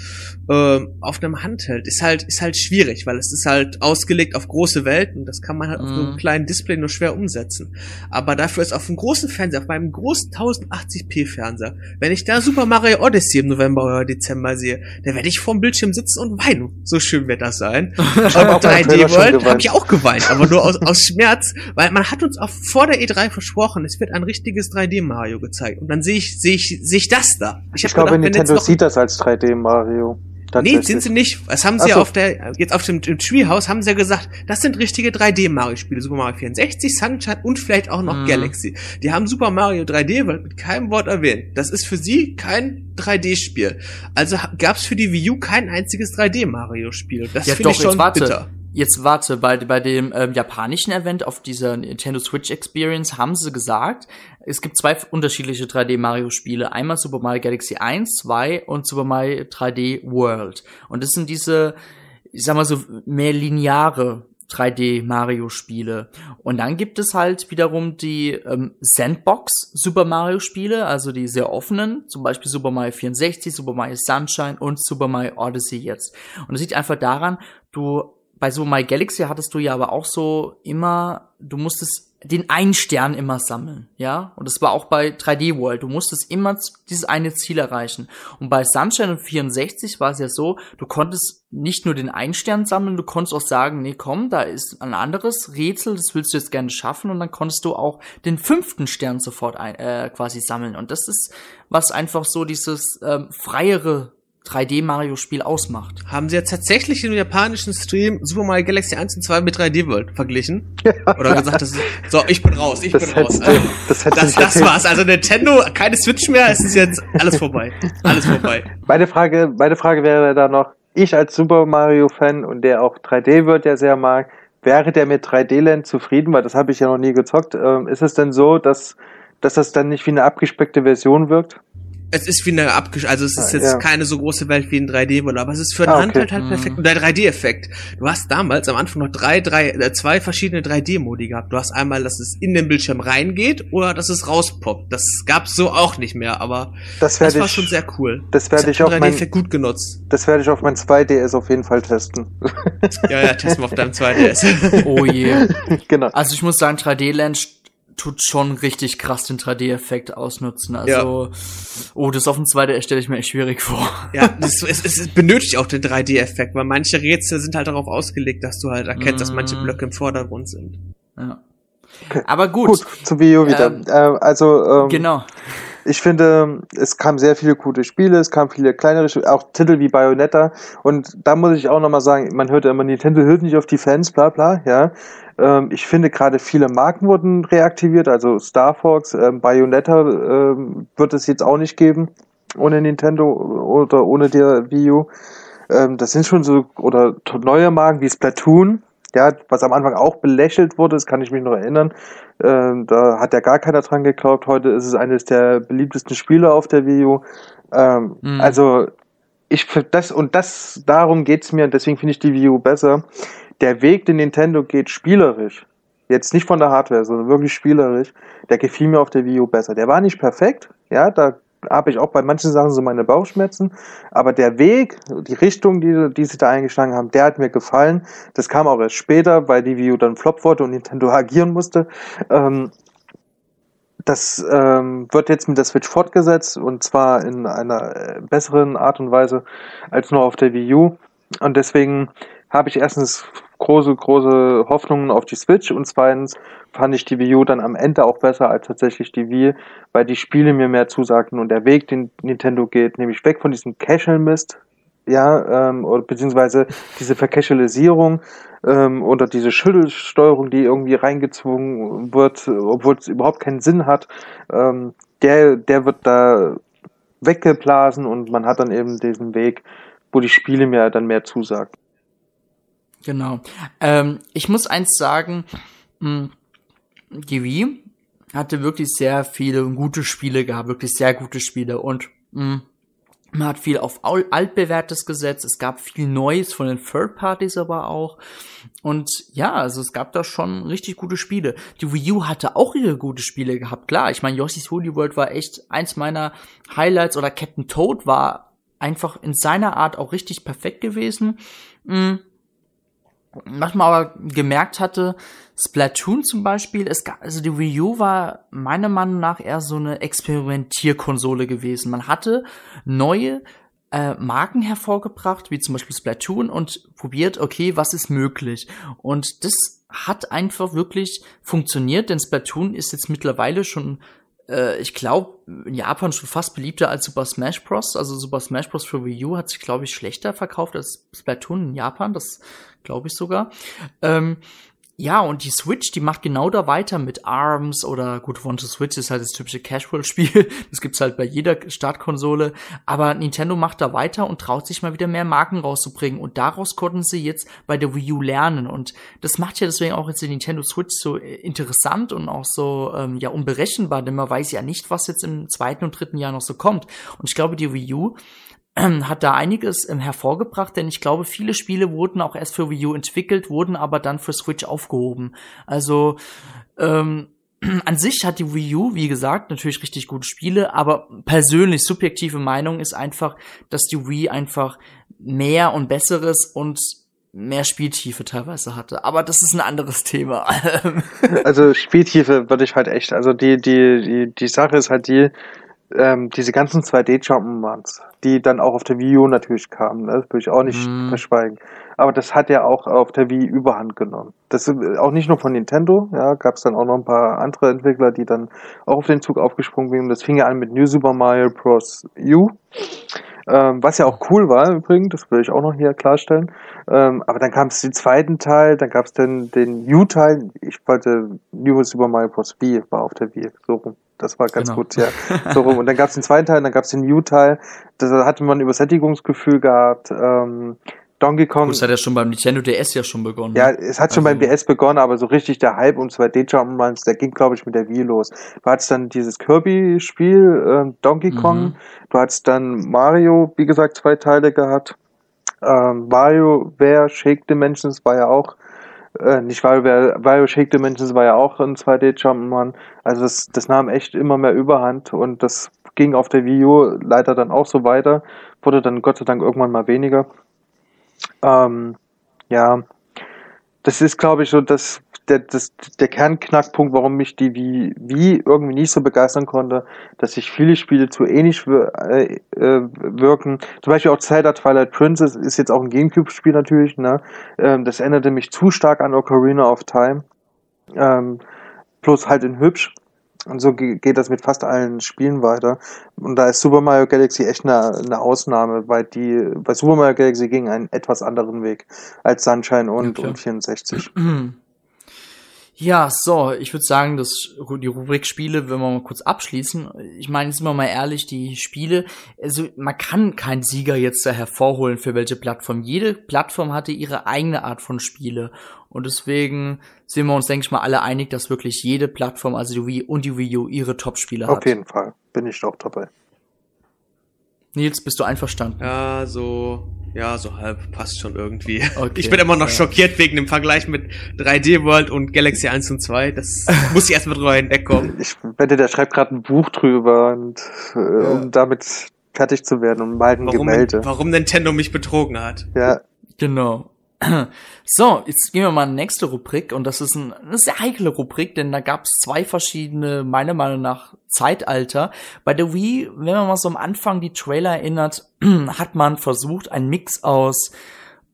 ähm, auf einem Handheld ist halt ist halt schwierig, weil es ist halt ausgelegt auf große Welten und das kann man halt auf so einem Mhm. kleinen Display nur schwer umsetzen. Aber dafür ist auf einem großen Fernseher, auf meinem großen 1080p Fernseher, wenn ich da Super Mario Odyssey im November oder Dezember sehe, dann werde ich vorm Bildschirm sitzen und weinen. So schön wird das sein. Ich habe auch beim Trailer 3D schon World geweint. habe ich auch geweint, aber nur aus, aus Schmerz, weil man hat uns auch vor der E3 versprochen, es wird ein richtiges 3D Mario gezeigt und dann sehe ich sehe ich sehe ich das da. Ich, hab glaube, gedacht, Nintendo sieht das als 3D Mario. Nee, sind sie nicht. Das haben sie ja auf der, jetzt auf dem, dem Treehouse haben sie ja gesagt, das sind richtige 3D-Mario-Spiele. Super Mario 64, Sunshine und vielleicht auch noch mhm. Galaxy. Die haben Super Mario 3D mit keinem Wort erwähnt. Das ist für sie kein 3D-Spiel. Also gab's für die Wii U kein einziges 3D-Mario-Spiel. Das ja, finde ich schon warte. bitter. Jetzt warte, bei, bei dem ähm, japanischen Event auf dieser Nintendo Switch Experience haben sie gesagt, es gibt zwei unterschiedliche 3D Mario Spiele. Einmal Super Mario Galaxy 1, 2 und Super Mario 3D World. Und das sind diese, ich sag mal so, mehr lineare 3D Mario Spiele. Und dann gibt es halt wiederum die ähm, Sandbox Super Mario Spiele, also die sehr offenen, zum Beispiel Super Mario 64, Super Mario Sunshine und Super Mario Odyssey jetzt. Und das liegt einfach daran, du bei so My Galaxy hattest du ja aber auch so immer, du musstest den einen Stern immer sammeln, ja? Und das war auch bei 3D World. Du musstest immer dieses eine Ziel erreichen. Und bei Sunshine und 64 war es ja so, du konntest nicht nur den einen Stern sammeln, du konntest auch sagen, nee, komm, da ist ein anderes Rätsel, das willst du jetzt gerne schaffen. Und dann konntest du auch den fünften Stern sofort ein, äh, quasi sammeln. Und das ist, was einfach so dieses ähm, freiere 3D-Mario-Spiel ausmacht. Haben sie jetzt tatsächlich im japanischen Stream Super Mario Galaxy 1 und 2 mit 3D World verglichen? Oder gesagt, das ist, so, ich bin raus, ich das bin raus. Du, das, das, das war's. Also Nintendo, keine Switch mehr, es ist jetzt alles vorbei. Alles vorbei. Meine Frage, meine Frage wäre da noch, ich als Super Mario-Fan und der auch 3D World ja sehr mag, wäre der mit 3D-Land zufrieden, weil das habe ich ja noch nie gezockt. Ähm, ist es denn so, dass, dass das dann nicht wie eine abgespeckte Version wirkt? Es ist wie eine abgesch also es ist ah, jetzt ja. keine so große Welt wie ein 3D-Modell, aber es ist für einen ah, okay. Handheld halt perfekt. Und der 3D-Effekt. Du hast damals am Anfang noch drei, drei, äh, zwei verschiedene 3D-Modi gehabt. Du hast einmal, dass es in den Bildschirm reingeht oder dass es rauspoppt. Das gab's so auch nicht mehr, aber das, das war ich, schon sehr cool. Das werde ich auf mein, gut genutzt. Das werde ich auf mein 2DS auf jeden Fall testen. ja, ja, testen wir auf deinem 2DS. oh je. Genau. Also ich muss sagen, 3D-Land tut schon richtig krass den 3D-Effekt ausnutzen. Also, ja. oh, das auf dem 2D stelle ich mir echt schwierig vor. Ja, das, es, es benötigt auch den 3D-Effekt, weil manche Rätsel sind halt darauf ausgelegt, dass du halt erkennst, mm. dass manche mm. Blöcke im Vordergrund sind. Ja. Okay. Aber gut. Gut, zu Wii U wieder. Ähm, äh, also, ähm, genau. Ich finde, es kamen sehr viele gute Spiele, es kamen viele kleinere Spiele, auch Titel wie Bayonetta. Und da muss ich auch nochmal sagen, man hört ja immer, Nintendo hört nicht auf die Fans, bla bla, ja. Ähm, ich finde gerade viele Marken wurden reaktiviert, also Star Fox, ähm, Bayonetta ähm, wird es jetzt auch nicht geben ohne Nintendo oder ohne der Wii U. Das sind schon so, oder neue Marken wie Splatoon, ja, was am Anfang auch belächelt wurde, das kann ich mich noch erinnern. Ähm, da hat ja gar keiner dran geglaubt. Heute ist es eines der beliebtesten Spiele auf der Wii U. Ähm, mhm. Also ich das und das darum geht's mir und deswegen finde ich die Wii U besser der Weg, den Nintendo geht, spielerisch, jetzt nicht von der Hardware, sondern wirklich spielerisch, der gefiel mir auf der Wii U besser. Der war nicht perfekt, ja, da habe ich auch bei manchen Sachen so meine Bauchschmerzen, aber der Weg, die Richtung, die, die sie da eingeschlagen haben, der hat mir gefallen. Das kam auch erst später, weil die Wii U dann flop wurde und Nintendo agieren musste. Ähm, das ähm, wird jetzt mit der Switch fortgesetzt und zwar in einer äh, besseren Art und Weise als nur auf der Wii U. Und deswegen habe ich erstens große, große Hoffnungen auf die Switch und zweitens fand ich die Wii U dann am Ende auch besser als tatsächlich die Wii, weil die Spiele mir mehr zusagten und der Weg, den Nintendo geht, nämlich weg von diesem Casual-Mist, ja, ähm, oder beziehungsweise diese Vercasualisierung ähm, oder diese Schüttelsteuerung, die irgendwie reingezwungen wird, obwohl es überhaupt keinen Sinn hat, ähm, der, der wird da weggeblasen und man hat dann eben diesen Weg, wo die Spiele mir dann mehr zusagten. Genau. Ähm, ich muss eins sagen, mh, die Wii hatte wirklich sehr viele gute Spiele gehabt, wirklich sehr gute Spiele und mh, hm, man hat viel auf altbewährtes gesetzt, es gab viel Neues von den Third Parties aber auch. Und ja, also es gab da schon richtig gute Spiele. Die Wii U hatte auch ihre gute Spiele gehabt, klar. Ich meine, Yoshi's Woolly World war echt eins meiner Highlights oder Captain Toad war einfach in seiner Art auch richtig perfekt gewesen. Mhm manchmal aber gemerkt hatte, Splatoon zum Beispiel, es gab, also die Wii U war meiner Meinung nach eher so eine Experimentierkonsole gewesen. Man hatte neue äh, Marken hervorgebracht, wie zum Beispiel Splatoon und probiert, okay, was ist möglich? Und das hat einfach wirklich funktioniert, denn Splatoon ist jetzt mittlerweile schon äh, ich glaube, in Japan schon fast beliebter als Super Smash Bros. Also Super Smash Bros. für Wii U hat sich, glaube ich, schlechter verkauft als Splatoon in Japan. Das glaube ich sogar. Ähm, ja, und die Switch, die macht genau da weiter mit ARMS oder gut, One to Switch ist halt das typische Casual-Spiel. Das gibt's halt bei jeder Startkonsole. Aber Nintendo macht da weiter und traut sich mal wieder mehr Marken rauszubringen. Und daraus konnten sie jetzt bei der Wii U lernen. Und das macht ja deswegen auch jetzt die Nintendo Switch so interessant und auch so ähm, ja unberechenbar, denn man weiß ja nicht, was jetzt im zweiten und dritten Jahr noch so kommt. Und ich glaube, die Wii U hat da einiges ähm, hervorgebracht, denn ich glaube, viele Spiele wurden auch erst für Wii U entwickelt, wurden aber dann für Switch aufgehoben. Also ähm, an sich hat die Wii U, wie gesagt, natürlich richtig gute Spiele, aber persönlich subjektive Meinung ist einfach, dass die Wii einfach mehr und besseres und mehr Spieltiefe teilweise hatte. Aber das ist ein anderes Thema. also Spieltiefe würde ich halt echt, also die, die, die, die Sache ist halt die, ähm, diese ganzen 2D-Jump'n'Runs, die dann auch auf der Wii U natürlich kamen, ne? das würde ich auch nicht mm. verschweigen. Aber das hat ja auch auf der Wii Überhand genommen. Das ist auch nicht nur von Nintendo, ja, gab es dann auch noch ein paar andere Entwickler, die dann auch auf den Zug aufgesprungen sind. Das fing ja an mit New Super Mario Bros. U. Ähm, was ja auch cool war übrigens, das will ich auch noch hier klarstellen. Ähm, aber dann kam es den zweiten Teil, dann gab es den, den U-Teil. Ich wollte New Super Mario Bros. B war auf der Wii, so rum. Das war ganz genau. gut, ja. So rum. Und dann gab es den zweiten Teil, dann gab es den New-Teil. Da hatte man Übersättigungsgefühl gehabt. Ähm, Donkey Kong. Das hat ja schon beim Nintendo DS ja schon begonnen. Ja, es hat schon also. beim DS begonnen, aber so richtig der Hype um 2D Jump'n'Runs, der ging, glaube ich, mit der Wii los. Du hattest dann dieses Kirby-Spiel, äh, Donkey Kong. Mhm. Du hattest dann Mario, wie gesagt, zwei Teile gehabt. Ähm, Mario, Wer Shake Dimensions war ja auch äh, nicht Wario Shake Dimensions war ja auch ein 2D Jump'n'Run. Also das, das nahm echt immer mehr Überhand und das ging auf der Wii U leider dann auch so weiter. Wurde dann Gott sei Dank irgendwann mal weniger. Ähm, ja, das ist, glaube ich, so das, der, das, der Kernknackpunkt, warum mich die wie, wie irgendwie nicht so begeistern konnte, dass sich viele Spiele zu ähnlich äh, äh, wirken. Zum Beispiel auch Zelda Twilight Princess ist jetzt auch ein Gamecube-Spiel natürlich, ne? Ähm, das erinnerte mich zu stark an Ocarina of Time. Ähm, plus halt in hübsch. Und so geht das mit fast allen Spielen weiter. Und da ist Super Mario Galaxy echt eine, eine Ausnahme, weil die, bei Super Mario Galaxy ging einen etwas anderen Weg als Sunshine und, ja, und 64. Ja, so, ich würde sagen, dass die Rubrik Spiele, wenn wir mal kurz abschließen. Ich meine, sind wir mal ehrlich, die Spiele, also man kann keinen Sieger jetzt da hervorholen für welche Plattform. Jede Plattform hatte ihre eigene Art von Spiele. Und deswegen sind wir uns, denke ich mal, alle einig, dass wirklich jede Plattform, also die Wii und die Wii U, ihre Top-Spiele hat. Auf jeden Fall, bin ich auch dabei. Nils, bist du einverstanden? Ja, so, ja, so halb passt schon irgendwie. Okay, ich bin immer noch ja. schockiert wegen dem Vergleich mit 3D World und Galaxy 1 und 2. Das muss ich erstmal drüber hinwegkommen. Ich wette, der schreibt gerade ein Buch drüber und äh, ja. um damit fertig zu werden und mal ein warum, Gemälde. Warum Nintendo mich betrogen hat. Ja. Genau. So, jetzt gehen wir mal in die nächste Rubrik und das ist ein, eine sehr heikle Rubrik, denn da gab es zwei verschiedene, meiner Meinung nach, Zeitalter. Bei der Wii, wenn man mal so am Anfang die Trailer erinnert, hat man versucht, einen Mix aus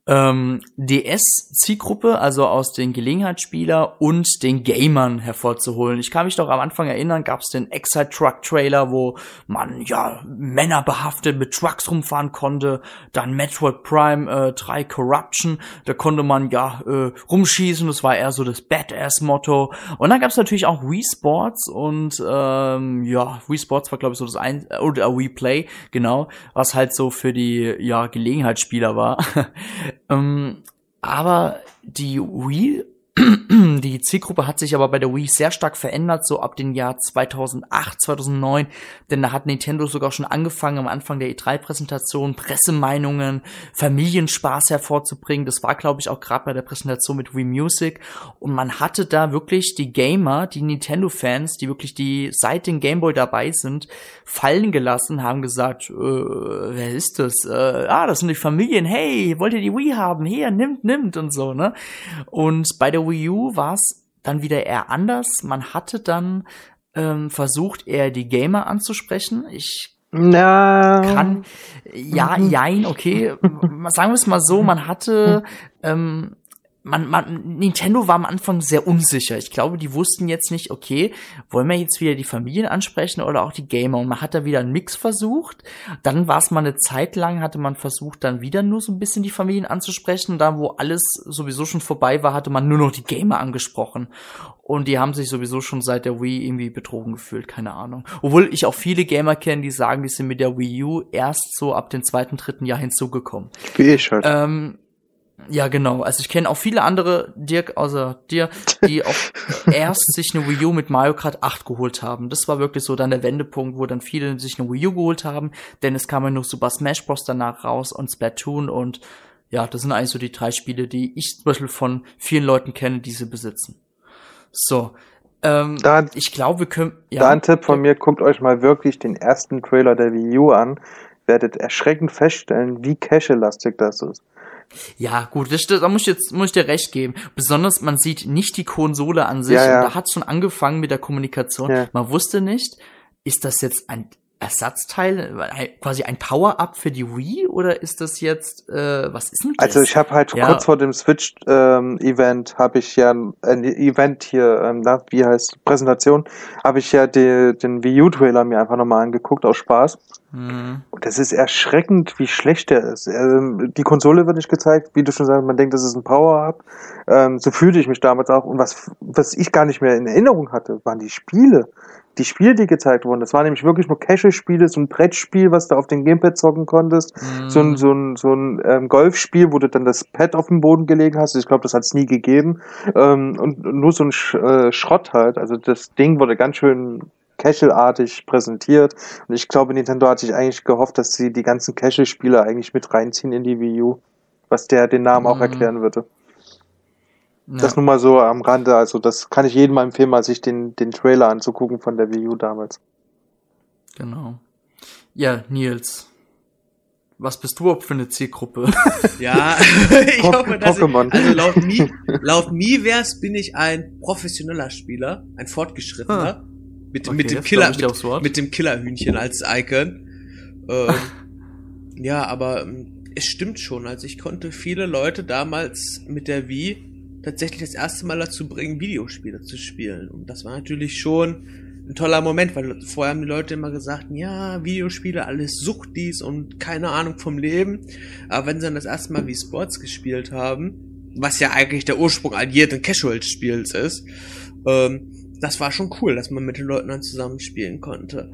ähm, DS-Zielgruppe, also aus den Gelegenheitsspieler und den Gamern hervorzuholen. Ich kann mich doch am Anfang erinnern, gab es den Excite Truck Trailer, wo man ja Männer behaftet mit Trucks rumfahren konnte. Dann Metroid Prime äh, 3 Corruption, da konnte man ja äh, rumschießen. Das war eher so das Badass-Motto. Und dann gab es natürlich auch Wii Sports und ähm, ja Wii Sports war glaube ich so das ein oder Wii Play genau, was halt so für die ja Gelegenheitsspieler war. Ähm, aber die Wii die Zielgruppe hat sich aber bei der Wii sehr stark verändert, so ab dem Jahr 2008, 2009, denn da hat Nintendo sogar schon angefangen, am Anfang der E3-Präsentation Pressemeinungen, Familienspaß hervorzubringen. Das war, glaube ich, auch gerade bei der Präsentation mit Wii Music. Und man hatte da wirklich die Gamer, die Nintendo-Fans, die wirklich die seit dem Gameboy dabei sind, fallen gelassen, haben gesagt, äh, wer ist das? Äh, ah, das sind die Familien. Hey, wollt ihr die Wii haben? Hier, nimmt, nimmt und so, ne? Und bei der Wii U war es dann wieder eher anders. Man hatte dann ähm, versucht, eher die Gamer anzusprechen. Ich na. kann, ja, jein, okay. Sagen wir es mal so, man hatte ähm, man, man, Nintendo war am Anfang sehr unsicher. Ich glaube, die wussten jetzt nicht, okay, wollen wir jetzt wieder die Familien ansprechen oder auch die Gamer? Und man hat da wieder einen Mix versucht. Dann war es mal eine Zeit lang, hatte man versucht, dann wieder nur so ein bisschen die Familien anzusprechen. Und da, wo alles sowieso schon vorbei war, hatte man nur noch die Gamer angesprochen. Und die haben sich sowieso schon seit der Wii irgendwie betrogen gefühlt, keine Ahnung. Obwohl ich auch viele Gamer kenne, die sagen, die sind mit der Wii U erst so ab dem zweiten, dritten Jahr hinzugekommen. Wie ich halt. Ähm, ja, genau. Also ich kenne auch viele andere, Dirk, außer dir, die auch erst sich eine Wii U mit Mario Kart 8 geholt haben. Das war wirklich so dann der Wendepunkt, wo dann viele sich eine Wii U geholt haben, denn es kam ja noch Super Smash Bros. danach raus und Splatoon und ja, das sind eigentlich so die drei Spiele, die ich zum Beispiel von vielen Leuten kenne, die sie besitzen. So. Ähm, Da- ich glaube, wir können. Ja, da ein Tipp von mir, guckt euch mal wirklich den ersten Trailer der Wii U an. Werdet erschreckend feststellen, wie cache-lastig das ist. Ja, gut, das, da muss ich jetzt muss ich dir recht geben. Besonders man sieht nicht die Konsole an sich Ja, ja. und da hat schon angefangen mit der Kommunikation. Ja. Man wusste nicht, ist das jetzt ein Ersatzteil, ein- quasi ein Power-up für die Wii oder ist das jetzt äh, was ist denn das? Also ich habe halt Ja. kurz vor dem Switch-Event habe ich ja ein ein Event hier, ähm, na, wie heißt Präsentation, habe ich ja die, den Wii U-Trailer mir einfach nochmal angeguckt aus Spaß. Hm, Und das ist erschreckend, wie schlecht der ist. Ähm, die Konsole wird nicht gezeigt, wie du schon sagst, man denkt, das ist ein Power-Up. Ähm, so fühlte ich mich damals auch. Und was, was ich gar nicht mehr in Erinnerung hatte, waren die Spiele. Die Spiele, die gezeigt wurden. Das waren nämlich wirklich nur Casual-Spiele, so ein Brettspiel, was du auf dem Gamepad zocken konntest. hm. So ein, so ein, so ein ähm, Golfspiel, wo du dann das Pad auf dem Boden gelegen hast. Ich glaube, das hat es nie gegeben. Ähm, und nur so ein Sch äh, Schrott halt. Also das Ding wurde ganz schön casual-artig präsentiert. Und ich glaube, Nintendo hat sich eigentlich gehofft, dass sie die ganzen Casual-Spiele eigentlich mit reinziehen in die Wii U. Was der den Namen auch Mhm. erklären würde. Ja. Das nur mal so am Rande. Also das kann ich jedem mal empfehlen, mal sich den, den Trailer anzugucken von der Wii U damals. Genau. Ja, Nils. Was bist du für eine Zielgruppe? Ja, ich Po- hoffe, dass Pokémon. ich, also laut Mi, laut Miiverse bin ich ein professioneller Spieler, ein fortgeschrittener, mit, Okay, mit dem Killer, mit, mit dem Killerhühnchen als Icon. Ähm, ja, aber ähm, es stimmt schon. Also ich konnte viele Leute damals mit der Wii tatsächlich das erste Mal dazu bringen, Videospiele zu spielen. Und das war natürlich schon ein toller Moment, weil vorher haben die Leute immer gesagt, ja, Videospiele, alles Suchtis und keine Ahnung vom Leben. Aber wenn sie dann das erste Mal wie Sports gespielt haben, was ja eigentlich der Ursprung all jeden Casual-Spiels ist, ähm, das war schon cool, dass man mit den Leuten dann zusammen spielen konnte.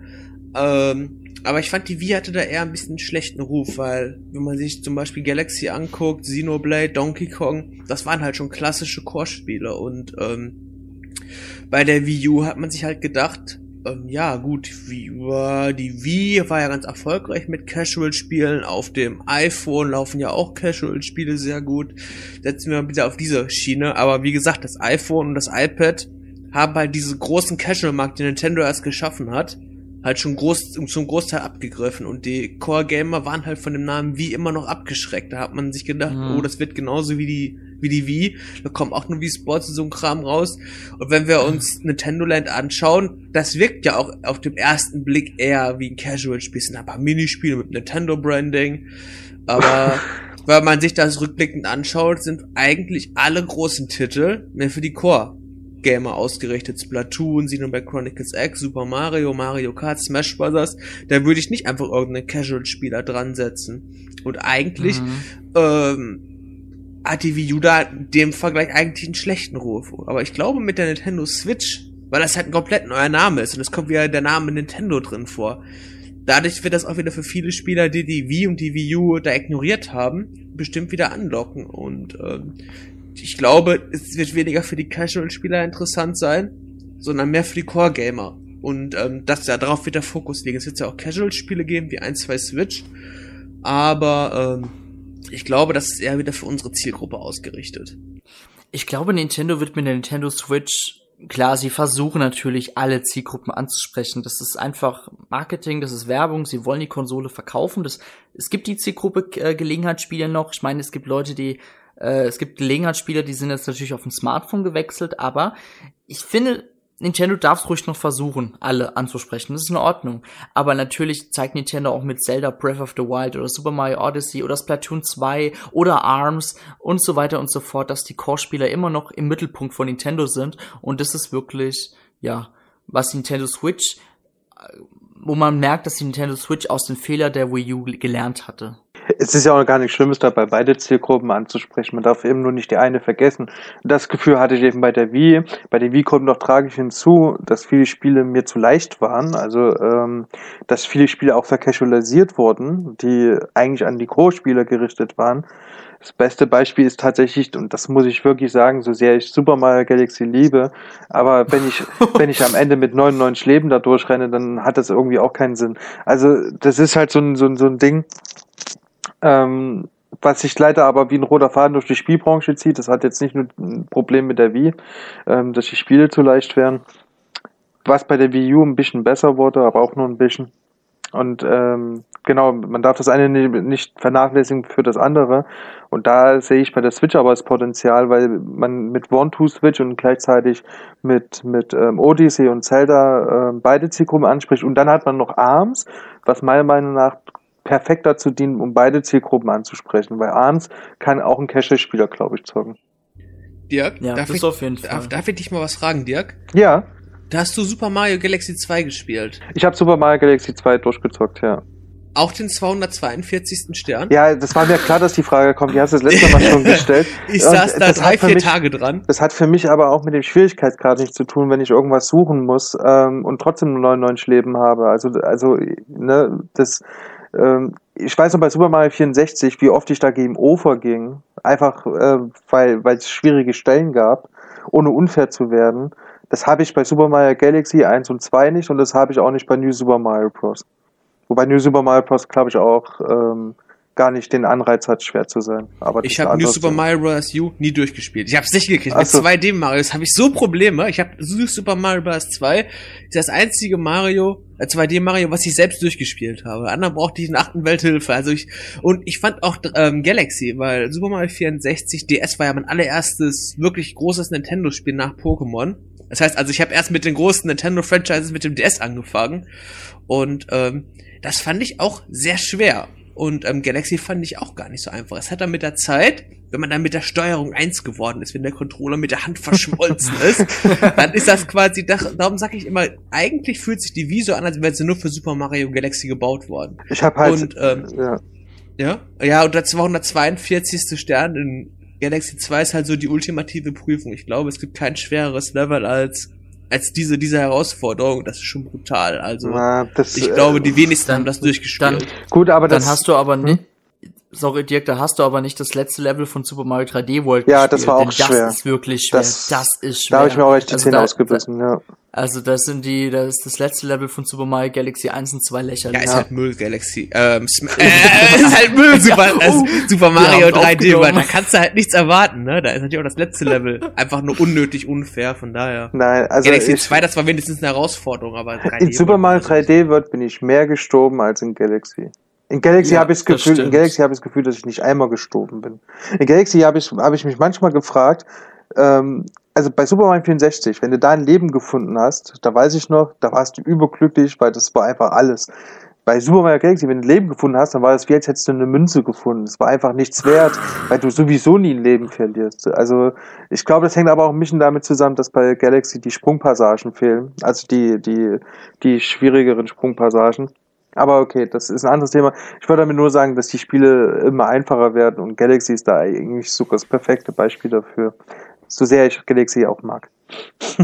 Ähm, aber ich fand, die Wii hatte da eher ein bisschen schlechten Ruf, weil, wenn man sich zum Beispiel Galaxy anguckt, Xenoblade, Donkey Kong, das waren halt schon klassische Core-Spiele und ähm, bei der Wii U hat man sich halt gedacht, ähm, ja gut, war- die Wii war ja ganz erfolgreich mit Casual-Spielen, auf dem iPhone laufen ja auch Casual-Spiele sehr gut, setzen wir mal wieder auf diese Schiene, aber wie gesagt, das iPhone und das iPad haben halt diese großen Casual-Markt, den Nintendo erst geschaffen hat, halt schon groß, zum Großteil abgegriffen und die Core-Gamer waren halt von dem Namen Wii immer noch abgeschreckt. Da hat man sich gedacht, Mhm. oh, das wird genauso wie die, wie die Wii. Da kommen auch nur Wii Sports und so ein Kram raus. Und wenn wir uns Nintendo Land anschauen, das wirkt ja auch auf dem ersten Blick eher wie ein Casual-Spiel. Es sind ein paar Minispiele mit Nintendo-Branding. Aber wenn man sich das rückblickend anschaut, sind eigentlich alle großen Titel mehr für die Core. Gamer ausgerichtet. Splatoon, Xenoblade Chronicles X, Super Mario, Mario Kart, Smash Bros. Da würde ich nicht einfach irgendeinen Casual-Spieler dran setzen. Und eigentlich Mhm. ähm, hat die Wii U da dem Vergleich eigentlich einen schlechten Ruf. Aber ich glaube mit der Nintendo Switch, weil das halt ein komplett neuer Name ist und es kommt wieder der Name Nintendo drin vor. Dadurch wird das auch wieder für viele Spieler, die die Wii und die Wii U da ignoriert haben, bestimmt wieder anlocken. Und ähm, ich glaube, es wird weniger für die Casual-Spieler interessant sein, sondern mehr für die Core-Gamer. Und ähm, das ja darauf wird der Fokus liegen. Es wird ja auch Casual-Spiele geben, wie 1, 2 Switch. Aber ähm, ich glaube, das ist eher wieder für unsere Zielgruppe ausgerichtet. Ich glaube, Nintendo wird mit der Nintendo Switch, klar, sie versuchen natürlich alle Zielgruppen anzusprechen. Das ist einfach Marketing, das ist Werbung, sie wollen die Konsole verkaufen. Das, es gibt die Zielgruppe äh, Gelegenheitsspieler noch. Ich meine, es gibt Leute, die, äh, es gibt Gelegenheitsspieler, die sind jetzt natürlich auf ein Smartphone gewechselt, aber ich finde, Nintendo darf es ruhig noch versuchen, alle anzusprechen. Das ist in Ordnung. Aber natürlich zeigt Nintendo auch mit Zelda Breath of the Wild oder Super Mario Odyssey oder Splatoon 2 oder ARMS und so weiter und so fort, dass die Core-Spieler immer noch im Mittelpunkt von Nintendo sind. Und das ist wirklich, ja, was Nintendo Switch, äh, wo man merkt, dass die Nintendo Switch aus den Fehlern der Wii U gelernt hatte. Es ist ja auch gar nicht Schlimmes dabei, beide Zielgruppen anzusprechen. Man darf eben nur nicht die eine vergessen. Das Gefühl hatte ich eben bei der Wii. Bei der Wii kommt noch tragisch hinzu, dass viele Spiele mir zu leicht waren. Also, ähm, dass viele Spiele auch vercasualisiert wurden, die eigentlich an die Großspieler gerichtet waren. Das beste Beispiel ist tatsächlich, und das muss ich wirklich sagen, so sehr ich Super Mario Galaxy liebe, aber wenn ich, wenn ich am Ende mit 99 Leben da durchrenne, dann hat das irgendwie auch keinen Sinn. Also, das ist halt so ein, so ein, so ein Ding, ähm, was sich leider aber wie ein roter Faden durch die Spielbranche zieht. Das hat jetzt nicht nur ein Problem mit der Wii, ähm, dass die Spiele zu leicht wären. Was bei der Wii U ein bisschen besser wurde, aber auch nur ein bisschen. Und ähm, genau, man darf das eine nicht vernachlässigen für das andere. Und da sehe ich bei der Switch aber das Potenzial, weil man mit One-Two-Switch und gleichzeitig mit, mit ähm, Odyssey und Zelda äh, beide Zielgruppen anspricht. Und dann hat man noch ARMS, was meiner Meinung nach perfekt dazu dienen, um beide Zielgruppen anzusprechen, weil ARMS kann auch ein Casual-Spieler, glaube ich, zocken. Dirk, Ja, darf, das ich, auf jeden Fall. darf, darf ich dich mal was fragen, Dirk? Ja, Da hast du Super Mario Galaxy 2 gespielt. ich habe Super Mario Galaxy 2 durchgezockt, ja. Auch den 242. Stern? Ja, das war mir klar, dass die Frage kommt. Die hast du das letzte Mal schon gestellt. Ich Und saß da das drei, hat für vier mich- Tage dran. Das hat für mich aber auch mit dem Schwierigkeitsgrad nichts zu tun, wenn ich irgendwas suchen muss ähm, und trotzdem nur 99 Leben habe. Also, also ne, das, ähm, ich weiß noch bei Super Mario 64, wie oft ich da gegen Over ging, einfach äh, weil weil es schwierige Stellen gab, ohne unfair zu werden. Das habe ich bei Super Mario Galaxy 1 und 2 nicht und das habe ich auch nicht bei New Super Mario Bros. Wobei New Super Mario Bros. glaube ich auch ähm, gar nicht den Anreiz hat, schwer zu sein. Aber das Ich habe New Super. Mario Bros. U nie durchgespielt. Ich habe es nicht gekriegt. Mit so. 2D Marios habe ich so Probleme. Ich habe New Super Mario Bros. 2 ist das einzige Mario, äh, 2D Mario, was ich selbst durchgespielt habe. Anderen brauchte ich in achten Welt Hilfe. Also ich und ich fand auch ähm, Galaxy, weil Super Mario 64 DS war ja mein allererstes wirklich großes Nintendo Spiel nach Pokémon. Das heißt, also ich habe erst mit den großen Nintendo Franchises mit dem DS angefangen und ähm, das fand ich auch sehr schwer. Und ähm, Galaxy fand ich auch gar nicht so einfach. Es hat dann mit der Zeit, wenn man dann mit der Steuerung eins geworden ist, wenn der Controller mit der Hand verschmolzen ist, dann ist das quasi, da- darum sage ich immer, eigentlich fühlt sich die Wii so an, als wäre sie nur für Super Mario Galaxy gebaut worden. Ich habe halt Und, ähm, ja. Ja, ja, und der 242. Stern in Galaxy 2 ist halt so die ultimative Prüfung. Ich glaube, es gibt kein schwereres Level als als diese diese Herausforderung. Das ist schon brutal. Also Na, das, ich äh, glaube, die wenigsten dann- haben das durchgespielt. dann- Gut, aber Dann das, hast du aber Hm? Sorry Dirk, da hast du aber nicht das letzte Level von Super Mario 3D World Ja, gespielt, das war auch denn schwer. Das ist wirklich schwer. Das- Das, ist schwer. da habe ich mir auch echt die Also Zähne da- ausgebissen, ja. Also das sind die, das ist das letzte Level von Super Mario Galaxy 1 und 2 Ja, lächerlich. ist halt Müll Galaxy. Ähm, Sm äh, ist halt Müll Super, Ja, oh. Super Mario Wir haben's 3D, weil da kannst du halt nichts erwarten, ne? Da ist natürlich auch das letzte Level einfach nur unnötig unfair, von daher. Nein, also Galaxy ich, 2, das war wenigstens eine Herausforderung, aber 3D in Super Mario war- 3D World bin ich mehr gestorben als in Galaxy. In Galaxy Ja, habe ich das das Gefühl, in. Galaxy habe ich das Gefühl, dass ich nicht einmal gestorben bin. In Galaxy habe ich, habe ich mich manchmal gefragt, ähm, also bei Super Mario 64, wenn du da ein Leben gefunden hast, da weiß ich noch, da warst du überglücklich, weil das war einfach alles. Bei Super Mario Galaxy, wenn du ein Leben gefunden hast, dann war das wie als hättest du eine Münze gefunden. Es war einfach nichts wert, weil du sowieso nie ein Leben verlierst. Also ich glaube, das hängt aber auch ein bisschen damit zusammen, dass bei Galaxy die Sprungpassagen fehlen. Also die, die, die schwierigeren Sprungpassagen. Aber okay, das ist ein anderes Thema. Ich würde damit nur sagen, dass die Spiele immer einfacher werden und Galaxy ist da eigentlich sogar das perfekte Beispiel dafür. So sehr ich Galaxy auch mag.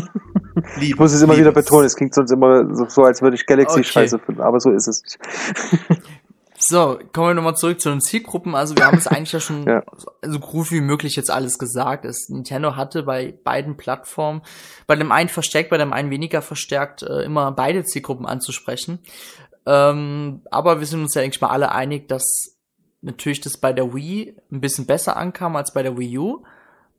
Lieb, Ich muss es immer lieb wieder betonen, es klingt sonst immer so, so als würde ich Galaxy Okay. scheiße finden, aber so ist es nicht. So, kommen wir nochmal zurück zu den Zielgruppen. Also wir haben es eigentlich ja schon Ja. so grob wie möglich jetzt alles gesagt. Es, Nintendo hatte bei beiden Plattformen, bei dem einen verstärkt, bei dem einen weniger verstärkt, äh, immer beide Zielgruppen anzusprechen. Ähm, aber wir sind uns ja eigentlich mal alle einig, dass natürlich das bei der Wii ein bisschen besser ankam als bei der Wii U.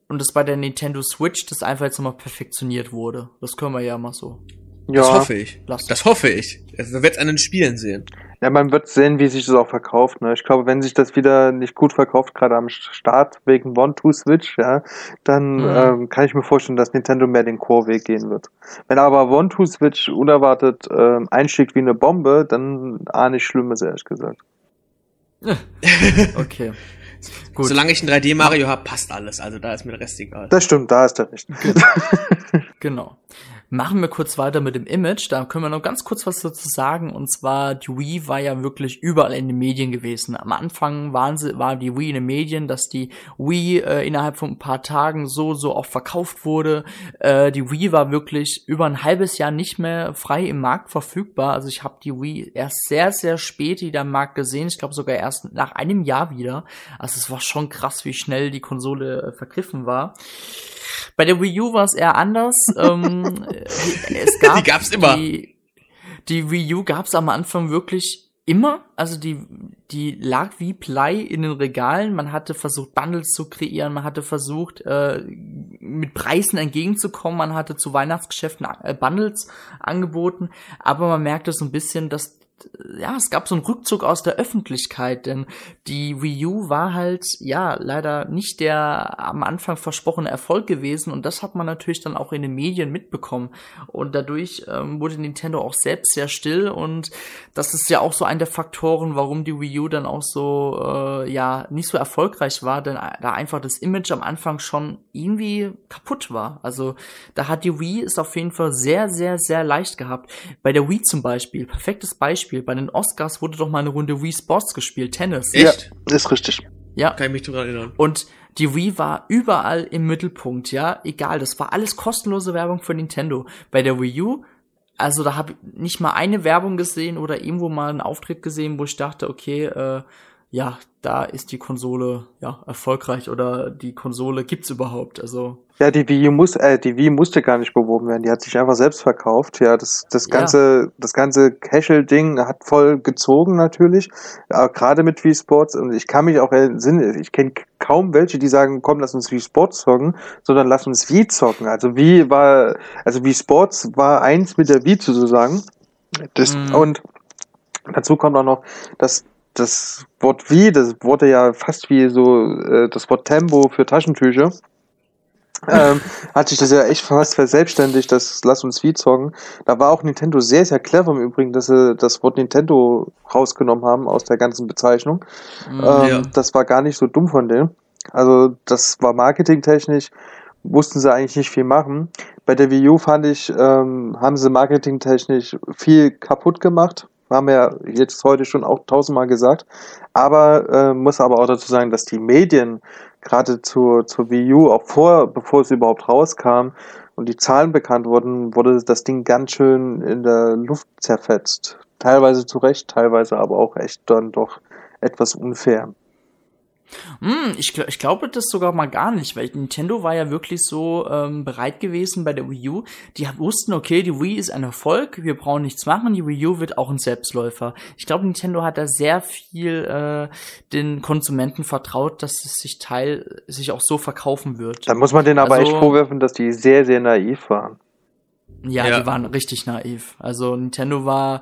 Und das bei der Nintendo Switch das einfach jetzt nochmal perfektioniert wurde. Das können wir ja mal so Ja, Das hoffe ich. lassen. Das hoffe ich. Also, wir werden es an den Spielen sehen. Ja, man wird sehen, wie sich das auch verkauft. Ne? Ich glaube, wenn sich das wieder nicht gut verkauft, gerade am Start wegen One-Two-Switch, ja, dann Mhm. ähm, kann ich mir vorstellen, dass Nintendo mehr den Core-Weg gehen wird. Wenn aber One-Two-Switch unerwartet ähm, einschlägt wie eine Bombe, dann ahne ich Schlimmes, ehrlich gesagt. Okay. Gut. Solange ich ein 3D Mario habe, passt alles. Also da ist mir der Rest egal. Das stimmt, da ist er recht. Genau. Machen wir kurz weiter mit dem Image. Da können wir noch ganz kurz was dazu sagen. Und zwar, die Wii war ja wirklich überall in den Medien gewesen. Am Anfang waren sie, war die Wii in den Medien, dass die Wii äh, innerhalb von ein paar Tagen so, so auch verkauft wurde. Äh, die Wii war wirklich über ein halbes Jahr nicht mehr frei im Markt verfügbar. Also ich habe die Wii erst sehr, sehr spät wieder im Markt gesehen. Ich glaube sogar erst nach einem Jahr wieder. Also es war schon krass, wie schnell die Konsole äh, vergriffen war. Bei der Wii U war es eher anders. ähm, äh, es gab Die gab's immer. Die, die Wii U gab's am Anfang wirklich immer. Also die, die lag wie Blei in den Regalen. Man hatte versucht, Bundles zu kreieren. Man hatte versucht, äh, mit Preisen entgegenzukommen. Man hatte zu Weihnachtsgeschäften äh, Bundles angeboten. Aber man merkte so ein bisschen, dass ja, es gab so einen Rückzug aus der Öffentlichkeit, denn die Wii U war halt, ja, leider nicht der am Anfang versprochene Erfolg gewesen und das hat man natürlich dann auch in den Medien mitbekommen und dadurch ähm, wurde Nintendo auch selbst sehr still und das ist ja auch so ein der Faktoren, warum die Wii U dann auch so, äh, ja, nicht so erfolgreich war, denn da einfach das Image am Anfang schon irgendwie kaputt war. Also da hat die Wii es auf jeden Fall sehr, sehr, sehr leicht gehabt. Bei der Wii zum Beispiel, perfektes Beispiel, bei den Oscars wurde doch mal eine Runde Wii Sports gespielt, Tennis. Echt? Ja, ist richtig. Ja. Kann ich mich daran erinnern. Und die Wii war überall im Mittelpunkt, ja, egal, das war alles kostenlose Werbung für Nintendo. Bei der Wii U, also da habe ich nicht mal eine Werbung gesehen oder irgendwo mal einen Auftritt gesehen, wo ich dachte, okay, äh, ja, da ist die Konsole ja erfolgreich oder die Konsole gibt's überhaupt. Also Ja, die Wii U muss, äh, die Wii musste gar nicht beworben werden. Die hat sich einfach selbst verkauft. Ja, das, das Ja. ganze, das ganze Casual-Ding hat voll gezogen natürlich. Aber gerade mit Wii Sports. Und ich kann mich auch entsinnen, ich kenne kaum welche, die sagen, komm, lass uns Wii Sports zocken, sondern lass uns Wii zocken. Also Wii war, also Wii Sports war eins mit der Wii sozusagen. Das, Mhm. Und dazu kommt auch noch, dass das Wort Wii, das wurde ja fast wie so äh, das Wort Tempo für Taschentücher ähm, hat sich das ja echt fast verselbstständigt, das Lass uns Wii zocken. Da war auch Nintendo sehr, sehr clever im Übrigen, dass sie das Wort Nintendo rausgenommen haben aus der ganzen Bezeichnung. mm, Ähm, Ja. Das war gar nicht so dumm von denen. Also das war marketingtechnisch, mussten sie eigentlich nicht viel machen. Bei der Wii U fand ich, ähm, haben sie marketingtechnisch viel kaputt gemacht. Haben wir ja jetzt heute schon auch tausendmal gesagt. Aber äh, muss aber auch dazu sagen, dass die Medien gerade zur, zur Wii U, auch vor, bevor es überhaupt rauskam und die Zahlen bekannt wurden, wurde das Ding ganz schön in der Luft zerfetzt. Teilweise zu Recht, teilweise aber auch echt dann doch etwas unfair. Hm, ich, ich glaube das sogar mal gar nicht, weil Nintendo war ja wirklich so ähm, bereit gewesen bei der Wii U. Die wussten, okay, die Wii ist ein Erfolg, wir brauchen nichts machen, die Wii U wird auch ein Selbstläufer. Ich glaube, Nintendo hat da sehr viel äh, den Konsumenten vertraut, dass es sich Teil sich auch so verkaufen wird. Da muss man denen aber Also- echt vorwerfen, dass die sehr, sehr naiv waren. Ja, Ja. die waren richtig naiv. Also Nintendo war,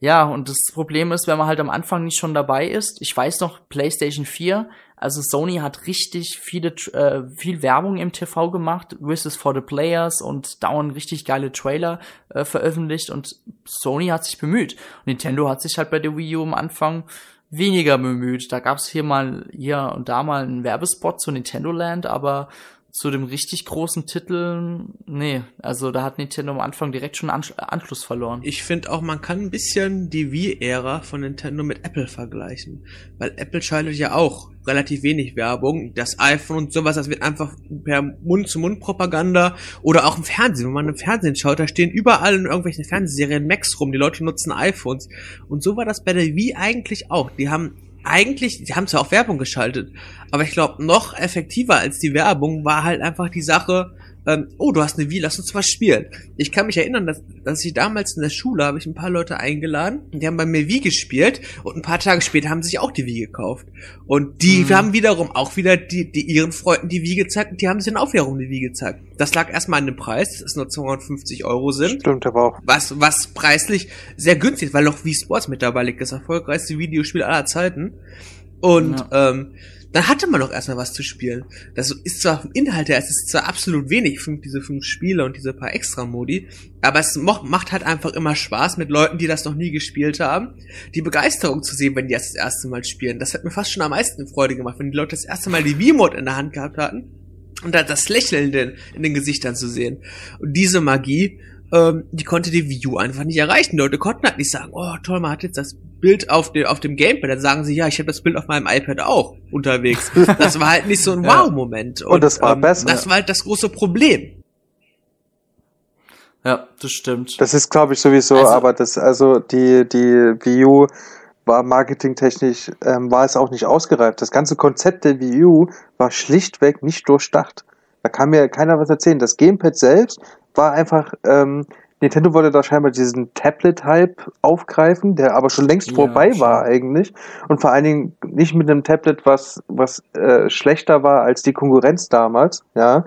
ja, und das Problem ist, wenn man halt am Anfang nicht schon dabei ist, ich weiß noch, PlayStation 4, also Sony hat richtig viele, äh, viel Werbung im TV gemacht, Wishes for the Players und dauernd richtig geile Trailer äh, veröffentlicht und Sony hat sich bemüht. Nintendo hat sich halt bei der Wii U am Anfang weniger bemüht. Da gab's hier mal, hier und da mal einen Werbespot zu Nintendo Land, aber zu dem richtig großen Titel, nee, also da hat Nintendo am Anfang direkt schon Ansch Anschluss verloren. Ich finde auch, man kann ein bisschen die Wii-Ära von Nintendo mit Apple vergleichen. Weil Apple schaltet ja auch relativ wenig Werbung. Das iPhone und sowas, das wird einfach per Mund-zu-Mund-Propaganda oder auch im Fernsehen. Wenn man im Fernsehen schaut, da stehen überall in irgendwelchen Fernsehserien Macs rum. Die Leute nutzen iPhones. Und so war das bei der Wii eigentlich auch. Die haben eigentlich, die haben zwar auch Werbung geschaltet, aber ich glaube, noch effektiver als die Werbung war halt einfach die Sache, ähm, oh, du hast eine Wii, lass uns was spielen. Ich kann mich erinnern, dass, dass ich damals in der Schule habe ich ein paar Leute eingeladen, die haben bei mir Wii gespielt und ein paar Tage später haben sie sich auch die Wii gekauft. Und die mhm. haben wiederum auch wieder die, die ihren Freunden die Wii gezeigt und die haben sich dann auch wiederum die Wii gezeigt. Das lag erstmal an dem Preis, das nur 250 Euro sind. Stimmt aber auch. Was, was preislich sehr günstig ist, weil auch Wii Sports mittlerweile das erfolgreichste Videospiel aller Zeiten. Und ja. ähm, dann hatte man doch erstmal was zu spielen. Das ist zwar vom Inhalt her, es ist zwar absolut wenig, fünf, diese fünf Spiele und diese paar Extra-Modi, aber es macht halt einfach immer Spaß mit Leuten, die das noch nie gespielt haben, die Begeisterung zu sehen, wenn die das das erste Mal spielen. Das hat mir fast schon am meisten Freude gemacht, wenn die Leute das erste Mal die V-Mode in der Hand gehabt hatten und da das Lächeln in den, in den Gesichtern zu sehen. Und diese Magie, ähm, die konnte die Wii U einfach nicht erreichen. Die Leute konnten halt nicht sagen, oh toll, man hat jetzt das Bild auf, dem auf dem Gamepad, dann sagen sie, ja, ich habe das Bild auf meinem iPad auch unterwegs. Das war halt nicht so ein Wow-Moment. Und, und, das war ähm, besser. Das war halt das große Problem. Ja, das stimmt. Das ist, glaube ich, sowieso, also, aber das, also die, die Wii U war marketingtechnisch, ähm, war es auch nicht ausgereift. Das ganze Konzept der Wii U war schlichtweg nicht durchdacht. Da kann mir keiner was erzählen. Das Gamepad selbst war einfach, ähm, Nintendo wollte da scheinbar diesen Tablet-Hype aufgreifen, der aber schon längst ja, vorbei schon. war eigentlich. Und vor allen Dingen nicht mit einem Tablet, was, was äh, schlechter war als die Konkurrenz damals. Ja,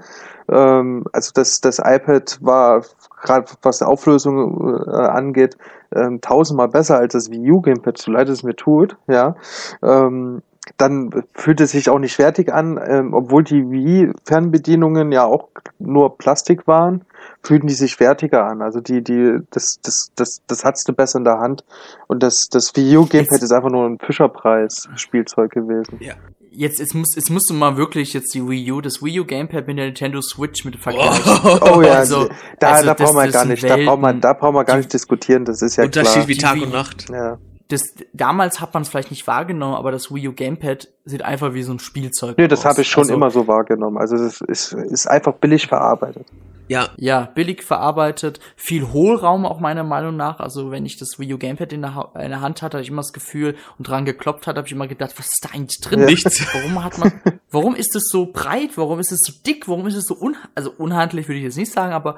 ähm, Also das, das iPad war gerade was die Auflösung äh, angeht, ähm, tausendmal besser als das Wii U Gamepad, so leid es mir tut. Ja, ähm, dann fühlt es sich auch nicht fertig an, ähm, obwohl die Wii-Fernbedienungen ja auch nur Plastik waren, fühlten die sich fertiger an. Also die, die, das, das, das, das hattest du besser in der Hand. Und das, das Wii U Gamepad ist einfach nur ein Fischerpreis-Spielzeug gewesen. Ja. Jetzt, jetzt muss, jetzt musst du mal wirklich jetzt die Wii U, das Wii U Gamepad mit der Nintendo Switch mit vergleichen. Oh, oh ja, also, da, also da brauchen wir gar nicht, da brauchen wir, da brauchen wir gar nicht diskutieren, das ist ja Unterschied klar. wie Tag und Nacht. Ja das, damals hat man es vielleicht nicht wahrgenommen, aber das Wii U Gamepad sieht einfach wie so ein Spielzeug Nee, das habe ich schon also, immer so wahrgenommen. Also es ist, ist einfach billig verarbeitet. Ja. Ja, billig verarbeitet, viel Hohlraum auch meiner Meinung nach. Also wenn ich das Wii U Gamepad in der, ha in der Hand hatte, hatte ich immer das Gefühl und dran geklopft hat, habe ich immer gedacht, was ist da eigentlich drin? Ja. Nichts. Warum hat man, warum ist es so breit? Warum ist es so dick? Warum ist es so un, also unhandlich würde ich jetzt nicht sagen, aber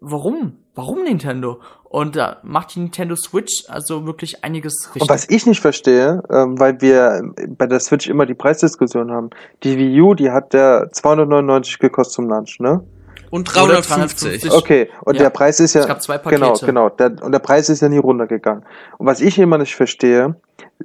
warum? Warum Nintendo? Und da macht die Nintendo Switch also wirklich einiges richtig. Und was ich nicht verstehe, ähm, weil wir bei der Switch immer die Preisdiskussion haben, die Wii U, die hat der 299 gekostet zum Lunch, ne? Und 350. Okay, und ja. der Preis ist ja. Es gab zwei Pakete. Genau, genau. Der, und der Preis ist ja nie runtergegangen. Und was ich immer nicht verstehe,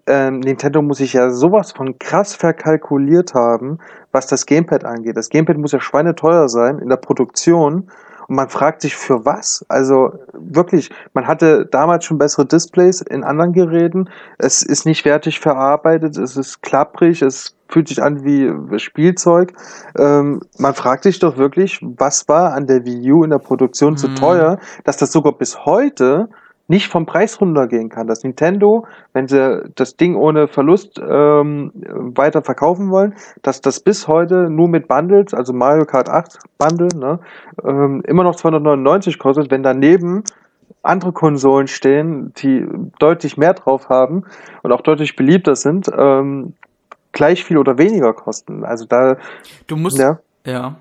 ähm, Nintendo muss sich ja sowas von krass verkalkuliert haben, was das Gamepad angeht. Das Gamepad muss ja schweineteuer sein in der Produktion und man fragt sich, für was? Also wirklich, man hatte damals schon bessere Displays in anderen Geräten. Es ist nicht fertig verarbeitet, es ist klapprig, es fühlt sich an wie Spielzeug. Ähm, man fragt sich doch wirklich, was war an der Wii U in der Produktion mhm. zu teuer, dass das sogar bis heute nicht vom Preis runtergehen kann. Das Nintendo, wenn sie das Ding ohne Verlust ähm, weiter verkaufen wollen, dass das bis heute nur mit Bundles, also Mario Kart 8 Bundle, ne, ähm, immer noch 299 kostet, wenn daneben andere Konsolen stehen, die deutlich mehr drauf haben und auch deutlich beliebter sind, ähm, gleich viel oder weniger kosten. Also da. Du musst. Ja. ja.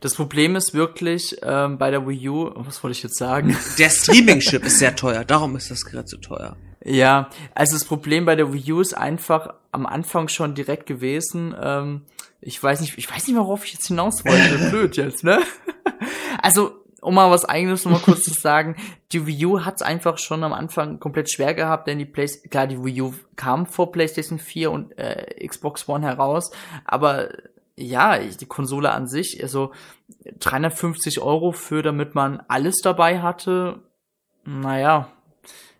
Das Problem ist wirklich ähm, bei der Wii U, was wollte ich jetzt sagen? Der Streaming-Chip ist sehr teuer, darum ist das Gerät so teuer. Ja, also das Problem bei der Wii U ist einfach am Anfang schon direkt gewesen. Ähm, ich weiß nicht, ich weiß nicht, worauf ich jetzt hinaus wollte. Blöd jetzt, ne? Also um mal was eigenes noch mal kurz zu sagen, die Wii U hat es einfach schon am Anfang komplett schwer gehabt, denn die Play klar, die Wii U kam vor PlayStation 4 und äh, Xbox One heraus, aber ja, die Konsole an sich, also 350 Euro für, damit man alles dabei hatte, naja,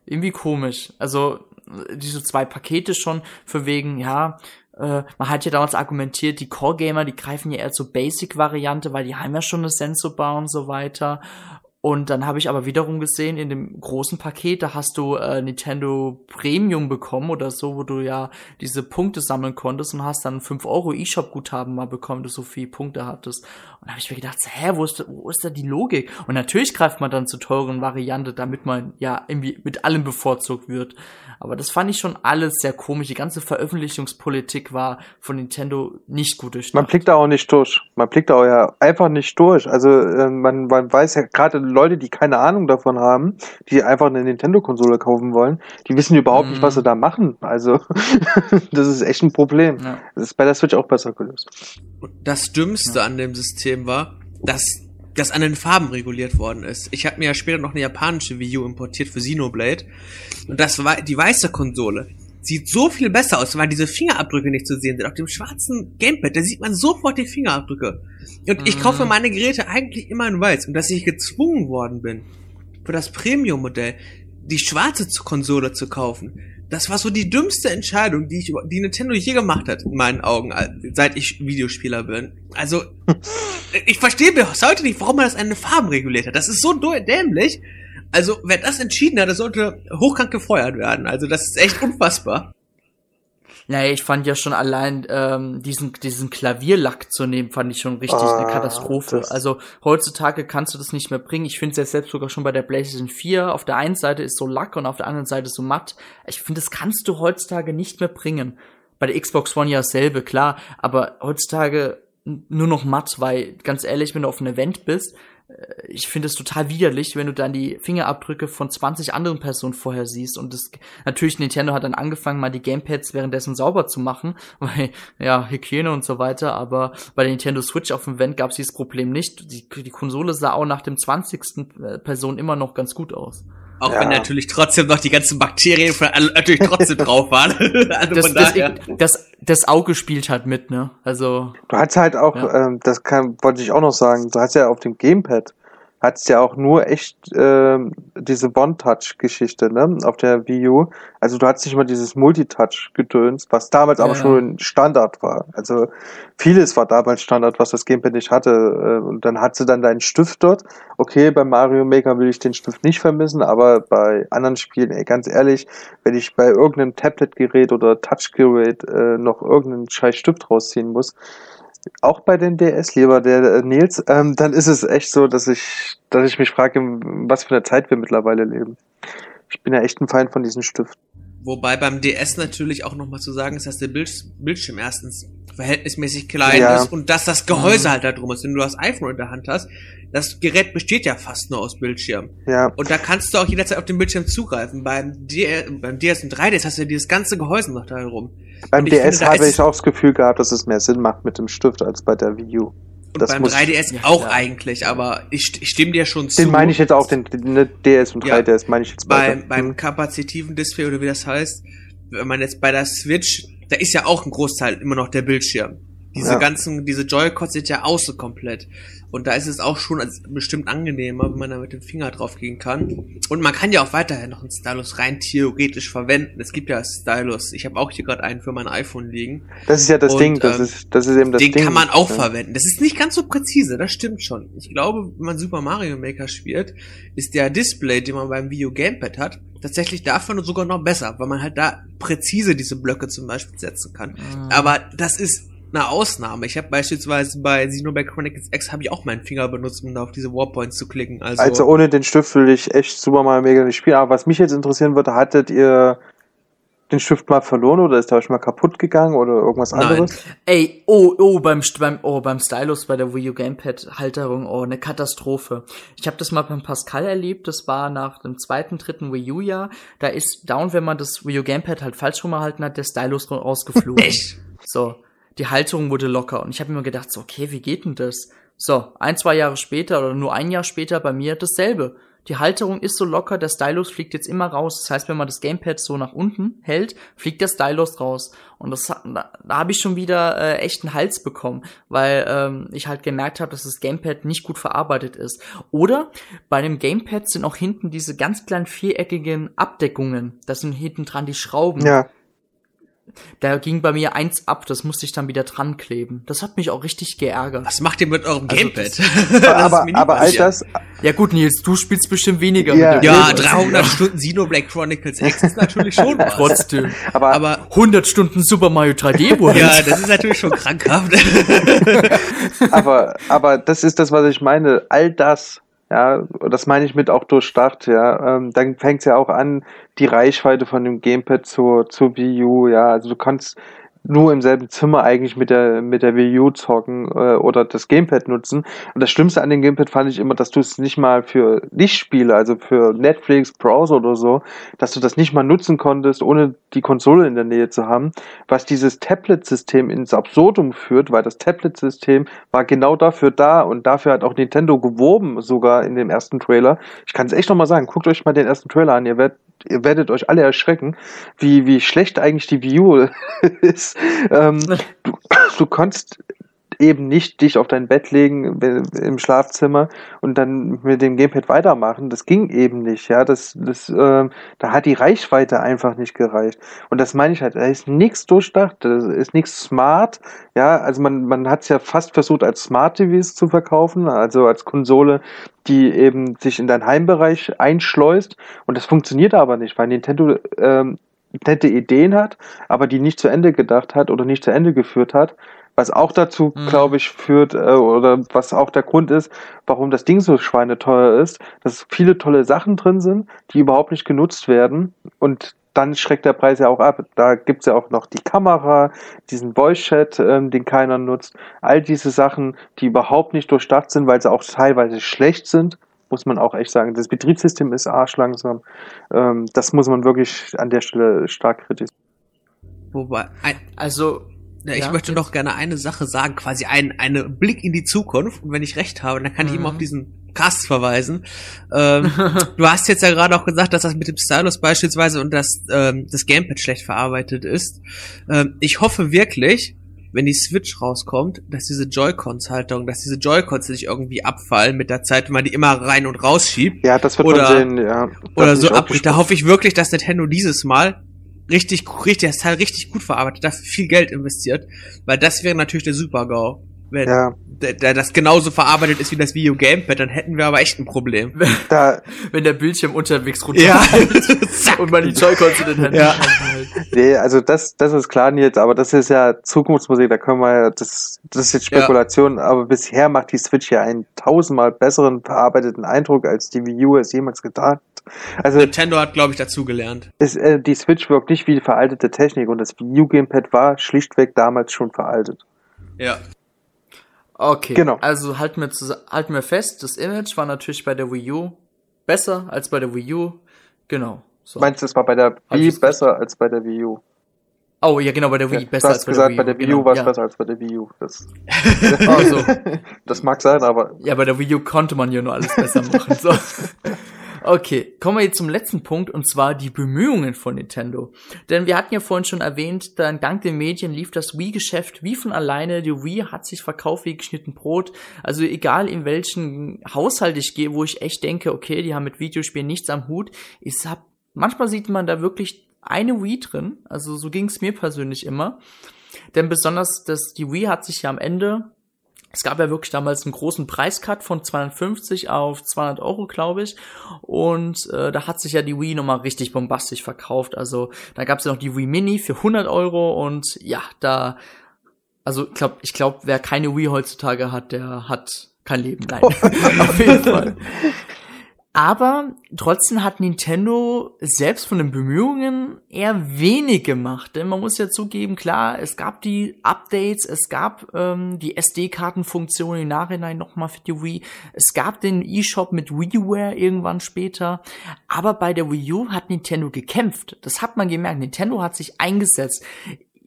irgendwie komisch. Also diese zwei Pakete schon für wegen, ja, äh, man hat ja damals argumentiert, die Core-Gamer, die greifen ja eher zur Basic-Variante, weil die haben ja schon eine Sensobar und so weiter. Und dann habe ich aber wiederum gesehen, in dem großen Paket, da hast du äh, Nintendo Premium bekommen oder so, wo du ja diese Punkte sammeln konntest und hast dann 5 Euro E-Shop-Guthaben mal bekommen, du so viele Punkte hattest. Und da habe ich mir gedacht, hä, wo ist, wo ist da die Logik? Und natürlich greift man dann zur teuren Variante, damit man ja irgendwie mit allem bevorzugt wird. Aber das fand ich schon alles sehr komisch. Die ganze Veröffentlichungspolitik war von Nintendo nicht gut durchdacht. Man blickt da auch nicht durch. Man blickt da auch ja einfach nicht durch. Also äh, man, man weiß ja gerade Leute, die keine Ahnung davon haben, die einfach eine Nintendo-Konsole kaufen wollen, die wissen überhaupt mm. nicht, was sie da machen. Also das ist echt ein Problem. Ja. Das ist bei der Switch auch besser gelöst. Das Dümmste ja. an dem System war, dass das an den Farben reguliert worden ist. Ich habe mir ja später noch eine japanische Wii U importiert für Xenoblade und das war die weiße Konsole. Sieht so viel besser aus, weil diese Fingerabdrücke nicht zu sehen sind. Auf dem schwarzen Gamepad, da sieht man sofort die Fingerabdrücke. Und mhm. ich kaufe meine Geräte eigentlich immer in weiß und dass ich gezwungen worden bin, für das Premium-Modell die schwarze Konsole zu kaufen das war so die dümmste Entscheidung, die ich die Nintendo je gemacht hat, in meinen Augen, seit ich Videospieler bin. Also, ich verstehe bis heute nicht, warum man das eine Farben reguliert hat. Das ist so dämlich. Also, wer das entschieden hat, der sollte hochkrank gefeuert werden. Also, das ist echt unfassbar. Naja, ich fand ja schon allein ähm, diesen, diesen Klavierlack zu nehmen, fand ich schon richtig ah, eine Katastrophe. Also heutzutage kannst du das nicht mehr bringen. Ich finde es ja selbst sogar schon bei der PlayStation 4. Auf der einen Seite ist so Lack und auf der anderen Seite so matt. Ich finde, das kannst du heutzutage nicht mehr bringen. Bei der Xbox One ja dasselbe, klar, aber heutzutage nur noch matt, weil ganz ehrlich, wenn du auf einem Event bist, ich finde es total widerlich, wenn du dann die Fingerabdrücke von 20 anderen Personen vorher siehst. Und das natürlich, Nintendo hat dann angefangen, mal die Gamepads währenddessen sauber zu machen, weil, ja, Hygiene und so weiter. Aber bei der Nintendo Switch auf dem Event gab es dieses Problem nicht. Die, die Konsole sah auch nach dem 20. Äh, Person immer noch ganz gut aus. Auch ja. wenn natürlich trotzdem noch die ganzen Bakterien von, natürlich trotzdem drauf waren. also das, das, das, das, Auge spielt halt mit, ne? Also. Du hast halt auch, ja. ähm, das kann, wollte ich auch noch sagen, du hast ja auf dem Gamepad hat ja auch nur echt äh, diese One-Touch-Geschichte, ne, auf der Wii U. Also du hattest nicht mal dieses Multitouch-Gedöns, was damals ja, aber schon Standard war. Also vieles war damals Standard, was das Gamepad nicht hatte. Äh, und dann hat sie dann deinen Stift dort. Okay, bei Mario Maker will ich den Stift nicht vermissen, aber bei anderen Spielen, ey, ganz ehrlich, wenn ich bei irgendeinem Tablet-Gerät oder Touch-Gerät äh, noch irgendeinen scheiß Stift rausziehen muss, auch bei den DS, lieber der äh, Nils, ähm, dann ist es echt so, dass ich, dass ich mich frage, was für eine Zeit wir mittlerweile leben. Ich bin ja echt ein Feind von diesen Stiften. Wobei beim DS natürlich auch nochmal zu sagen ist, dass der Bild Bildschirm erstens verhältnismäßig klein ja. ist und dass das Gehäuse mhm. halt da drum ist. Wenn du das iPhone in der Hand hast, das Gerät besteht ja fast nur aus Bildschirm. Ja. Und da kannst du auch jederzeit auf den Bildschirm zugreifen. Beim, D beim DS und 3DS hast du ja dieses ganze Gehäuse noch da herum. Beim DS finde, habe ich auch das Gefühl gehabt, dass es mehr Sinn macht mit dem Stift als bei der Wii U. Und das beim 3DS ja, auch ja. eigentlich, aber ich, ich stimme dir schon zu. Den meine ich jetzt auch, den, den DS und 3DS meine ich jetzt beim, beim hm. kapazitiven Display oder wie das heißt, wenn man jetzt bei der Switch, da ist ja auch ein Großteil immer noch der Bildschirm. Diese ja. ganzen, diese Joy-Cons sind ja außen komplett. Und da ist es auch schon bestimmt angenehmer, wenn man da mit dem Finger drauf gehen kann. Und man kann ja auch weiterhin noch einen Stylus rein theoretisch verwenden. Es gibt ja Stylus. Ich habe auch hier gerade einen für mein iPhone liegen. Das ist ja das und, Ding. Das, ähm, ist, das ist eben das den Ding. Den kann man auch ja. verwenden. Das ist nicht ganz so präzise, das stimmt schon. Ich glaube, wenn man Super Mario Maker spielt, ist der Display, den man beim Video Gamepad hat, tatsächlich davon sogar noch besser, weil man halt da präzise diese Blöcke zum Beispiel setzen kann. Mhm. Aber das ist eine Ausnahme. Ich habe beispielsweise bei Xenoblade Chronicles X habe ich auch meinen Finger benutzt, um da auf diese Warpoints zu klicken. Also, also ohne den Stift will ich echt Super Mario Mega nicht spielen. Aber was mich jetzt interessieren würde, hattet ihr den Stift mal verloren oder ist der euch mal kaputt gegangen oder irgendwas Nein. anderes? Ey, oh, oh, beim, beim, oh, beim Stylus bei der Wii U Gamepad Halterung, oh, eine Katastrophe. Ich habe das mal beim Pascal erlebt, das war nach dem zweiten, dritten Wii U Jahr. Da ist down, wenn man das Wii U Gamepad halt falsch rumgehalten hat, der Stylus rausgeflogen. Echt? So die Halterung wurde locker. Und ich habe mir gedacht, so, okay, wie geht denn das? So, ein, zwei Jahre später oder nur ein Jahr später bei mir dasselbe. Die Halterung ist so locker, der Stylus fliegt jetzt immer raus. Das heißt, wenn man das Gamepad so nach unten hält, fliegt der Stylus raus. Und das, da, da habe ich schon wieder äh, echt einen Hals bekommen, weil ähm, ich halt gemerkt habe, dass das Gamepad nicht gut verarbeitet ist. Oder bei dem Gamepad sind auch hinten diese ganz kleinen viereckigen Abdeckungen. Das sind hinten dran die Schrauben. Ja da ging bei mir eins ab, das musste ich dann wieder dran kleben. Das hat mich auch richtig geärgert. Was macht ihr mit eurem Also Gamepad? das- Das aber, nie aber all das, Ja gut, Nils, du spielst bestimmt weniger Ja, mit dem Ja, Gamepad. 300 Stunden Xenoblade Chronicles X ist natürlich schon was. Trotzdem. aber, Aber 100 Stunden Super Mario 3D World. ja, das ist natürlich schon krankhaft. aber, aber das ist das, was ich meine. All das, ja, das meine ich mit auch durchdacht, ja. Ähm, dann fängt es ja auch an, die Reichweite von dem Gamepad zur, zur Wii U, ja. Also du kannst nur im selben Zimmer eigentlich mit der mit der Wii U zocken äh, oder das Gamepad nutzen. Und das Schlimmste an dem Gamepad fand ich immer, dass du es nicht mal für Lichtspiele, also für Netflix, Browser oder so, dass du das nicht mal nutzen konntest, ohne die Konsole in der Nähe zu haben, was dieses Tablet-System ins Absurdum führt, weil das Tablet-System war genau dafür da und dafür hat auch Nintendo geworben, sogar in dem ersten Trailer. Ich kann es echt nochmal sagen, guckt euch mal den ersten Trailer an, ihr werdet, ihr werdet euch alle erschrecken, wie, wie schlecht eigentlich die U ist. Ähm, du, du konntest eben nicht dich auf dein Bett legen im Schlafzimmer und dann mit dem Gamepad weitermachen. Das ging eben nicht, ja. Das, das, ähm, da hat die Reichweite einfach nicht gereicht. Und das meine ich halt, da ist nichts durchdacht, da ist nichts smart, ja. Also man, man hat es ja fast versucht, als Smart TVs zu verkaufen, also als Konsole, die eben sich in deinen Heimbereich einschleust. Und das funktioniert aber nicht, weil Nintendo ähm, nette Ideen hat, aber die nicht zu Ende gedacht hat oder nicht zu Ende geführt hat. Was auch dazu, Mhm. glaube ich, führt, äh, oder was auch der Grund ist, warum das Ding so schweineteuer ist, dass viele tolle Sachen drin sind, die überhaupt nicht genutzt werden. Und dann schreckt der Preis ja auch ab. Da gibt's ja auch noch die Kamera, diesen Voice-Chat, ähm, den keiner nutzt. All diese Sachen, die überhaupt nicht durchdacht sind, weil sie auch teilweise schlecht sind, muss man auch echt sagen. Das Betriebssystem ist arschlangsam. Ähm, das muss man wirklich an der Stelle stark kritisieren. Wobei, ein, Also, Ja, ich Ja, möchte noch gerne eine Sache sagen, quasi ein eine Blick in die Zukunft. Und wenn ich recht habe, dann kann ich Mhm. immer auf diesen Cast verweisen. Ähm, du hast jetzt ja gerade auch gesagt, dass das mit dem Stylus beispielsweise und das, ähm, das Gamepad schlecht verarbeitet ist. Ähm, ich hoffe wirklich, wenn die Switch rauskommt, dass diese Joy-Cons-Halterung, dass diese Joy-Cons nicht irgendwie abfallen mit der Zeit, wenn man die immer rein und rausschiebt Ja, das wird Oder- man sehen, ja. oder so abbricht. Da hoffe ich wirklich, dass Nintendo dieses Mal richtig, richtig, das Teil richtig gut verarbeitet, dafür viel Geld investiert, weil das wäre natürlich der Super-GAU. Wenn Ja, der, der das genauso verarbeitet ist wie das Wii U Gamepad, dann hätten wir aber echt ein Problem. da, wenn der Bildschirm unterwegs Ja. runterfällt Zack. und man die Joy-Cons in den Händen Ja. hält. nee, also das, das ist klar jetzt, aber das ist ja Zukunftsmusik, da können wir ja, das, das ist jetzt Ja. Spekulation, aber bisher macht die Switch ja einen tausendmal besseren verarbeiteten Eindruck, als die Wii U es jemals getan hat. Also Nintendo hat, glaube ich, dazugelernt. ist, äh, die Switch wirkt nicht wie veraltete Technik und das Wii U Gamepad war schlichtweg damals schon veraltet. Ja. Okay, Genau. also halten wir, halten wir fest, das Image war natürlich bei der Wii U besser als bei der Wii U. Genau. So. Meinst du, es war bei der Wii besser als bei der Wii U? oh, ja, genau, bei der Wii Ja, besser du als hast bei gesagt, der Wii U. bei der Wii genau, U war es ja. besser als bei der Wii U. Das, Oh, so. das mag sein, aber Ja, bei der Wii U konnte man ja nur alles besser machen. So. Okay, kommen wir jetzt zum letzten Punkt und zwar die Bemühungen von Nintendo. Denn wir hatten ja vorhin schon erwähnt, dann dank den Medien lief das Wii-Geschäft wie von alleine. Die Wii hat sich verkauft wie geschnitten Brot. Also egal in welchen Haushalt ich gehe, wo ich echt denke, okay, die haben mit Videospielen nichts am Hut. Ich hab, manchmal sieht man da wirklich eine Wii drin. Also so ging es mir persönlich immer. Denn besonders das, die Wii hat sich ja am Ende es gab ja wirklich damals einen großen Preiscut von 250 auf 200 Euro, glaube ich. Und äh, da hat sich ja die Wii nochmal richtig bombastisch verkauft. Also da gab es ja noch die Wii Mini für 100 Euro und ja, da, also ich glaube, ich glaub, wer keine Wii heutzutage hat, der hat kein Leben. Nein, auf jeden Fall. Aber trotzdem hat Nintendo selbst von den Bemühungen eher wenig gemacht. Denn man muss ja zugeben, klar, es gab die Updates, es gab ähm, die SD-Kartenfunktion im Nachhinein nochmal für die Wii, es gab den eShop mit WiiWare irgendwann später. Aber bei der Wii U hat Nintendo gekämpft. Das hat man gemerkt. Nintendo hat sich eingesetzt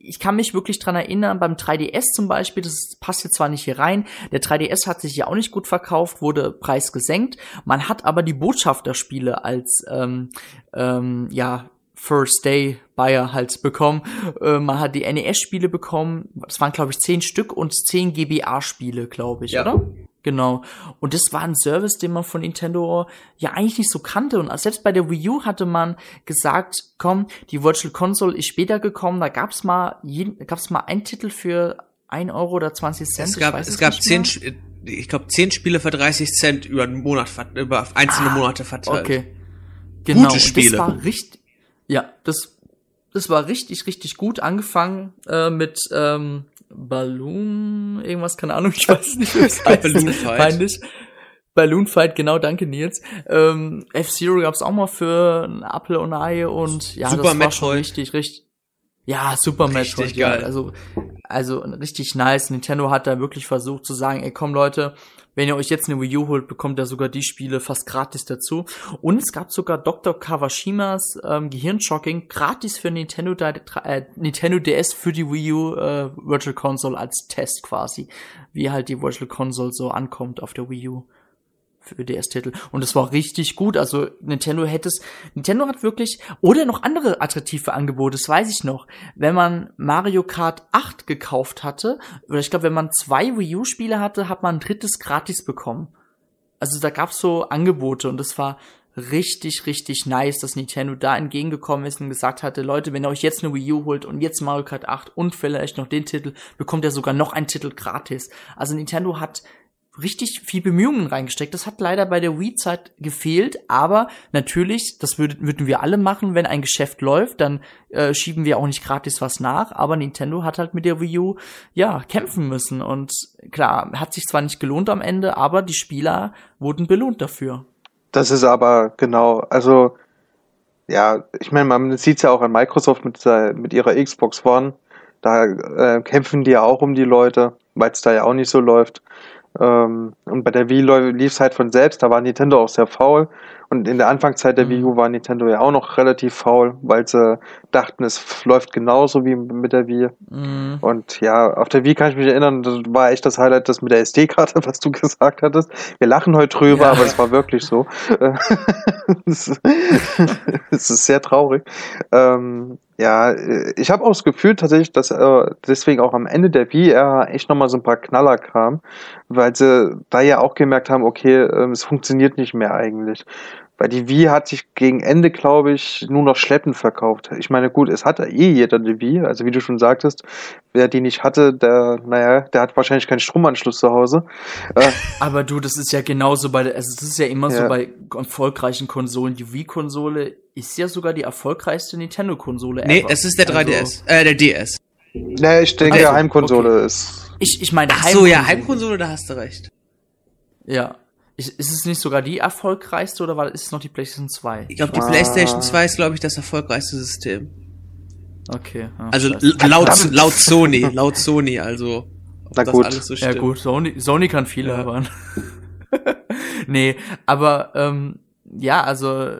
ich kann mich wirklich dran erinnern, beim 3DS zum Beispiel, das passt jetzt zwar nicht hier rein, der 3DS hat sich ja auch nicht gut verkauft, wurde Preis gesenkt. Man hat aber die Botschafterspiele als ähm, ähm, ja First Day Buyer halt bekommen. Äh, man hat die NES-Spiele bekommen. Das waren, glaube ich, zehn Stück und zehn GBA-Spiele, glaube ich, Ja. oder? Genau. Und das war ein Service, den man von Nintendo ja eigentlich nicht so kannte. Und selbst bei der Wii U hatte man gesagt, komm, die Virtual Console ist später gekommen. Da gab's mal, gab's mal einen Titel für ein Euro oder 20 Cent. Es gab, es gab zehn, ich glaube, zehn Spiele für 30 Cent über einen Monat, über einzelne ah, Monate verteilt. Okay. Genau. Gute Spiele. das war richtig, ja, das, das war richtig, richtig gut angefangen äh, mit ähm, Balloon, irgendwas, keine Ahnung, ich weiß nicht, wie es heißt. Balloon Fight. Peinlich. Balloon Fight, genau, danke Nils. Ähm, F-Zero gab's auch mal für ein Apple und ein Ei und ja, Super das war Metroid. schon richtig, richtig. Ja, Super richtig Metroid, geil. Ja, also, also richtig nice. Nintendo hat da wirklich versucht zu sagen, ey komm Leute, wenn ihr euch jetzt eine Wii U holt, bekommt ihr sogar die Spiele fast gratis dazu. Und es gab sogar Dr. Kawashimas ähm, Gehirnshocking gratis für Nintendo, äh, Nintendo DS für die Wii U äh, Virtual Console als Test quasi, wie halt die Virtual Console so ankommt auf der Wii U für DS-Titel. Und es war richtig gut. Also Nintendo hätte es, Nintendo hat wirklich, oder noch andere attraktive Angebote, das weiß ich noch. Wenn man Mario Kart 8 gekauft hatte, oder ich glaube, wenn man zwei Wii U-Spiele hatte, hat man ein drittes gratis bekommen. Also da gab's so Angebote und das war richtig, richtig nice, dass Nintendo da entgegengekommen ist und gesagt hatte, Leute, wenn ihr euch jetzt eine Wii U holt und jetzt Mario Kart 8 und vielleicht noch den Titel, bekommt ihr sogar noch einen Titel gratis. Also Nintendo hat richtig viel Bemühungen reingesteckt. Das hat leider bei der Wii-Zeit gefehlt, aber natürlich, das würd, würden wir alle machen, wenn ein Geschäft läuft, dann äh, schieben wir auch nicht gratis was nach, aber Nintendo hat halt mit der Wii U, ja, kämpfen müssen und klar, hat sich zwar nicht gelohnt am Ende, aber die Spieler wurden belohnt dafür. Das ist aber genau, also ja, ich meine, man sieht's ja auch an Microsoft mit, mit ihrer Xbox One, da äh, kämpfen die ja auch um die Leute, weil es da ja auch nicht so läuft. Ähm, und bei der Wii lief es halt von selbst, da war Nintendo auch sehr faul. Und in der Anfangszeit der mhm. Wii U war Nintendo ja auch noch relativ faul, weil sie dachten, es läuft genauso wie mit der Wii. Mhm. Und ja, auf der Wii kann ich mich erinnern, das war echt das Highlight, das mit der SD-Karte, was du gesagt hattest. Wir lachen heute drüber, ja. aber es war wirklich so. es ist sehr traurig. Ähm, ja, ich habe auch das Gefühl tatsächlich, dass äh, deswegen auch am Ende der Wii echt nochmal so ein paar Knaller kam, weil sie da ja auch gemerkt haben, okay, äh, es funktioniert nicht mehr eigentlich. Weil die Wii hat sich gegen Ende, glaube ich, nur noch schleppend verkauft. Ich meine, gut, es hatte eh jeder eine Wii. Also wie du schon sagtest, wer die nicht hatte, der, naja, der hat wahrscheinlich keinen Stromanschluss zu Hause. Äh, Aber du, das ist ja genauso bei, also es ist ja immer ja. so bei erfolgreichen Konsolen. Die Wii-Konsole ist ja sogar die erfolgreichste Nintendo-Konsole Nee, ever. es ist der 3DS, also, äh, der DS. Nee, ich denke, also, Heimkonsole okay. ist. Ich, ich meine, Ach so, ja, Heimkonsole, da hast du recht. Ja, ist, ist es nicht sogar die erfolgreichste oder war, ist es noch die PlayStation 2? Ich glaube, die ah. PlayStation 2 ist, glaube ich, das erfolgreichste System. Okay. Ja, also laut, laut Sony, laut Sony, also. Na gut. So ja gut, Sony, Sony kann viel ja. labern. nee, aber ähm, ja, also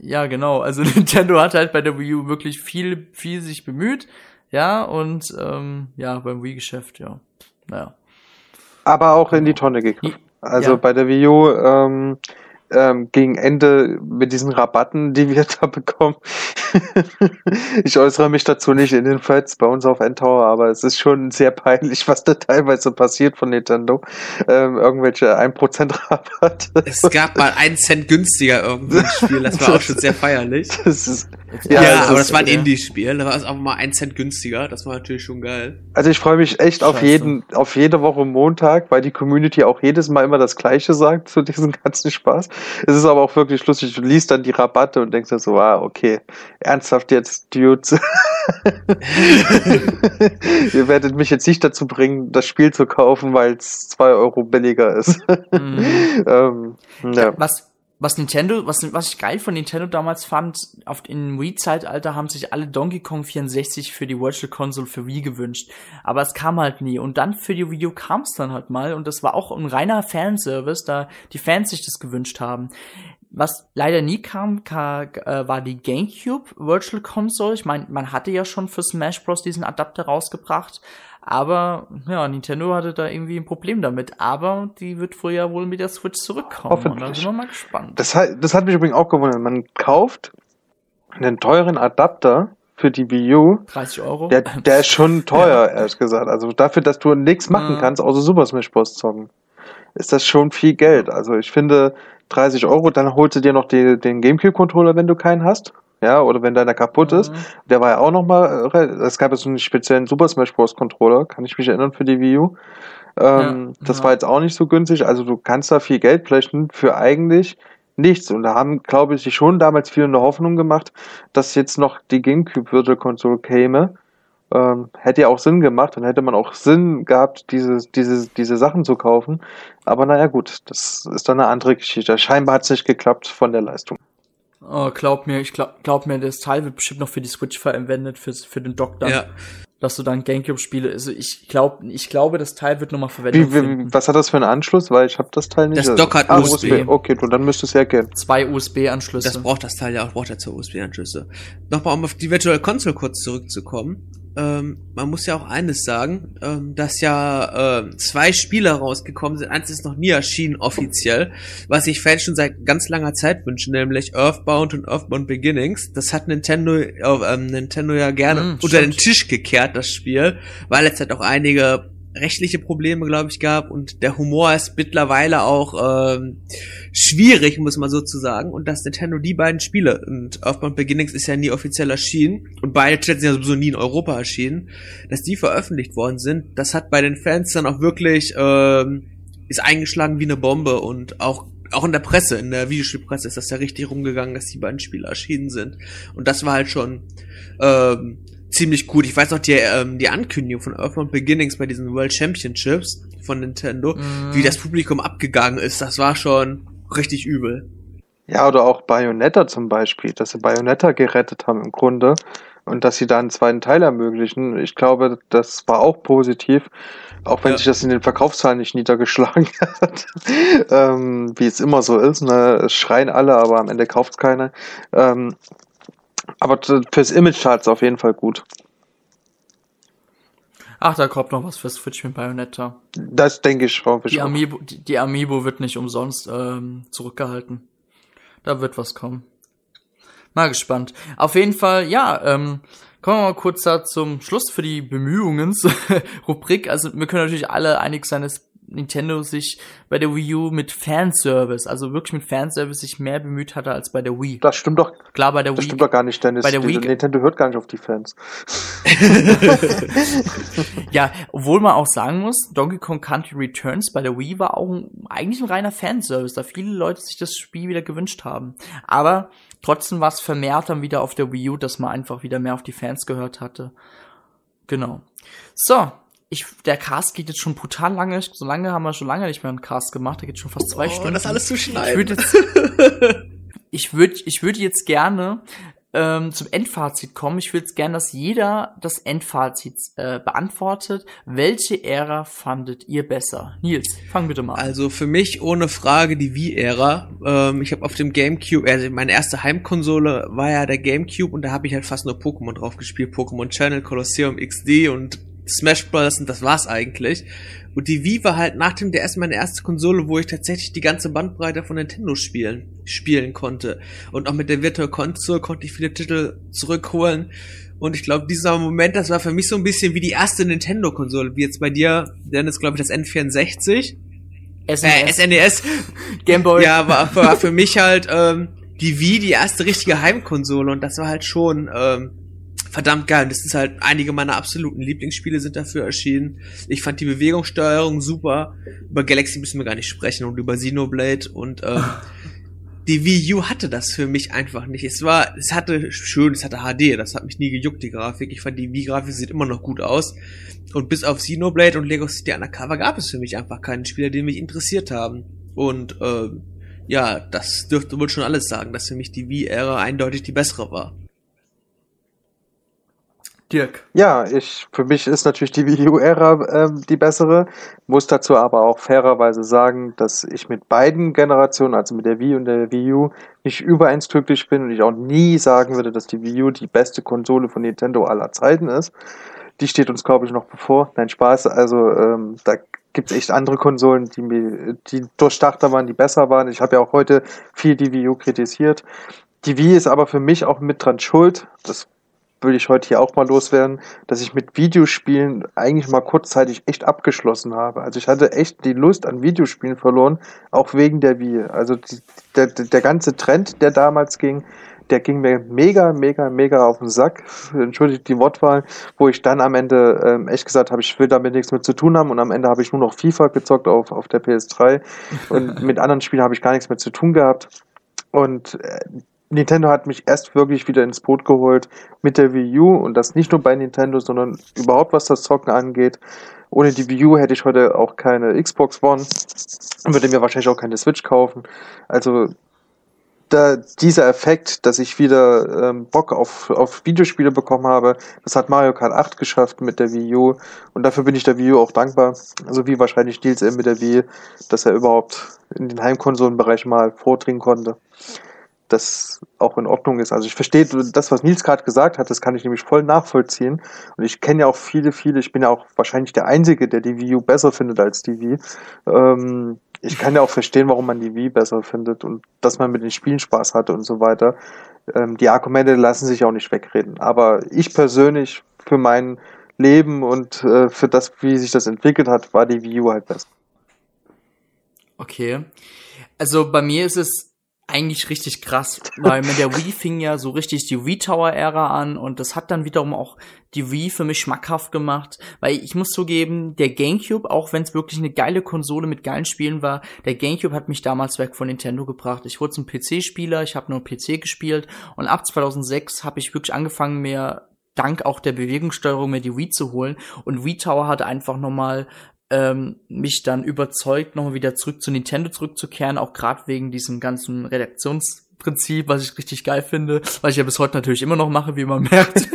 ja genau, also Nintendo hat halt bei der Wii U wirklich viel, viel sich bemüht, ja und ähm, ja beim Wii-Geschäft, ja, naja. Aber auch in die Tonne gegriffen. Also ja. bei der Wii U ähm, ähm, gegen Ende mit diesen Rabatten, die wir da bekommen. ich äußere mich dazu nicht in den Threads bei uns auf Endtower, aber es ist schon sehr peinlich, was da teilweise passiert von Nintendo. Ähm, irgendwelche 1% Rabatte. Es gab mal einen Cent günstiger irgendein Spiel, das war auch schon sehr feierlich. Das ist, ja, ja das aber das war ein Indie-Spiel, da war es auch mal ein Cent günstiger, das war natürlich schon geil. Also ich freue mich echt Scheiße. auf jeden, auf jede Woche Montag, weil die Community auch jedes Mal immer das Gleiche sagt zu diesem ganzen Spaß. Es ist aber auch wirklich lustig. Du liest dann die Rabatte und denkst dir so, ah, okay, ernsthaft jetzt, Dudes. Ihr werdet mich jetzt nicht dazu bringen, das Spiel zu kaufen, weil es zwei Euro billiger ist. Mhm. ähm, ja. Was, was Nintendo, was, was ich geil von Nintendo damals fand, auf in Wii-Zeitalter haben sich alle Donkey Kong 64 für die Virtual Console für Wii gewünscht. Aber es kam halt nie. Und dann für die Wii U kam es dann halt mal. Und das war auch ein reiner Fanservice, da die Fans sich das gewünscht haben. Was leider nie kam, äh, war die GameCube Virtual Console. Ich meine, man hatte ja schon für Smash Bros. diesen Adapter rausgebracht, aber ja, Nintendo hatte da irgendwie ein Problem damit. Aber die wird wohl ja wohl mit der Switch zurückkommen. Und da sind wir mal gespannt. Das hat, das hat mich übrigens auch gewundert. Man kauft einen teuren Adapter für die Wii U. 30 Euro? Der, der ist schon teuer, ja. ehrlich gesagt. Also dafür, dass du nichts machen mhm. kannst, außer Super Smash Bros. zocken. ist das schon viel Geld. Also ich finde 30 Euro, dann holst du dir noch die, den Gamecube-Controller, wenn du keinen hast. Ja, oder wenn deiner kaputt ist. Mhm. Der war ja auch nochmal, es gab ja so einen speziellen Super Smash Bros. Controller, kann ich mich erinnern, für die Wii U. Ähm, Ja, das ja. war jetzt auch nicht so günstig. Also du kannst da viel Geld flechten für eigentlich nichts. Und da haben, glaube ich, sich schon damals viele eine Hoffnung gemacht, dass jetzt noch die GameCube Virtual Console käme. Ähm, hätte ja auch Sinn gemacht, dann hätte man auch Sinn gehabt, diese, diese, diese Sachen zu kaufen. Aber naja, gut, das ist dann eine andere Geschichte. Scheinbar hat es nicht geklappt von der Leistung. Oh, glaub mir, ich glaub, glaub mir, das Teil wird bestimmt noch für die Switch verwendet, für, für den Dock dann, Ja. dass du dann Gamecube-Spiele, also ich glaub, ich glaube, das Teil wird nochmal Verwendung Wie, wie, was hat das für einen Anschluss? Weil ich habe das Teil nicht. Das Dock hat ah, USB. Okay, du, dann müsste es ja gehen. Zwei USB-Anschlüsse. Das braucht das Teil ja auch, braucht ja zur USB-Anschlüsse. Nochmal, um auf die Virtual Console kurz zurückzukommen. Ähm, man muss ja auch eines sagen, ähm, dass ja ähm, zwei Spiele rausgekommen sind. Eins ist noch nie erschienen offiziell, was sich Fans schon seit ganz langer Zeit wünschen, nämlich Earthbound und Earthbound Beginnings. Das hat Nintendo, äh, ähm, Nintendo ja gerne Mm, unter den stimmt. Tisch gekehrt, das Spiel, weil es halt auch einige rechtliche Probleme, glaube ich, gab und der Humor ist mittlerweile auch ähm, schwierig, muss man so zu sagen. Und dass Nintendo die beiden Spiele, und Earthbound Beginnings ist ja nie offiziell erschienen, und beide Titel sind ja sowieso nie in Europa erschienen, dass die veröffentlicht worden sind, das hat bei den Fans dann auch wirklich, ähm, ist eingeschlagen wie eine Bombe und auch auch in der Presse, in der Videospielpresse ist das ja richtig rumgegangen, dass die beiden Spiele erschienen sind. Und das war halt schon ähm, ziemlich gut. Ich weiß noch, die, ähm, die Ankündigung von Earthbound Beginnings bei diesen World Championships von Nintendo, Mhm. wie das Publikum abgegangen ist, das war schon richtig übel. Ja, oder auch Bayonetta zum Beispiel, dass sie Bayonetta gerettet haben im Grunde und dass sie da einen zweiten Teil ermöglichen. Ich glaube, das war auch positiv, auch wenn Ja. sich das in den Verkaufszahlen nicht niedergeschlagen hat, ähm, wie es immer so ist. Ne? Es schreien alle, aber am Ende kauft keiner. Ähm, aber fürs Image tat es auf jeden Fall gut. Ach, da kommt noch was für Switch mit Bayonetta. Das denke ich, ich Die. Amiibo, die, die Amiibo wird nicht umsonst ähm, zurückgehalten. Da wird was kommen. Mal gespannt. Auf jeden Fall, ja, ähm, kommen wir mal kurz da zum Schluss für die Bemühungen-Rubrik. Also wir können natürlich alle einig sein, dass Nintendo sich bei der Wii U mit Fanservice, also wirklich mit Fanservice sich mehr bemüht hatte als bei der Wii. Das stimmt doch, Klar, bei der das Wii stimmt doch gar nicht, Dennis. bei der Wii- Nintendo hört gar nicht auf die Fans. Ja, obwohl man auch sagen muss, Donkey Kong Country Returns bei der Wii war auch ein, eigentlich ein reiner Fanservice, da viele Leute sich das Spiel wieder gewünscht haben. Aber trotzdem war es vermehrt dann wieder auf der Wii U, dass man einfach wieder mehr auf die Fans gehört hatte. Genau. So, ich, der Cast geht jetzt schon brutal lange, so lange haben wir schon lange nicht mehr einen Cast gemacht, der geht schon fast zwei Oh, Stunden. das alles zu Ich schneiden. würde jetzt, ich würde, ich würde jetzt gerne ähm, zum Endfazit kommen. Ich würde jetzt gerne, dass jeder das Endfazit äh, beantwortet. Welche Ära fandet ihr besser? Nils, fang bitte mal an. Also für mich ohne Frage die Wii-Ära. Ähm, ich habe auf dem GameCube, also meine erste Heimkonsole war ja der GameCube und da habe ich halt fast nur Pokémon drauf gespielt. Pokémon Channel, Colosseum XD und Smash Bros. und das war's eigentlich. Und die Wii war halt nach dem DS meine erste Konsole, wo ich tatsächlich die ganze Bandbreite von Nintendo spielen, spielen konnte. Und auch mit der Virtual Console konnte ich viele Titel zurückholen. Und ich glaube, dieser Moment, das war für mich so ein bisschen wie die erste Nintendo-Konsole, wie jetzt bei dir, Dennis, glaube ich, das N64. Äh, SNES, SNES. Gameboy. Ja, war, war für mich halt ähm, die Wii die erste richtige Heimkonsole und das war halt schon ähm, verdammt geil. Und das ist halt einige meiner absoluten Lieblingsspiele sind dafür erschienen. Ich fand die Bewegungssteuerung super. Über Galaxy müssen wir gar nicht sprechen und über Xenoblade und ähm, die Wii U hatte das für mich einfach nicht. Es war, es hatte schön, es hatte HD, das hat mich nie gejuckt, die Grafik. Ich fand die Wii-Grafik sieht immer noch gut aus. Und bis auf Xenoblade und Lego City Undercover gab es für mich einfach keinen Spieler, die mich interessiert haben. Und ähm, ja, das dürfte wohl schon alles sagen, dass für mich die Wii-Ära eindeutig die bessere war. Dirk. Ja, ich, für mich ist natürlich die Wii U-Ära ähm, die bessere. Muss dazu aber auch fairerweise sagen, dass ich mit beiden Generationen, also mit der Wii und der Wii U, nicht übereins glücklich bin und ich auch nie sagen würde, dass die Wii U die beste Konsole von Nintendo aller Zeiten ist. Die steht uns, glaube ich, noch bevor. Nein, Spaß. Also ähm, da gibt's echt andere Konsolen, die mir, die durchdachter waren, die besser waren. Ich habe ja auch heute viel die Wii U kritisiert. Die Wii ist aber für mich auch mit dran schuld. Das will ich heute hier auch mal loswerden, dass ich mit Videospielen eigentlich mal kurzzeitig echt abgeschlossen habe. Also ich hatte echt die Lust an Videospielen verloren, auch wegen der Wii. Also die, der, der ganze Trend, der damals ging, der ging mir mega, mega, mega auf den Sack. Entschuldigt die Wortwahl, wo ich dann am Ende ähm, echt gesagt habe, ich will damit nichts mit zu tun haben und am Ende habe ich nur noch FIFA gezockt auf, auf der PS3 und mit anderen Spielen habe ich gar nichts mehr zu tun gehabt. Und äh, Nintendo hat mich erst wirklich wieder ins Boot geholt mit der Wii U und das nicht nur bei Nintendo, sondern überhaupt was das Zocken angeht. Ohne die Wii U hätte ich heute auch keine Xbox One und würde mir wahrscheinlich auch keine Switch kaufen. Also da, dieser Effekt, dass ich wieder ähm, Bock auf, auf Videospiele bekommen habe, das hat Mario Kart 8 geschafft mit der Wii U und dafür bin ich der Wii U auch dankbar. Also wie wahrscheinlich Nils eben mit der Wii, dass er überhaupt in den Heimkonsolenbereich mal vordringen konnte. Das auch in Ordnung ist. Also ich verstehe das, was Nils gerade gesagt hat, das kann ich nämlich voll nachvollziehen. Und ich kenne ja auch viele, viele, ich bin ja auch wahrscheinlich der Einzige, der die Wii U besser findet als die Wii. Ähm, ich kann ja auch verstehen, warum man die Wii besser findet und dass man mit den Spielen Spaß hatte und so weiter. Ähm, die Argumente lassen sich auch nicht wegreden. Aber ich persönlich für mein Leben und äh, für das, wie sich das entwickelt hat, war die Wii U halt besser. Okay. Also bei mir ist es eigentlich richtig krass, weil mit der Wii fing ja so richtig die Wii Tower Ära an und das hat dann wiederum auch die Wii für mich schmackhaft gemacht, weil ich muss zugeben, der GameCube, auch wenn es wirklich eine geile Konsole mit geilen Spielen war, der GameCube hat mich damals weg von Nintendo gebracht. Ich wurde zum PC-Spieler, ich habe nur PC gespielt und ab 2006 habe ich wirklich angefangen, mir dank auch der Bewegungssteuerung mir die Wii zu holen und Wii Tower hat einfach nochmal ähm, mich dann überzeugt, nochmal wieder zurück zu Nintendo zurückzukehren, auch gerade wegen diesem ganzen Redaktionsprinzip, was ich richtig geil finde, was ich ja bis heute natürlich immer noch mache, wie man merkt.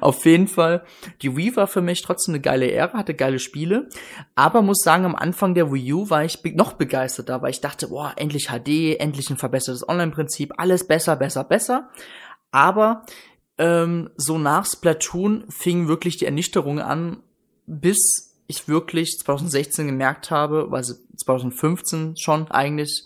Auf jeden Fall. Die Wii war für mich trotzdem eine geile Ära, hatte geile Spiele. Aber muss sagen, am Anfang der Wii U war ich noch begeisterter, weil ich dachte, boah, endlich HD, endlich ein verbessertes Online-Prinzip, alles besser, besser, besser. Aber ähm, so nach Splatoon fing wirklich die Ernüchterung an, bis ich wirklich 2016 gemerkt habe, also 2015 schon eigentlich,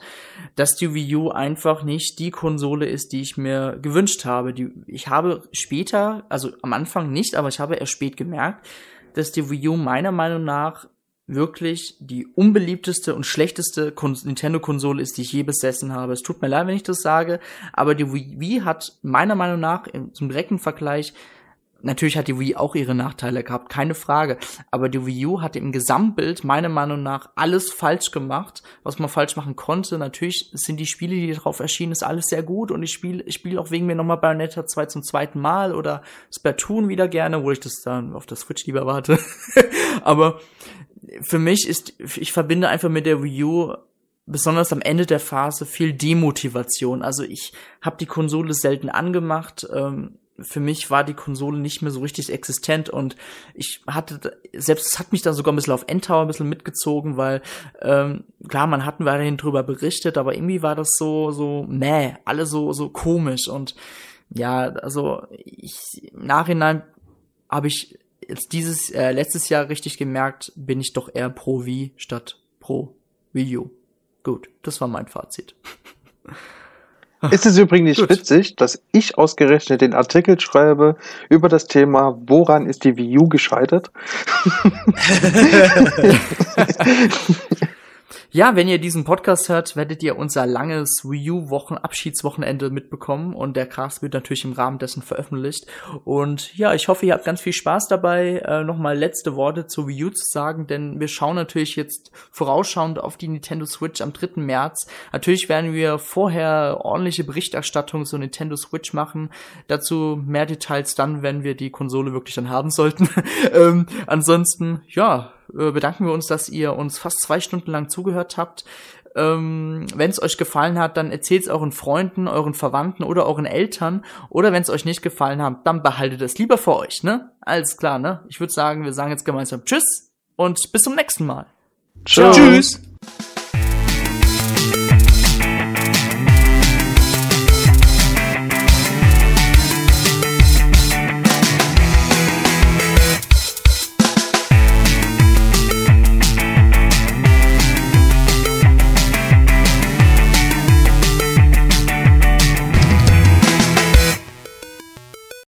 dass die Wii U einfach nicht die Konsole ist, die ich mir gewünscht habe. Die, ich habe später, also am Anfang nicht, aber ich habe erst spät gemerkt, dass die Wii U meiner Meinung nach wirklich die unbeliebteste und schlechteste Nintendo-Konsole ist, die ich je besessen habe. Es tut mir leid, wenn ich das sage, aber die Wii hat meiner Meinung nach im, zum direkten Vergleich Natürlich hat die Wii auch ihre Nachteile gehabt, keine Frage. Aber die Wii U hat im Gesamtbild meiner Meinung nach alles falsch gemacht, was man falsch machen konnte. Natürlich sind die Spiele, die darauf erschienen, ist alles sehr gut und ich spiele ich spiele auch wegen mir nochmal Bayonetta 2 zum zweiten Mal oder Splatoon wieder gerne, wo ich das dann auf der Switch lieber warte. Aber für mich ist, ich verbinde einfach mit der Wii U besonders am Ende der Phase viel Demotivation. Also ich habe die Konsole selten angemacht. Ähm, für mich war die Konsole nicht mehr so richtig existent und ich hatte, selbst es hat mich dann sogar ein bisschen auf Endtower ein bisschen mitgezogen, weil ähm, klar, man hatten weiterhin drüber berichtet, aber irgendwie war das so, so, meh, alle so, so komisch und ja, also ich im Nachhinein habe ich jetzt dieses, äh, letztes Jahr richtig gemerkt, bin ich doch eher pro Wii statt pro Video. Gut, das war mein Fazit. Ist es übrigens nicht witzig, dass ich ausgerechnet den Artikel schreibe über das Thema, woran ist die Wii U gescheitert? Ja, wenn ihr diesen Podcast hört, werdet ihr unser langes Wii U Wochen Abschiedswochenende mitbekommen und der Cast wird natürlich im Rahmen dessen veröffentlicht. Und ja, ich hoffe, ihr habt ganz viel Spaß dabei, äh, nochmal letzte Worte zu Wii U zu sagen, denn wir schauen natürlich jetzt vorausschauend auf die Nintendo Switch am 3. März. Natürlich werden wir vorher ordentliche Berichterstattung zur Nintendo Switch machen. Dazu mehr Details dann, wenn wir die Konsole wirklich dann haben sollten. ähm, ansonsten, ja, äh, bedanken wir uns, dass ihr uns fast zwei Stunden lang zugehört habt. Ähm, wenn es euch gefallen hat, dann erzählt es euren Freunden, euren Verwandten oder euren Eltern. Oder wenn es euch nicht gefallen hat, dann behaltet es lieber für euch, ne? Alles klar, ne? Ich würde sagen, wir sagen jetzt gemeinsam Tschüss und bis zum nächsten Mal. Ciao. Tschüss.